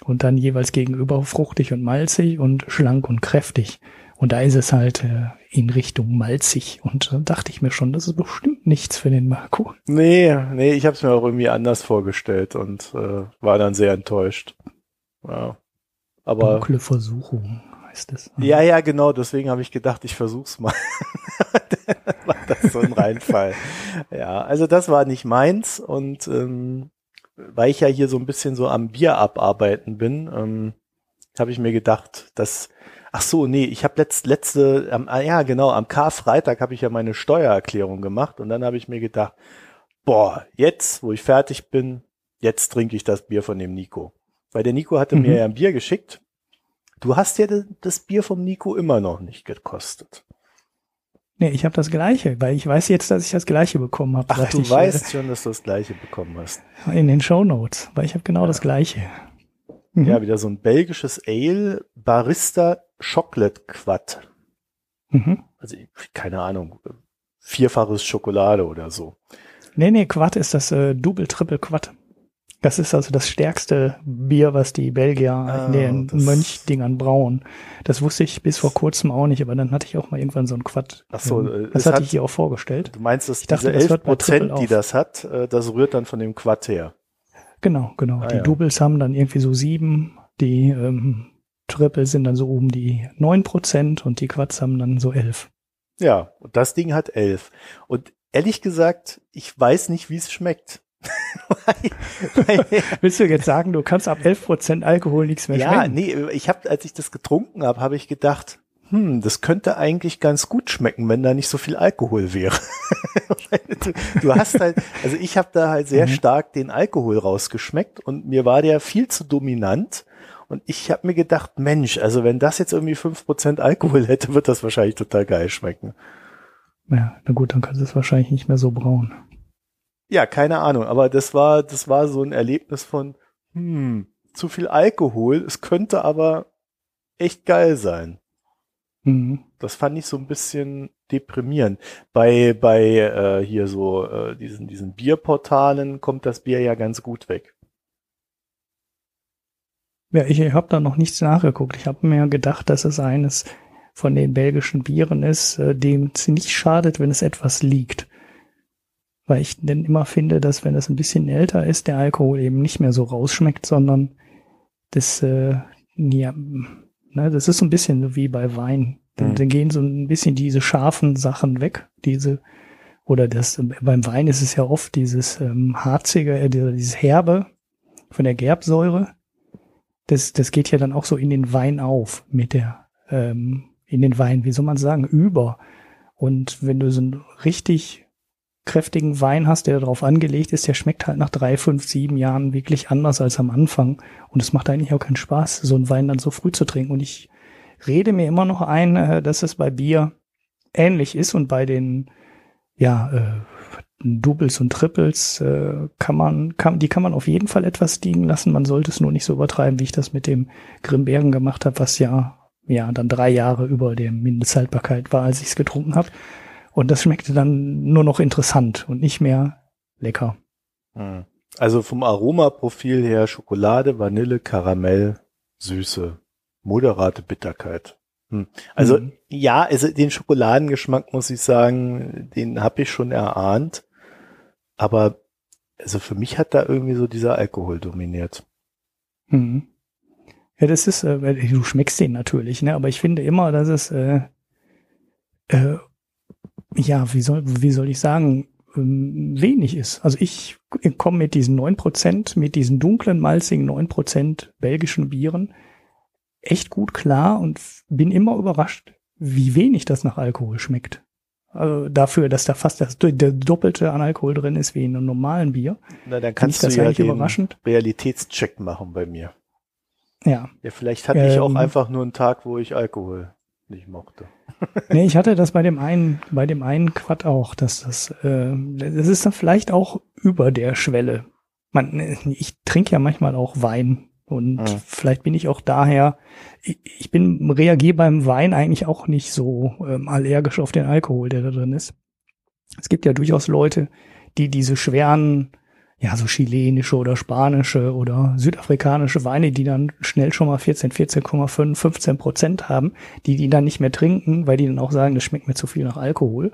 S2: und dann jeweils gegenüber fruchtig und malzig und schlank und kräftig. Und da ist es halt äh, in Richtung malzig. Und da dachte ich mir schon, das ist bestimmt nichts für den Marco.
S1: Nee, nee, ich habe es mir auch irgendwie anders vorgestellt und äh, war dann sehr enttäuscht. Ja. Aber
S2: Dunkle Versuchung heißt es.
S1: Ja, ja, genau. Deswegen habe ich gedacht, ich versuch's mal. war das so ein Reinfall. ja, also das war nicht meins und ähm, weil ich ja hier so ein bisschen so am Bier abarbeiten bin, ähm, habe ich mir gedacht, dass Ach so, nee, ich habe letzt, letzte, ähm, ja genau, am Karfreitag habe ich ja meine Steuererklärung gemacht und dann habe ich mir gedacht, boah, jetzt, wo ich fertig bin, jetzt trinke ich das Bier von dem Nico. Weil der Nico hatte mhm. mir ja ein Bier geschickt. Du hast ja das Bier vom Nico immer noch nicht gekostet.
S2: Nee, ich habe das gleiche, weil ich weiß jetzt, dass ich das gleiche bekommen habe.
S1: Ach, du
S2: ich,
S1: weißt äh, schon, dass du das gleiche bekommen hast.
S2: In den Show Notes, weil ich habe genau ja. das gleiche.
S1: Mhm. Ja, wieder so ein belgisches Ale, Barista Chocolate Quad. Mhm. Also, keine Ahnung, vierfaches Schokolade oder so.
S2: Nee, nee, Quad ist das äh, Double Triple Quad. Das ist also das stärkste Bier, was die Belgier ah, in den Mönchdingern brauen. Das wusste ich bis vor kurzem auch nicht, aber dann hatte ich auch mal irgendwann so ein Quad.
S1: Ach so,
S2: ähm, das hatte hat, ich hier auch vorgestellt.
S1: Du meinst, dass ich dachte, diese 11 Prozent, die das hat, äh, das rührt dann von dem Quad her?
S2: Genau, genau. Ah, die ja. Doubles haben dann irgendwie so sieben, die ähm, Triple sind dann so um die neun Prozent und die Quads haben dann so elf.
S1: Ja, und das Ding hat elf. Und ehrlich gesagt, ich weiß nicht, wie es schmeckt.
S2: Willst du jetzt sagen, du kannst ab 11% Alkohol nichts mehr
S1: ja, schmecken? Ja, nee, ich habe, als ich das getrunken habe, habe ich gedacht, hm, das könnte eigentlich ganz gut schmecken, wenn da nicht so viel Alkohol wäre. du, du, hast halt, also ich habe da halt sehr mhm. stark den Alkohol rausgeschmeckt und mir war der viel zu dominant Und ich habe mir gedacht, Mensch, also wenn das jetzt irgendwie fünf Prozent Alkohol hätte, wird das wahrscheinlich total geil schmecken.
S2: Ja, na gut, dann kannst du es wahrscheinlich nicht mehr so brauen.
S1: Ja, keine Ahnung, aber das war, das war so ein Erlebnis von, hm, zu viel Alkohol, es könnte aber echt geil sein.
S2: Mhm.
S1: Das fand ich so ein bisschen deprimierend. Bei, bei äh, hier so äh, diesen, diesen Bierportalen kommt das Bier ja ganz gut weg.
S2: Ja, ich habe da noch nichts nachgeguckt. Ich habe mir gedacht, dass es eines von den belgischen Bieren ist, äh, dem es nicht schadet, wenn es etwas liegt. Weil ich denn immer finde, dass wenn es ein bisschen älter ist, der Alkohol eben nicht mehr so rausschmeckt, sondern das, äh, ja, ne, das ist so ein bisschen so wie bei Wein. Dann,
S1: Mhm.
S2: dann gehen so ein bisschen diese scharfen Sachen weg, diese, oder das, beim Wein ist es ja oft dieses ähm, harzige, äh, dieses herbe von der Gerbsäure. Das, das geht ja dann auch so in den Wein auf mit der, ähm, in den Wein, wie soll man sagen, über. Und wenn du so einen richtig kräftigen Wein hast, der darauf angelegt ist, der schmeckt halt nach drei, fünf, sieben Jahren wirklich anders als am Anfang. Und es macht eigentlich auch keinen Spaß, so einen Wein dann so früh zu trinken. Und ich rede mir immer noch ein, äh, dass es bei Bier ähnlich ist und bei den, ja, äh, Doubles und Triples äh, kann man, kann, die kann man auf jeden Fall etwas liegen lassen. Man sollte es nur nicht so übertreiben, wie ich das mit dem Grimbergen gemacht habe, was ja, ja, dann drei Jahre über der Mindesthaltbarkeit war, als ich es getrunken habe. Und das schmeckte dann nur noch interessant und nicht mehr lecker.
S1: Hm. Also vom Aromaprofil her Schokolade, Vanille, Karamell, Süße, moderate Bitterkeit. Hm. Also
S2: Mhm.
S1: ja, also den Schokoladengeschmack muss ich sagen, den habe ich schon erahnt. Aber also für mich hat da irgendwie so dieser Alkohol dominiert.
S2: Mhm. Ja, das ist, äh, du schmeckst den natürlich, ne? Aber ich finde immer, dass es, äh, äh, ja, wie soll, wie soll ich sagen, ähm, wenig ist. Also ich komme mit diesen neun Prozent, mit diesen dunklen, malzigen neun Prozent belgischen Bieren echt gut klar und bin immer überrascht, wie wenig das nach Alkohol schmeckt. Also dafür, dass da fast das, der Doppelte an Alkohol drin ist wie in einem normalen Bier.
S1: Na, dann kannst du
S2: das
S1: ja
S2: eigentlich
S1: den
S2: überraschend.
S1: Realitätscheck machen bei mir.
S2: Ja.
S1: Ja, vielleicht hatte ich auch
S2: Ähm.
S1: einfach nur einen Tag, wo ich Alkohol nicht mochte.
S2: Nee, ich hatte das bei dem einen, bei dem einen Quad auch, dass das, äh, das ist dann vielleicht auch über der Schwelle. Man, ich trinke ja manchmal auch Wein und
S1: Mhm.
S2: vielleicht bin ich auch daher, ich, ich bin, reagiere beim Wein eigentlich auch nicht so ähm, allergisch auf den Alkohol, der da drin ist. Es gibt ja durchaus Leute, die diese schweren, ja, so chilenische oder spanische oder südafrikanische Weine, die dann schnell schon mal 14, 14,5, 15 Prozent haben, die die dann nicht mehr trinken, weil die dann auch sagen, das schmeckt mir zu viel nach Alkohol.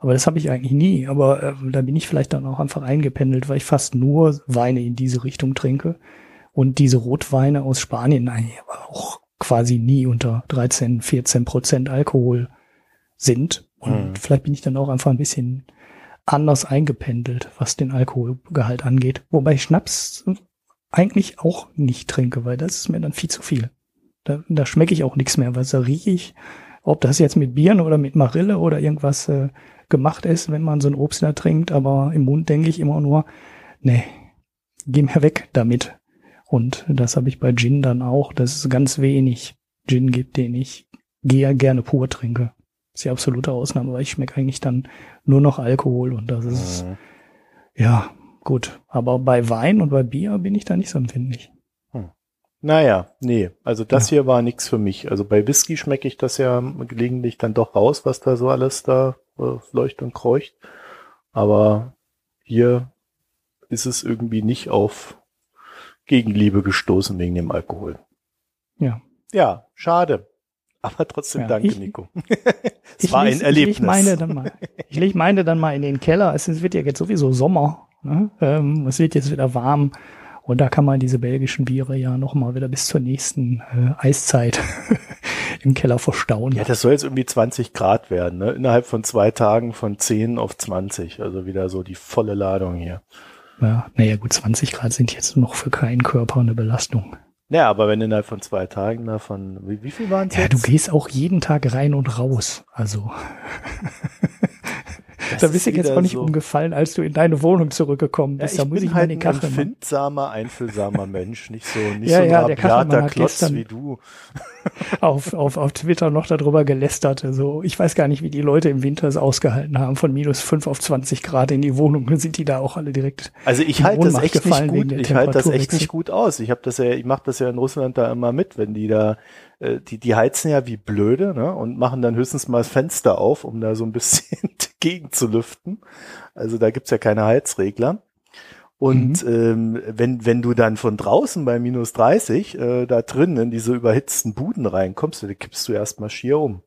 S2: Aber das habe ich eigentlich nie. Aber äh, da bin ich vielleicht dann auch einfach eingependelt, weil ich fast nur Weine in diese Richtung trinke. Und diese Rotweine aus Spanien eigentlich auch quasi nie unter 13, 14 Prozent Alkohol sind. Und
S1: Mhm.
S2: vielleicht bin ich dann auch einfach ein bisschen anders eingependelt, was den Alkoholgehalt angeht. Wobei ich Schnaps eigentlich auch nicht trinke, weil das ist mir dann viel zu viel. Da, da schmecke ich auch nichts mehr, weil da rieche ich, ob das jetzt mit Bieren oder mit Marille oder irgendwas äh, gemacht ist, wenn man so ein Obst da trinkt, aber im Mund denke ich immer nur, nee, geh mir weg damit. Und das habe ich bei Gin dann auch, dass es ganz wenig Gin gibt, den ich gehe gerne pur trinke. Ist die absolute Ausnahme, weil ich schmecke eigentlich dann nur noch Alkohol und das ist,
S1: Mhm.
S2: ja, gut. Aber bei Wein und bei Bier bin ich da nicht so empfindlich.
S1: Naja, nee, also das hier war nix für mich. Also bei Whisky schmecke ich das ja gelegentlich dann doch raus, was da so alles da äh, leucht und kreucht. Aber hier ist es irgendwie nicht auf Gegenliebe gestoßen wegen dem Alkohol.
S2: Ja.
S1: Ja, schade. Aber trotzdem
S2: Ja,
S1: danke,
S2: ich-
S1: Nico. es war ein Erlebnis.
S2: Ich leg meine dann mal, ich leg meine dann mal in den Keller. Es wird ja jetzt sowieso Sommer. Ne? Ähm, es wird jetzt wieder warm. Und da kann man diese belgischen Biere ja noch mal wieder bis zur nächsten äh, Eiszeit im Keller verstauen.
S1: ja, das soll jetzt irgendwie 20 Grad werden, ne? Innerhalb von zwei Tagen von 10 auf 20. Also wieder so die volle Ladung hier.
S2: ja, naja, gut, 20 Grad sind jetzt noch für keinen Körper eine Belastung.
S1: Ja, aber wenn innerhalb von zwei Tagen davon, wie, wie viel waren es
S2: Ja,
S1: jetzt?
S2: du gehst auch jeden Tag rein und raus. Also, da bist du jetzt auch nicht so umgefallen, als du in deine Wohnung zurückgekommen bist.
S1: Ja,
S2: da muss
S1: ich
S2: ich
S1: halt ein
S2: machen.
S1: empfindsamer, einfühlsamer Mensch, nicht so, nicht
S2: Ja,
S1: so ein
S2: ja,
S1: rabiater Klotz wie du.
S2: auf, auf, auf Twitter noch darüber gelästert. So, ich weiß gar nicht, wie die Leute im Winter es ausgehalten haben. Von minus 5 auf 20 Grad in die Wohnung. Sind die da auch alle direkt.
S1: Also ich halte das echt nicht gut. Ich halte das echt nicht gut aus. Ich habe das ja, ich mache das ja in Russland da immer mit, wenn die da, äh, die die heizen ja wie blöde, ne, und machen dann höchstens mal das Fenster auf, um da so ein bisschen dagegen zu lüften. Also da gibt's ja keine Heizregler. Und ähm, wenn, wenn du dann von draußen bei minus 30 äh, da drin in diese überhitzten Buden reinkommst, dann kippst du erstmal schier um.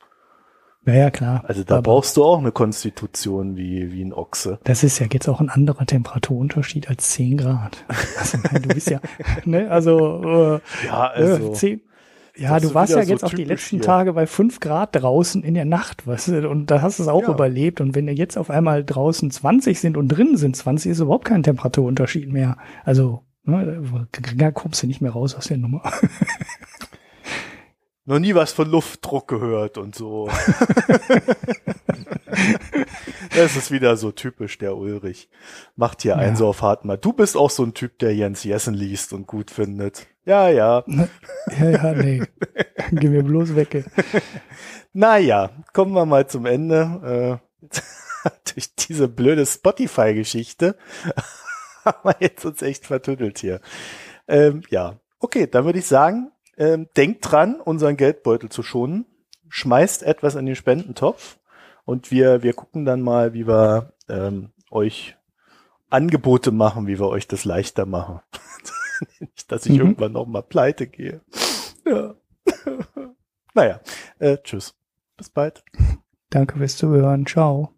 S2: Ja, ja, klar.
S1: Also da
S2: Aber
S1: brauchst du auch eine Konstitution wie, wie ein Ochse.
S2: Das ist ja jetzt auch ein anderer Temperaturunterschied als 10 Grad. Also, du bist ja, ne, also, äh,
S1: Ja,
S2: also, 10, ja, du warst ja
S1: wieder so
S2: jetzt auch die letzten
S1: hier.
S2: Tage bei 5 Grad draußen in der Nacht, weißt du, und da hast du es auch
S1: Ja.
S2: überlebt. Und wenn du jetzt auf einmal draußen 20 sind und drinnen sind 20, ist überhaupt kein Temperaturunterschied mehr. Also, ne, da kommst du nicht mehr raus aus der Nummer.
S1: noch nie was von Luftdruck gehört und so. das ist wieder so typisch der Ulrich. Macht hier einen
S2: Ja.
S1: so auf hart mal. Du bist auch so ein Typ, der Jens Jessen liest und gut findet. Ja, ja.
S2: ja, ja, nee. Geh mir bloß weg.
S1: Naja, kommen wir mal zum Ende. Äh, durch diese blöde Spotify-Geschichte haben wir jetzt uns echt vertüttelt hier. Ähm, ja, okay, dann würde ich sagen, ähm, denkt dran, unseren Geldbeutel zu schonen. Schmeißt etwas in den Spendentopf und wir, wir gucken dann mal, wie wir ähm, euch Angebote machen, wie wir euch das leichter machen. Nicht, dass ich
S2: Mhm.
S1: irgendwann noch mal pleite gehe. Ja. naja, äh, tschüss. Bis bald.
S2: Danke fürs Zuhören. Ciao.